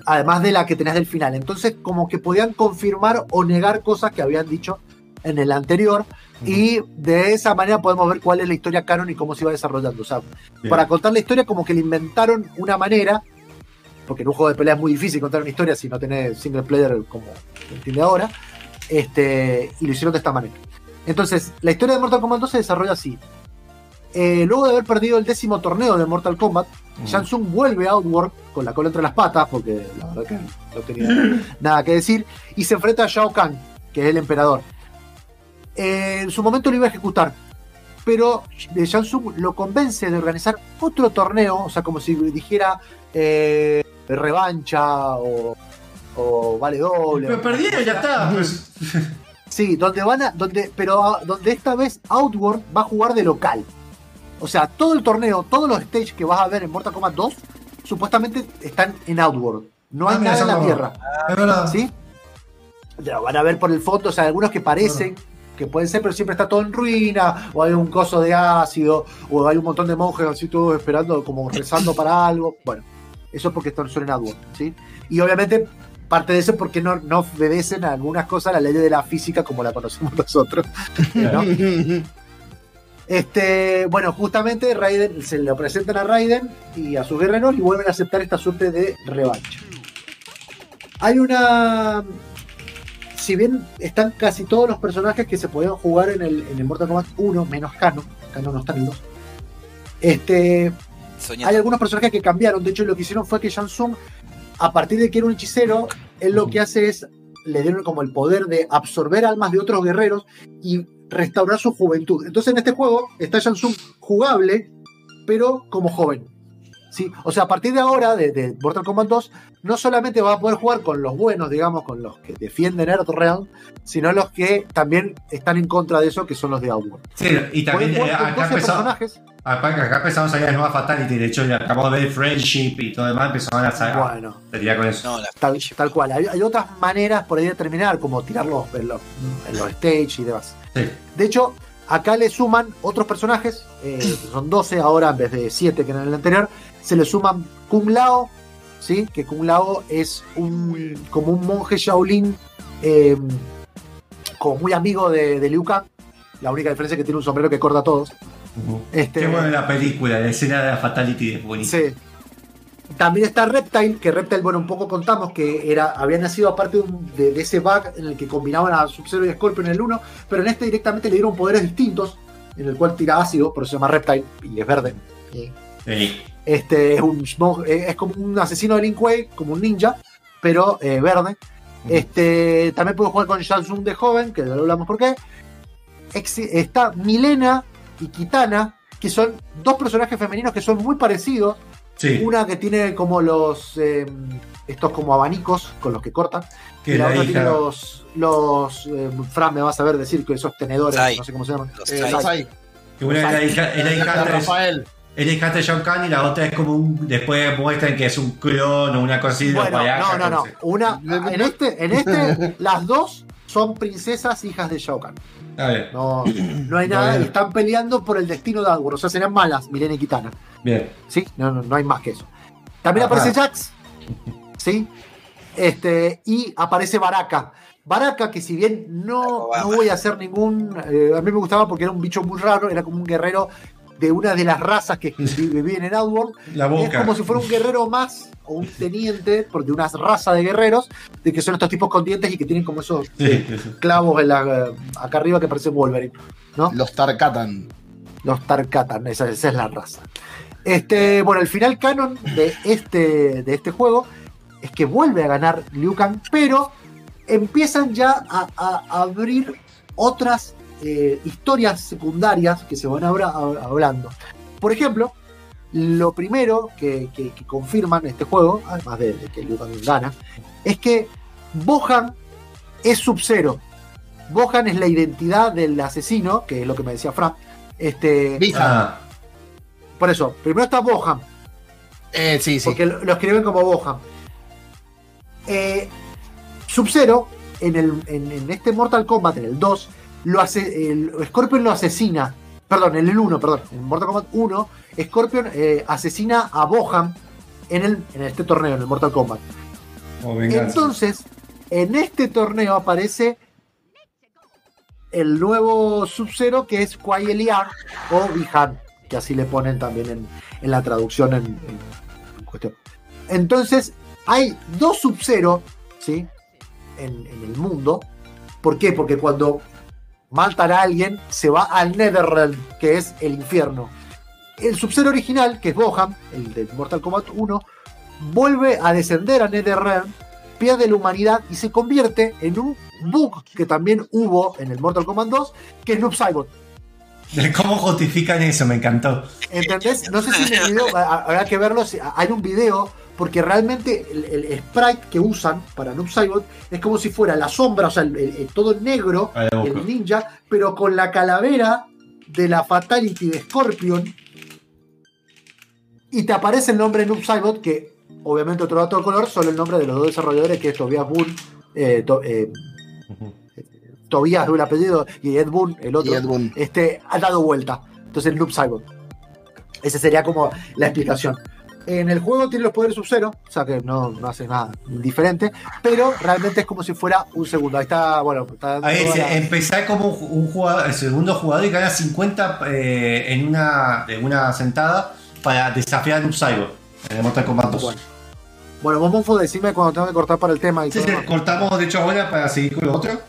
además de la que tenías del final. Entonces, como que podían confirmar o negar cosas que habían dicho en el anterior, y de esa manera podemos ver cuál es la historia canon y cómo se iba desarrollando. O sea, Bien. para contar la historia, como que le inventaron una manera, porque en un juego de pelea es muy difícil contar una historia si no tenés single player como entiende ahora, este, y lo hicieron de esta manera. Entonces, la historia de Mortal Kombat 2 se desarrolla así. Eh, luego de haber perdido el décimo torneo de Mortal Kombat, Shang Tsung vuelve a Outworld con la cola entre las patas, porque la verdad que no tenía nada que decir, y se enfrenta a Shao Kahn, que es el emperador. Eh, en su momento lo iba a ejecutar, pero eh, Shang Tsung lo convence de organizar otro torneo, o sea, como si dijera eh, revancha o, o vale doble. Pero perdieron, ya está. Pues, Sí, donde van a, donde, pero donde esta vez Outward va a jugar de local. O sea, todo el torneo, todos los stages que vas a ver en Mortal Kombat 2, supuestamente están en Outward. No hay Ah, mira, nada en la tierra. Verdad. ¿Sí? Ya, van a ver por el fondo, o sea, algunos que parecen que pueden ser, pero siempre está todo en ruina, o hay un coso de ácido, o hay un montón de monjes así todos esperando, como rezando para algo. Bueno, eso es porque están solo en Outward, ¿sí? Y obviamente, parte de eso es porque no, no obedecen a algunas cosas a la ley de la física como la conocemos nosotros. ¿no? Este, bueno, justamente Raiden, se lo presentan a Raiden y a sus guerreros y vuelven a aceptar esta suerte de revancha. Hay una. Si bien están casi todos los personajes que se podían jugar en el, en el Mortal Kombat 1, menos Kano, Kano no está en el 2. Este, soñando. hay algunos personajes que cambiaron. De hecho, lo que hicieron fue que Shang Tsung, a partir de que era un hechicero, él lo que hace es, le dieron como el poder de absorber almas de otros guerreros y restaurar su juventud. Entonces en este juego está Shang Tsung jugable, pero como joven. ¿Sí? O sea, a partir de ahora, de, de Mortal Kombat 2, no solamente va a poder jugar con los buenos, digamos, con los que defienden Earthrealm, sino los que también están en contra de eso, que son los de Outworld. sí, y también eh, acá 12 empezó, personajes. acá, empezamos a salir las nuevas Fatality. De hecho, ya acabamos de ver Friendship y todo demás. Empezaron a salir. Bueno, Sería con eso. No, la Tal, tal cual. Hay, hay otras maneras por ahí de terminar, como tirarlos en los, en los stage y demás. Sí. De hecho, acá le suman otros personajes, eh, son 12 ahora en vez de 7 que en el anterior. Se le suman Kung Lao, ¿sí? que Kung Lao es un, como un monje Shaolin, eh, como muy amigo de, de Liu Kang. La única diferencia es que tiene un sombrero que corta a todos. Este, Qué buena la película, la escena de la Fatality es buenísima. Sí. También está Reptile, que Reptile, bueno, un poco contamos que era, había nacido aparte de, un- de- de ese bug en el que combinaban a Sub-Zero y Scorpion en el 1, pero en este directamente le dieron poderes distintos, en el cual tira ácido, por eso se llama Reptile, y es verde. Sí. Este es un smog- eh, es como un asesino de Lin Kuei, como un ninja, pero eh, verde. Este, también puedo jugar con Shang Tsung de joven, que ya lo hablamos por qué. Está Milena y Kitana, que son dos personajes femeninos que son muy parecidos. Sí, Una que tiene como los. eh, estos como abanicos con los que cortan. que y la la otra tiene los. los eh, Fran, me vas a ver decir que esos tenedores, no sé cómo se llaman. los Eh, hay. Que una es la hija, es la hija de, Rafael. es la hija de John Khan y la otra es como un. Después muestran que es un clon o una cosa así de Bueno, no, no, no. Una, en este, en este, las dos son princesas hijas de Shao Kahn. A ver, No, no hay nada, están peleando por el destino de Outworld. O sea, serían malas, Milena y Kitana. Bien. ¿Sí? No, no, no hay más que eso. También Ajá. aparece Jax. ¿Sí? Este, y aparece Baraka. Baraka, que si bien no, no voy a hacer ningún. eh, a mí me gustaba porque era un bicho muy raro, era como un guerrero de una de las razas que viven en Outworld. La Es boca. como si fuera un guerrero más o un teniente por- de una raza de guerreros, de que son estos tipos con dientes y que tienen como esos Sí, sí. clavos en la, eh, acá arriba que parecen Wolverine. ¿no? Los Tarkatan. Los Tarkatan, esa, esa es la raza. Este, bueno, el final canon de este, de este juego es que vuelve a ganar Liu Kang, pero empiezan ya a, abrir otras eh, historias secundarias que se van abra- a- hablando. Por ejemplo, lo primero que, confirman este juego, además de, que Liu Kang gana, es que Bohan es Sub-Zero. Bohan es la identidad del asesino, que es lo que me decía Fran. Este, por eso, primero está Bohan, Eh, sí, sí. porque lo, lo escriben como Bohan. Eh, Sub-Zero, en, el- en- en este Mortal Kombat, en el 2, lo hace, el Scorpion lo asesina. Perdón, en el 1, perdón. En Mortal Kombat 1, Scorpion eh, asesina a Bohan en, el, en este torneo, en el Mortal Kombat. venganza. Entonces, en este torneo aparece el nuevo Sub-Zero que es Kuai Elian o Bihan, que así le ponen también en, la traducción en, cuestión. Entonces, hay dos Sub-Zero, ¿sí? En, el mundo. ¿Por qué? Porque cuando matan a alguien, se va al Netherrealm, que es el infierno. El Sub-Zero original, que es Bohan, el de Mortal Kombat 1, vuelve a descender a NetherRealm, pierde la humanidad y se convierte en un bug que también hubo en el Mortal Kombat 2, que es Noob Saibot. ¿Cómo justifican eso? Me encantó. ¿Entendés? No sé si en el video habrá que verlo. Hay un video, porque realmente el, el sprite que usan para Noob Saibot es como si fuera la sombra, o sea, el, todo negro, el ninja, pero con la calavera de la Fatality de Scorpion. Y te aparece el nombre Noob Saibot, que obviamente otro dato de color, solo el nombre de los dos desarrolladores, que es Tobias Boone. eh, To- eh, Tobias, el apellido, y Ed Boon, el otro Y Ed Boon. este, ha dado vuelta. Entonces, el Noob Saibot. Esa sería como la explicación. En el juego tiene los poderes sub-zero, o sea que no, no hace nada diferente, pero realmente es como si fuera un segundo. Ahí está, bueno, está Ahí toda dice, la- empezar como un, un jugador, el segundo jugador y gana 50 eh, en, una, en una sentada para desafiar a un cyber en el Mortal Kombat 2. Bueno. Bueno, vos, Monfo, decime cuando tengo que cortar para el tema y Sí, todo. sí, cortamos de hecho ahora para seguir con lo otro.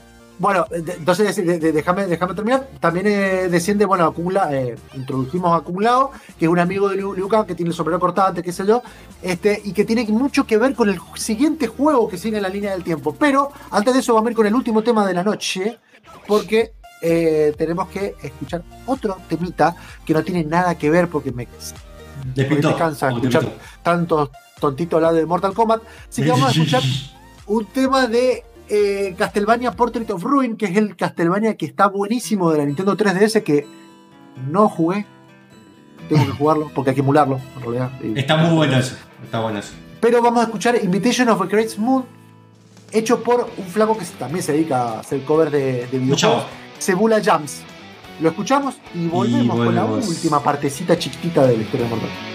Bueno, de- entonces de- de- déjame, déjame terminar. También eh, desciende, bueno, acumula, eh, introdujimos a Acumulado, que es un amigo de Kang, que tiene el sombrero cortante, qué sé yo, este, y que tiene mucho que ver con el siguiente juego que sigue en la línea del tiempo. Pero antes de eso vamos a ir con el último tema de la noche, porque eh, tenemos que escuchar otro temita que no tiene nada que ver, porque me, porque me cansa escuchar tantos tontitos hablar de Mortal Kombat. Así que vamos a escuchar un tema de eh, Castlevania Portrait of Ruin, que es el Castlevania que está buenísimo de la Nintendo 3DS, que no jugué. Tengo que jugarlo, porque hay que emularlo, en realidad. Está muy bueno eso. Está bueno eso. Pero vamos a escuchar Invitation of a Great Moon, hecho por un flaco que también se dedica a hacer cover de, de videojuegos. Cebula Jams. Lo escuchamos y volvemos con la última partecita chiquitita de la historia de Mortal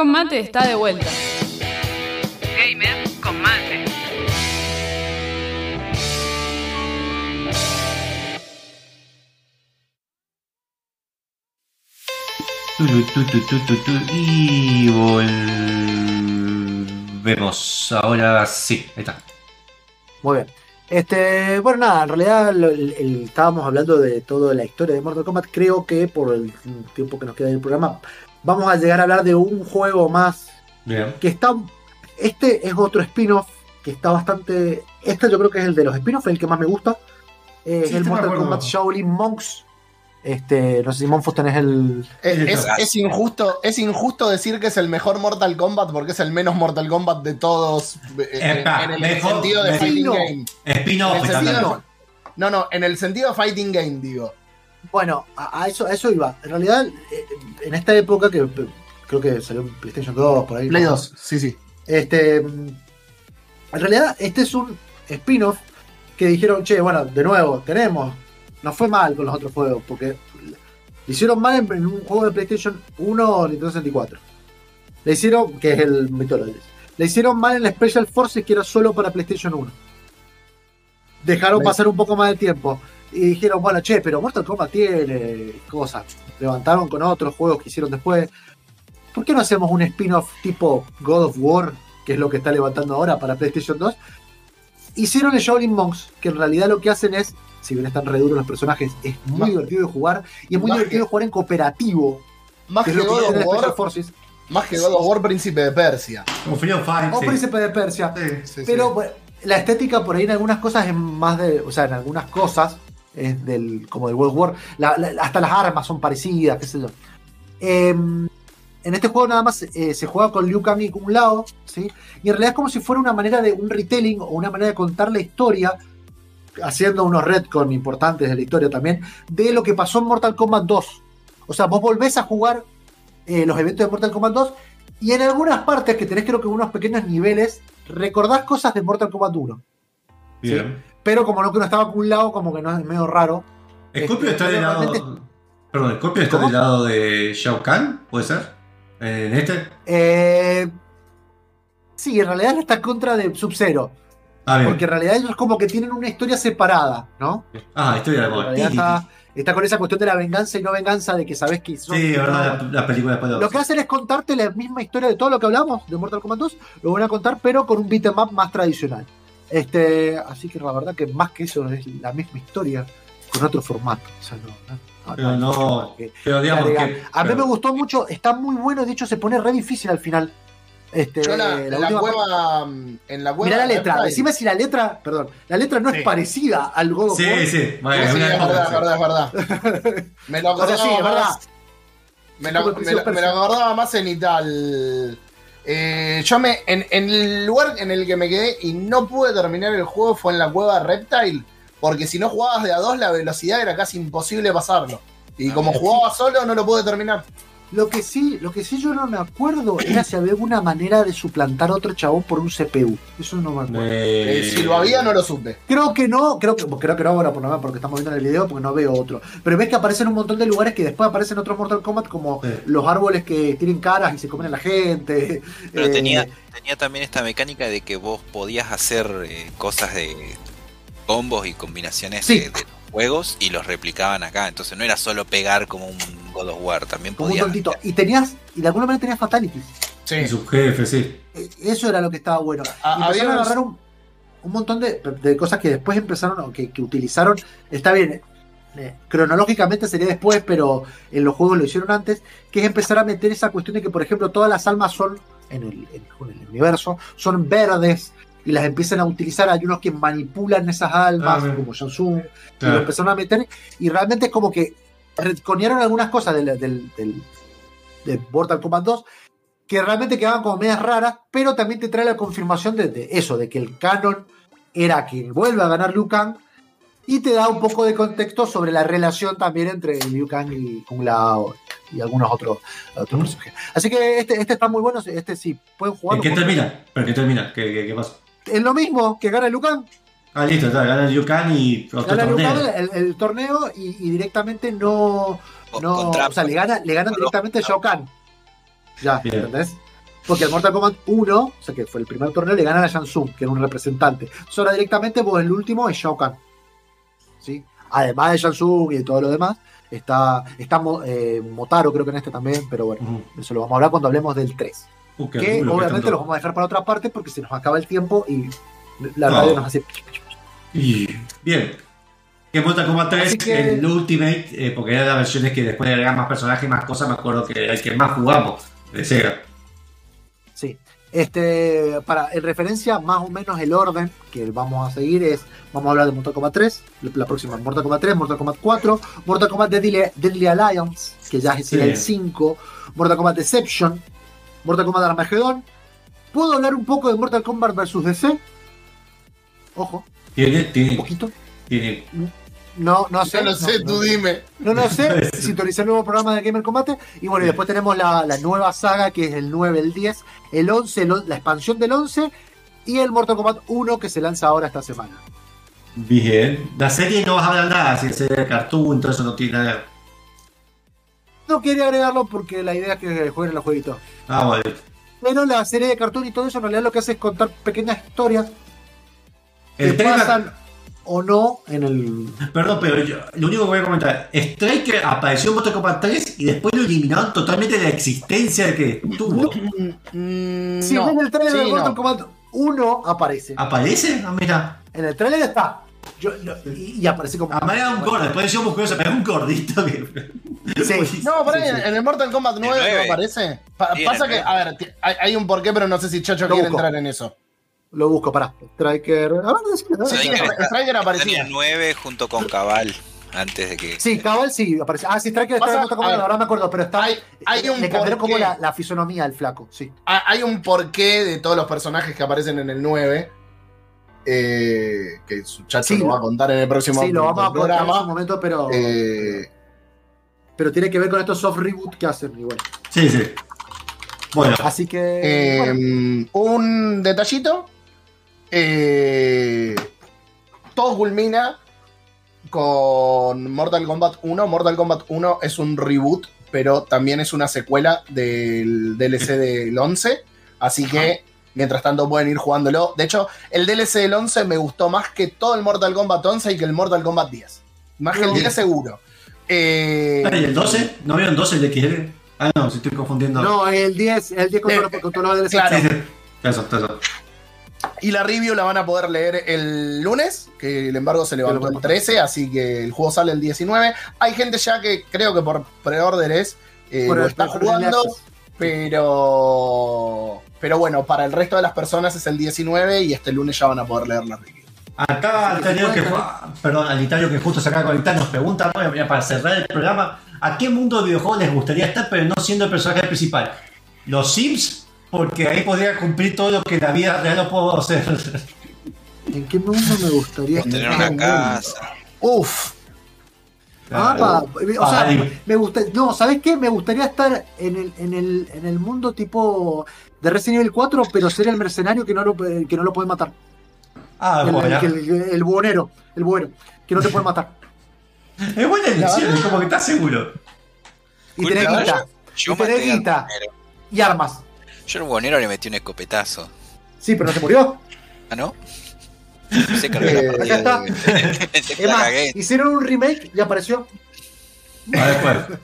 con Mate está de vuelta. Gamer con mate. Tulu, tu, tu, tu, tu, tu, y volvemos. Ahora sí, ahí está. Muy bien. Este, bueno, nada, en realidad lo- el- el- estábamos hablando de toda la historia de Mortal Kombat. Creo que por el tiempo que nos queda del programa, vamos a llegar a hablar de un juego más Bien. que está. Este es otro spin-off que está bastante. Este yo creo que es el de los spin-off, el que más me gusta. Eh, es Sí, el este Mortal. Kombat Shaolin Monks. Este, no sé si Monfos tenés el. Es, injusto, es injusto decir que es el mejor Mortal Kombat porque es el menos Mortal Kombat de todos eh, en, Epa, en el mejor- sentido de mejor- Fighting no. Game. Spin-off, no, no, en el sentido de Fighting Game, digo. Bueno, a, a eso, a eso iba. En realidad, eh, en esta época que creo que salió en PlayStation 2, por ahí. Play ¿no? 2, sí, sí. Este, en realidad, este es un spin-off que dijeron, che, bueno, de nuevo, tenemos. No fue mal con los otros juegos, porque le hicieron mal en, en un juego de PlayStation 1 o Nintendo 64. Le hicieron, que es el Mythology. Le hicieron mal en la Special Forces, que era solo para PlayStation 1. Dejaron pasar un poco más de tiempo. Y dijeron, bueno, che, pero Mortal Kombat tiene cosas. Levantaron con otros juegos que hicieron después. ¿Por qué no hacemos un spin-off tipo God of War, que es lo que está levantando ahora para PlayStation 2? Hicieron el Shaolin Monks, que en realidad lo que hacen es, si bien están re duros los personajes, es muy Más- divertido de jugar y es muy divertido que- de jugar en cooperativo. Más Que que God of War, Forces. más que God of War, Príncipe de Persia. O sí. Príncipe de Persia. Sí. Sí, Pero sí. bueno, la estética por ahí en algunas cosas es más de. O sea, en algunas cosas es del. como del World War. La- hasta las armas son parecidas, qué sé yo. Em, en este juego nada más eh, se juega con Liu Kang y Kung ¿sí? Y en realidad es como si fuera una manera de un retelling o una manera de contar la historia, haciendo unos retcon importantes de la historia también, de lo que pasó en Mortal Kombat 2. O sea, vos volvés a jugar eh, los eventos de Mortal Kombat 2 y en algunas partes que tenés creo que unos pequeños niveles, recordás cosas de Mortal Kombat 1. Bien. Pero como no que no estaba Lao, como que no es medio raro. Scorpio Este, está del lado. Perdón, Scorpio está del lado de Shao Kahn, ¿puede ser? En este. Eh, sí, en realidad está en contra de Sub-Zero. Ah. Porque en realidad ellos como que tienen una historia separada, ¿no? Ah, historia de amor. está con esa cuestión de la venganza y no venganza, de que sabes que son. Sí, verdad, la, la película después de Lo que hacen es contarte la misma historia de todo lo que hablamos de Mortal Kombat 2, lo van a contar, pero con un beat'em up más tradicional. Este, así que la verdad que más que eso es la misma historia con otro formato. O sea, no, no, Pero no, que- Pero digamos que. A mí me gustó mucho, está muy bueno, de hecho se pone re difícil al final. Este, Yo la, la la última cueva, mm, en la cueva. Mirá la letra, decime si la letra, perdón, la letra no Sí. es parecida al God of Sí, War. sí. Sí, sí, es verdad, es época, verdad, es verdad. Me lo O sea, acordaba sí, es verdad. más- Me lo, me lo acordaba más en Ital. Eh, yo me. En, en el lugar en el que me quedé y no pude terminar el juego fue en la cueva Reptile. Porque si no jugabas de a dos, la velocidad era casi imposible pasarlo. Y Ah, como jugaba solo, no lo pude terminar. Lo que sí, lo que sí yo no me acuerdo era si había alguna manera de suplantar a otro chabón por un CPU. Eso no me acuerdo. Eh, Eh, si lo había, no lo supe. Creo que no, creo que, creo que no ahora por nada porque estamos viendo en el video porque no veo otro. Pero ves que aparecen un montón de lugares que después aparecen otros Mortal Kombat como los árboles que tienen caras y se comen a la gente. Pero Eh, tenía, tenía también esta mecánica de que vos podías hacer eh, cosas de combos y combinaciones Sí. de, de los juegos y los replicaban acá. Entonces no era solo pegar como un God of War, también como un. Y tenías, y de alguna manera tenías fatalities. Sí. Y su jefe, sí. Eh, Eso era lo que estaba bueno. Y empezaron a agarrar un, un montón de, de cosas que después empezaron, o que, que utilizaron. Está bien, eh, cronológicamente sería después, pero en los juegos lo hicieron antes. Que es empezar a meter esa cuestión de que, por ejemplo, todas las almas son, en el, en el universo, son verdes. Y las empiezan a utilizar, hay unos que manipulan esas almas, Ah, como Shansung, y lo Claro. empezaron a meter, y realmente es como que retconearon algunas cosas del, del, del- de Mortal Kombat 2 que realmente quedaban como medias raras, pero también te trae la confirmación de, de eso, de que el canon era que vuelve a ganar Liu Kang, y te da un poco de contexto sobre la relación también entre Liu Kang y Kung Lao y algunos otros, otros personajes. Así que este, este está muy bueno, este sí, pueden ¿En jugarlo. qué termina? ¿Pero qué termina? ¿Qué, qué, qué pasa? Es lo mismo que gana Liu Kang, Ah, listo, está, gana el Yukan y otro Gana torneo. Kang el, el torneo y, y directamente no. O- no contra- o sea, le, gana, le ganan directamente a Kahn. Ya, Bien. ¿entendés? Porque el Mortal Kombat 1, o sea que fue el primer torneo, le ganan a Shang Tsung, que era un representante. Ahora directamente, vos el último es Shao Kahn. ¿Sí? Además de Shang Tsung y de todo lo demás, está, está eh, Motaro, creo que en este también, pero bueno, eso lo vamos a hablar cuando hablemos del 3. Uh, que obviamente lo vamos a dejar para otra parte porque se nos acaba el tiempo y la No. radio nos hace. Y bien. Que Mortal Kombat 3, Así que- el Ultimate, eh, porque era las versiones que después de agregar más personajes y más cosas, me acuerdo que el que más jugamos de Sega. Sí. Este, para, en referencia, más o menos el orden que vamos a seguir es, vamos a hablar de Mortal Kombat 3, la próxima Mortal Kombat 3, Mortal Kombat 4, Mortal Kombat Deadly, Deadly Alliance, que ya Sí. el 5, Mortal Kombat Deception, Mortal Kombat Armageddon. ¿Puedo hablar un poco de Mortal Kombat vs DC? Ojo, Tiene, un tiene, poquito. tiene. No, no sé. No lo sé, tú dime. No, no sé. Sintonicé el nuevo programa de Gamer Combate. Y bueno, y después tenemos la, la nueva saga que es el 9, el 10, el 11, el on- la expansión del 11 y el Mortal Kombat 1 que se lanza ahora esta semana. Bien. La serie no vas a hablar nada, si es serie de cartoon, todo eso no tiene nada. No quería agregarlo porque la idea es que jueguen los jueguitos. Ah, bueno. Pero la serie de cartoon y todo eso en realidad lo que hace es contar pequeñas historias El que tema, pasan o no en el. perdón, pero yo, lo único que voy a comentar, Striker apareció en Mortal Kombat 3 y después lo eliminaron totalmente de la existencia de que tuvo. Mm, Si no. ven el trailer Sí, de Mortal no. Kombat 1 aparece. ¿Aparece? Ah, mira. En el trailer está. Yo- yo- y, y aparece como. A era un gordo, después decíamos musculoso, pero era un gordito que. Sí. No, por ahí Sí, en- sí. en el Mortal Kombat 9 no nueve. aparece. Pa- Sí, en pasa que, a ver, hay, hay un porqué, pero no sé si Chacho quiere busco. entrar en eso. Lo busco, pará. Striker. A ver, decime, Striker Striker en aparecía. el 9 junto con Cabal. Antes de que. Sí, Cabal sí aparece. Ah, sí, Striker está Pasa- en Mortal Kombat, a ver. ahora me acuerdo, pero está. Hay, hay un le cambiaron como la, la fisonomía al flaco, sí. Ha- Hay un porqué de todos los personajes que aparecen en el 9. eh, que su Chacho Sí, lo va a contar en el próximo Sí, lo vamos a contar en su momento, pero. Eh, Pero tiene que ver con estos soft reboot que hacen igual. Sí, sí. Bueno, Así que. eh, bueno, un detallito. Eh, todo culmina con Mortal Kombat 1. Mortal Kombat 1 es un reboot, pero también es una secuela del DLC del 11. Así que, mientras tanto, pueden ir jugándolo. De hecho, el DLC del 11 me gustó más que todo el Mortal Kombat 11 y que el Mortal Kombat 10. Más que el 10 seguro. Eh, ¿y el 12? ¿No vieron 12 el XL? Ah, no, si estoy confundiendo. no, el 10, el 10 con, Eh, todos los- con todos los DLC. claro. Eso, eso. Y la review la van a poder leer el lunes, que el embargo se levantó el 13, así que el juego sale el 19. Hay gente ya que creo que por pre-orders eh, lo está jugando, pero pero bueno, para el resto de las personas es el 19 y este lunes ya van a poder leer la review. Acá Alitario que, perdón, Alitario que justo se acaba de conectar nos pregunta, mira, para cerrar el programa, ¿a qué mundo de videojuegos les gustaría estar pero no siendo el personaje principal? ¿Los Sims? Porque ahí podría cumplir todo lo que en la vida real no puedo hacer. ¿En qué mundo me gustaría Tener estar? una casa. Uf, Ah, pa, o sea, Ay. me gusta, no, ¿sabes qué? Me gustaría estar en el, en el, en el mundo tipo de Resident Evil 4, pero ser el mercenario que no lo, puede- que no lo puede matar. Ah, El, bueno. el, el, el buhonero, el bueno, que no te puede matar. Es buena elección, es como que estás seguro. Y Culpa, guita, y guita, y armas. Yo al bonero le metí un escopetazo. Sí, pero no se murió. ¿Ah, no? Se cargó la Eh, partida. acá está. Se Es la más, cagué. hicieron un remake y apareció. A ver,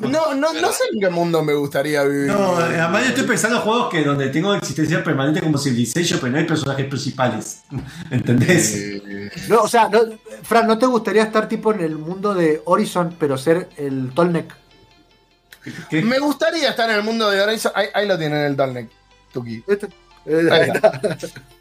no, no, no sé en qué mundo me gustaría vivir. No, además yo estoy pensando en juegos que donde tengo existencia permanente como Civilization, pero no hay personajes principales. ¿Entendés? Eh, No, o sea, no, Fran, ¿no te gustaría estar tipo en el mundo de Horizon, pero ser el Tolnek? ¿Qué? me gustaría estar en el mundo de Horizon. Ahí, ahí lo tienen el Tolnek, Tuki. Este- eh, Ahí está.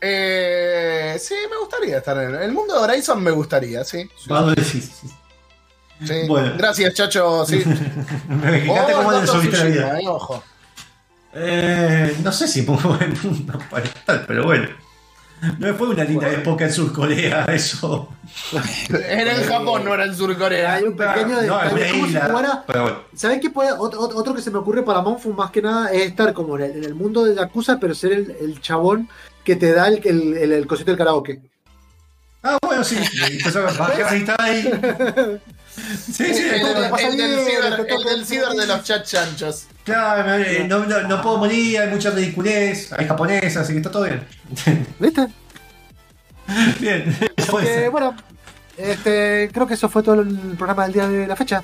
Eh, sí, me gustaría estar en el mundo de Horizon, me gustaría, sí. sí, Vamos a decir. sí. Bueno. Gracias, Chacho. Sí. Me fijaste Oh, cómo el le subiste la vida. eh, ojo. Eh, no sé si pongo buen mundo para estar, pero bueno. No fue una linda época en Surcorea, eso. Era en Japón, no era en Sur Corea. Hay un pequeño no, es detalle. una ¿Cómo se isla. bueno. ¿Sabes qué puede? Otro, otro que se me ocurre para Monfu más que nada es estar como en el, en el mundo de Yakuza, pero ser el, el chabón que te da el, el, el, el cosito del karaoke. Ah, bueno, sí. Empezó a bajar y estaba ahí. Sí, sí. El, del ciber, de los chat chanchos. Claro, eh, no, no, no puedo morir, hay mucha ridiculez, hay japonesa, así que está todo bien. ¿Viste? Bien, ser. bueno, este, creo que eso fue todo el programa del día de la fecha.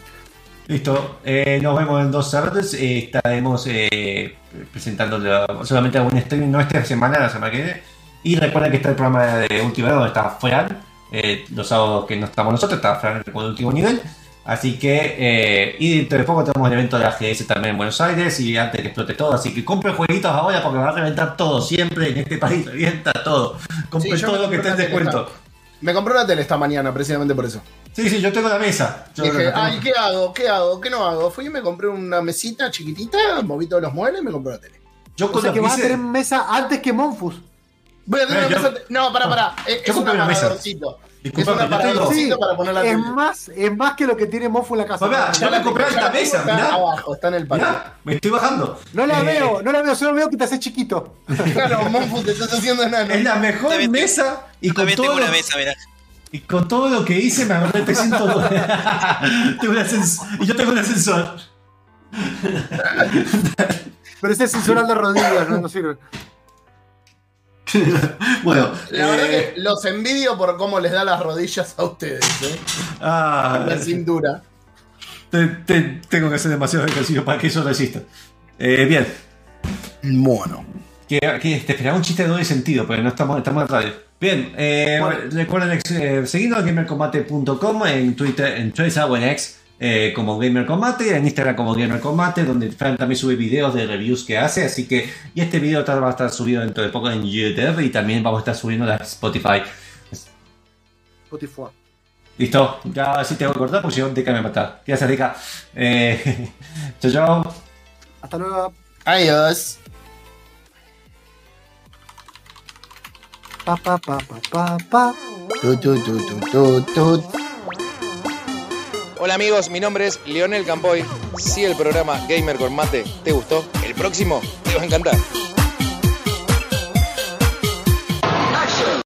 Listo, eh, nos vemos en dos sábados. eh, estaremos eh, presentando la- solamente algún streaming, no esta semana, la semana que viene. Y recuerden que está el programa de Última Hora donde está Fran. Eh, los sábados que no estamos nosotros, está Fran con el último nivel. Así que, eh, y dentro de poco tenemos el evento de la GS también en Buenos Aires y antes que explote todo. Así que compren jueguitos ahora porque va a reventar todo. Siempre en este país revienta todo. Sí, yo todo lo que esté en descuento. Me compré una tele esta mañana, precisamente por eso. Sí, sí, yo tengo la mesa. Yo Dije, ay, ¿qué hago? ¿Qué hago? ¿Qué no hago? Fui y me compré una mesita chiquitita, moví todos los muebles y me compré una tele. yo O sea que vas a tener mesa antes que Monfus. Voy a tener Eh, una mesa. No, pará, pará. Es, es un aparadorcito. Es un aparadorcito Sí, para poner la es tele. más, es más que lo que tiene Monfus en la casa. Papá, ya me compré tengo, mesa, está mirá. abajo, está en el patio. Mirá, me estoy bajando. No la Eh, veo, no la veo, solo veo que te hace chiquito. Claro, Monfu, te estás haciendo enano. Es la mejor También mesa y con, todo tengo lo, una mesa, mirá. y con todo lo que hice me agarré 300 dólares. Tengo un ascensor- y yo tengo un ascensor. Pero ese censural de rodillas, no, no sirve. bueno, La verdad eh, que los envidio por cómo les da las rodillas a ustedes, ¿eh? ah, La cintura. te- te- tengo que hacer demasiado ejercicio para que eso resista. Eh, bien, Mono. que, que te esperaba un chiste de doble sentido, pero no estamos, estamos en radio. Bien, eh, recuerden eh, seguirnos en gamercombate.com, en Twitter, en Twitter o en X eh, como Gamer Combate, en Instagram como Gamer Combate, donde Fran también sube videos de reviews que hace, así que, y este video va a estar subido dentro de poco en YouTube y también vamos a estar subiendo a Spotify. Spotify. Listo, ya sí tengo que cortar porque si no Deca me mata. Gracias Deca. Eh, chao, chao. Hasta luego. Adiós. Pa, pa, pa, pa, pa, pa. Tu, tu, tu, tu, tu, tu. Hola amigos, mi nombre es Leonel Campoy. Si el programa Gamer con Mate te gustó, el próximo te va a encantar.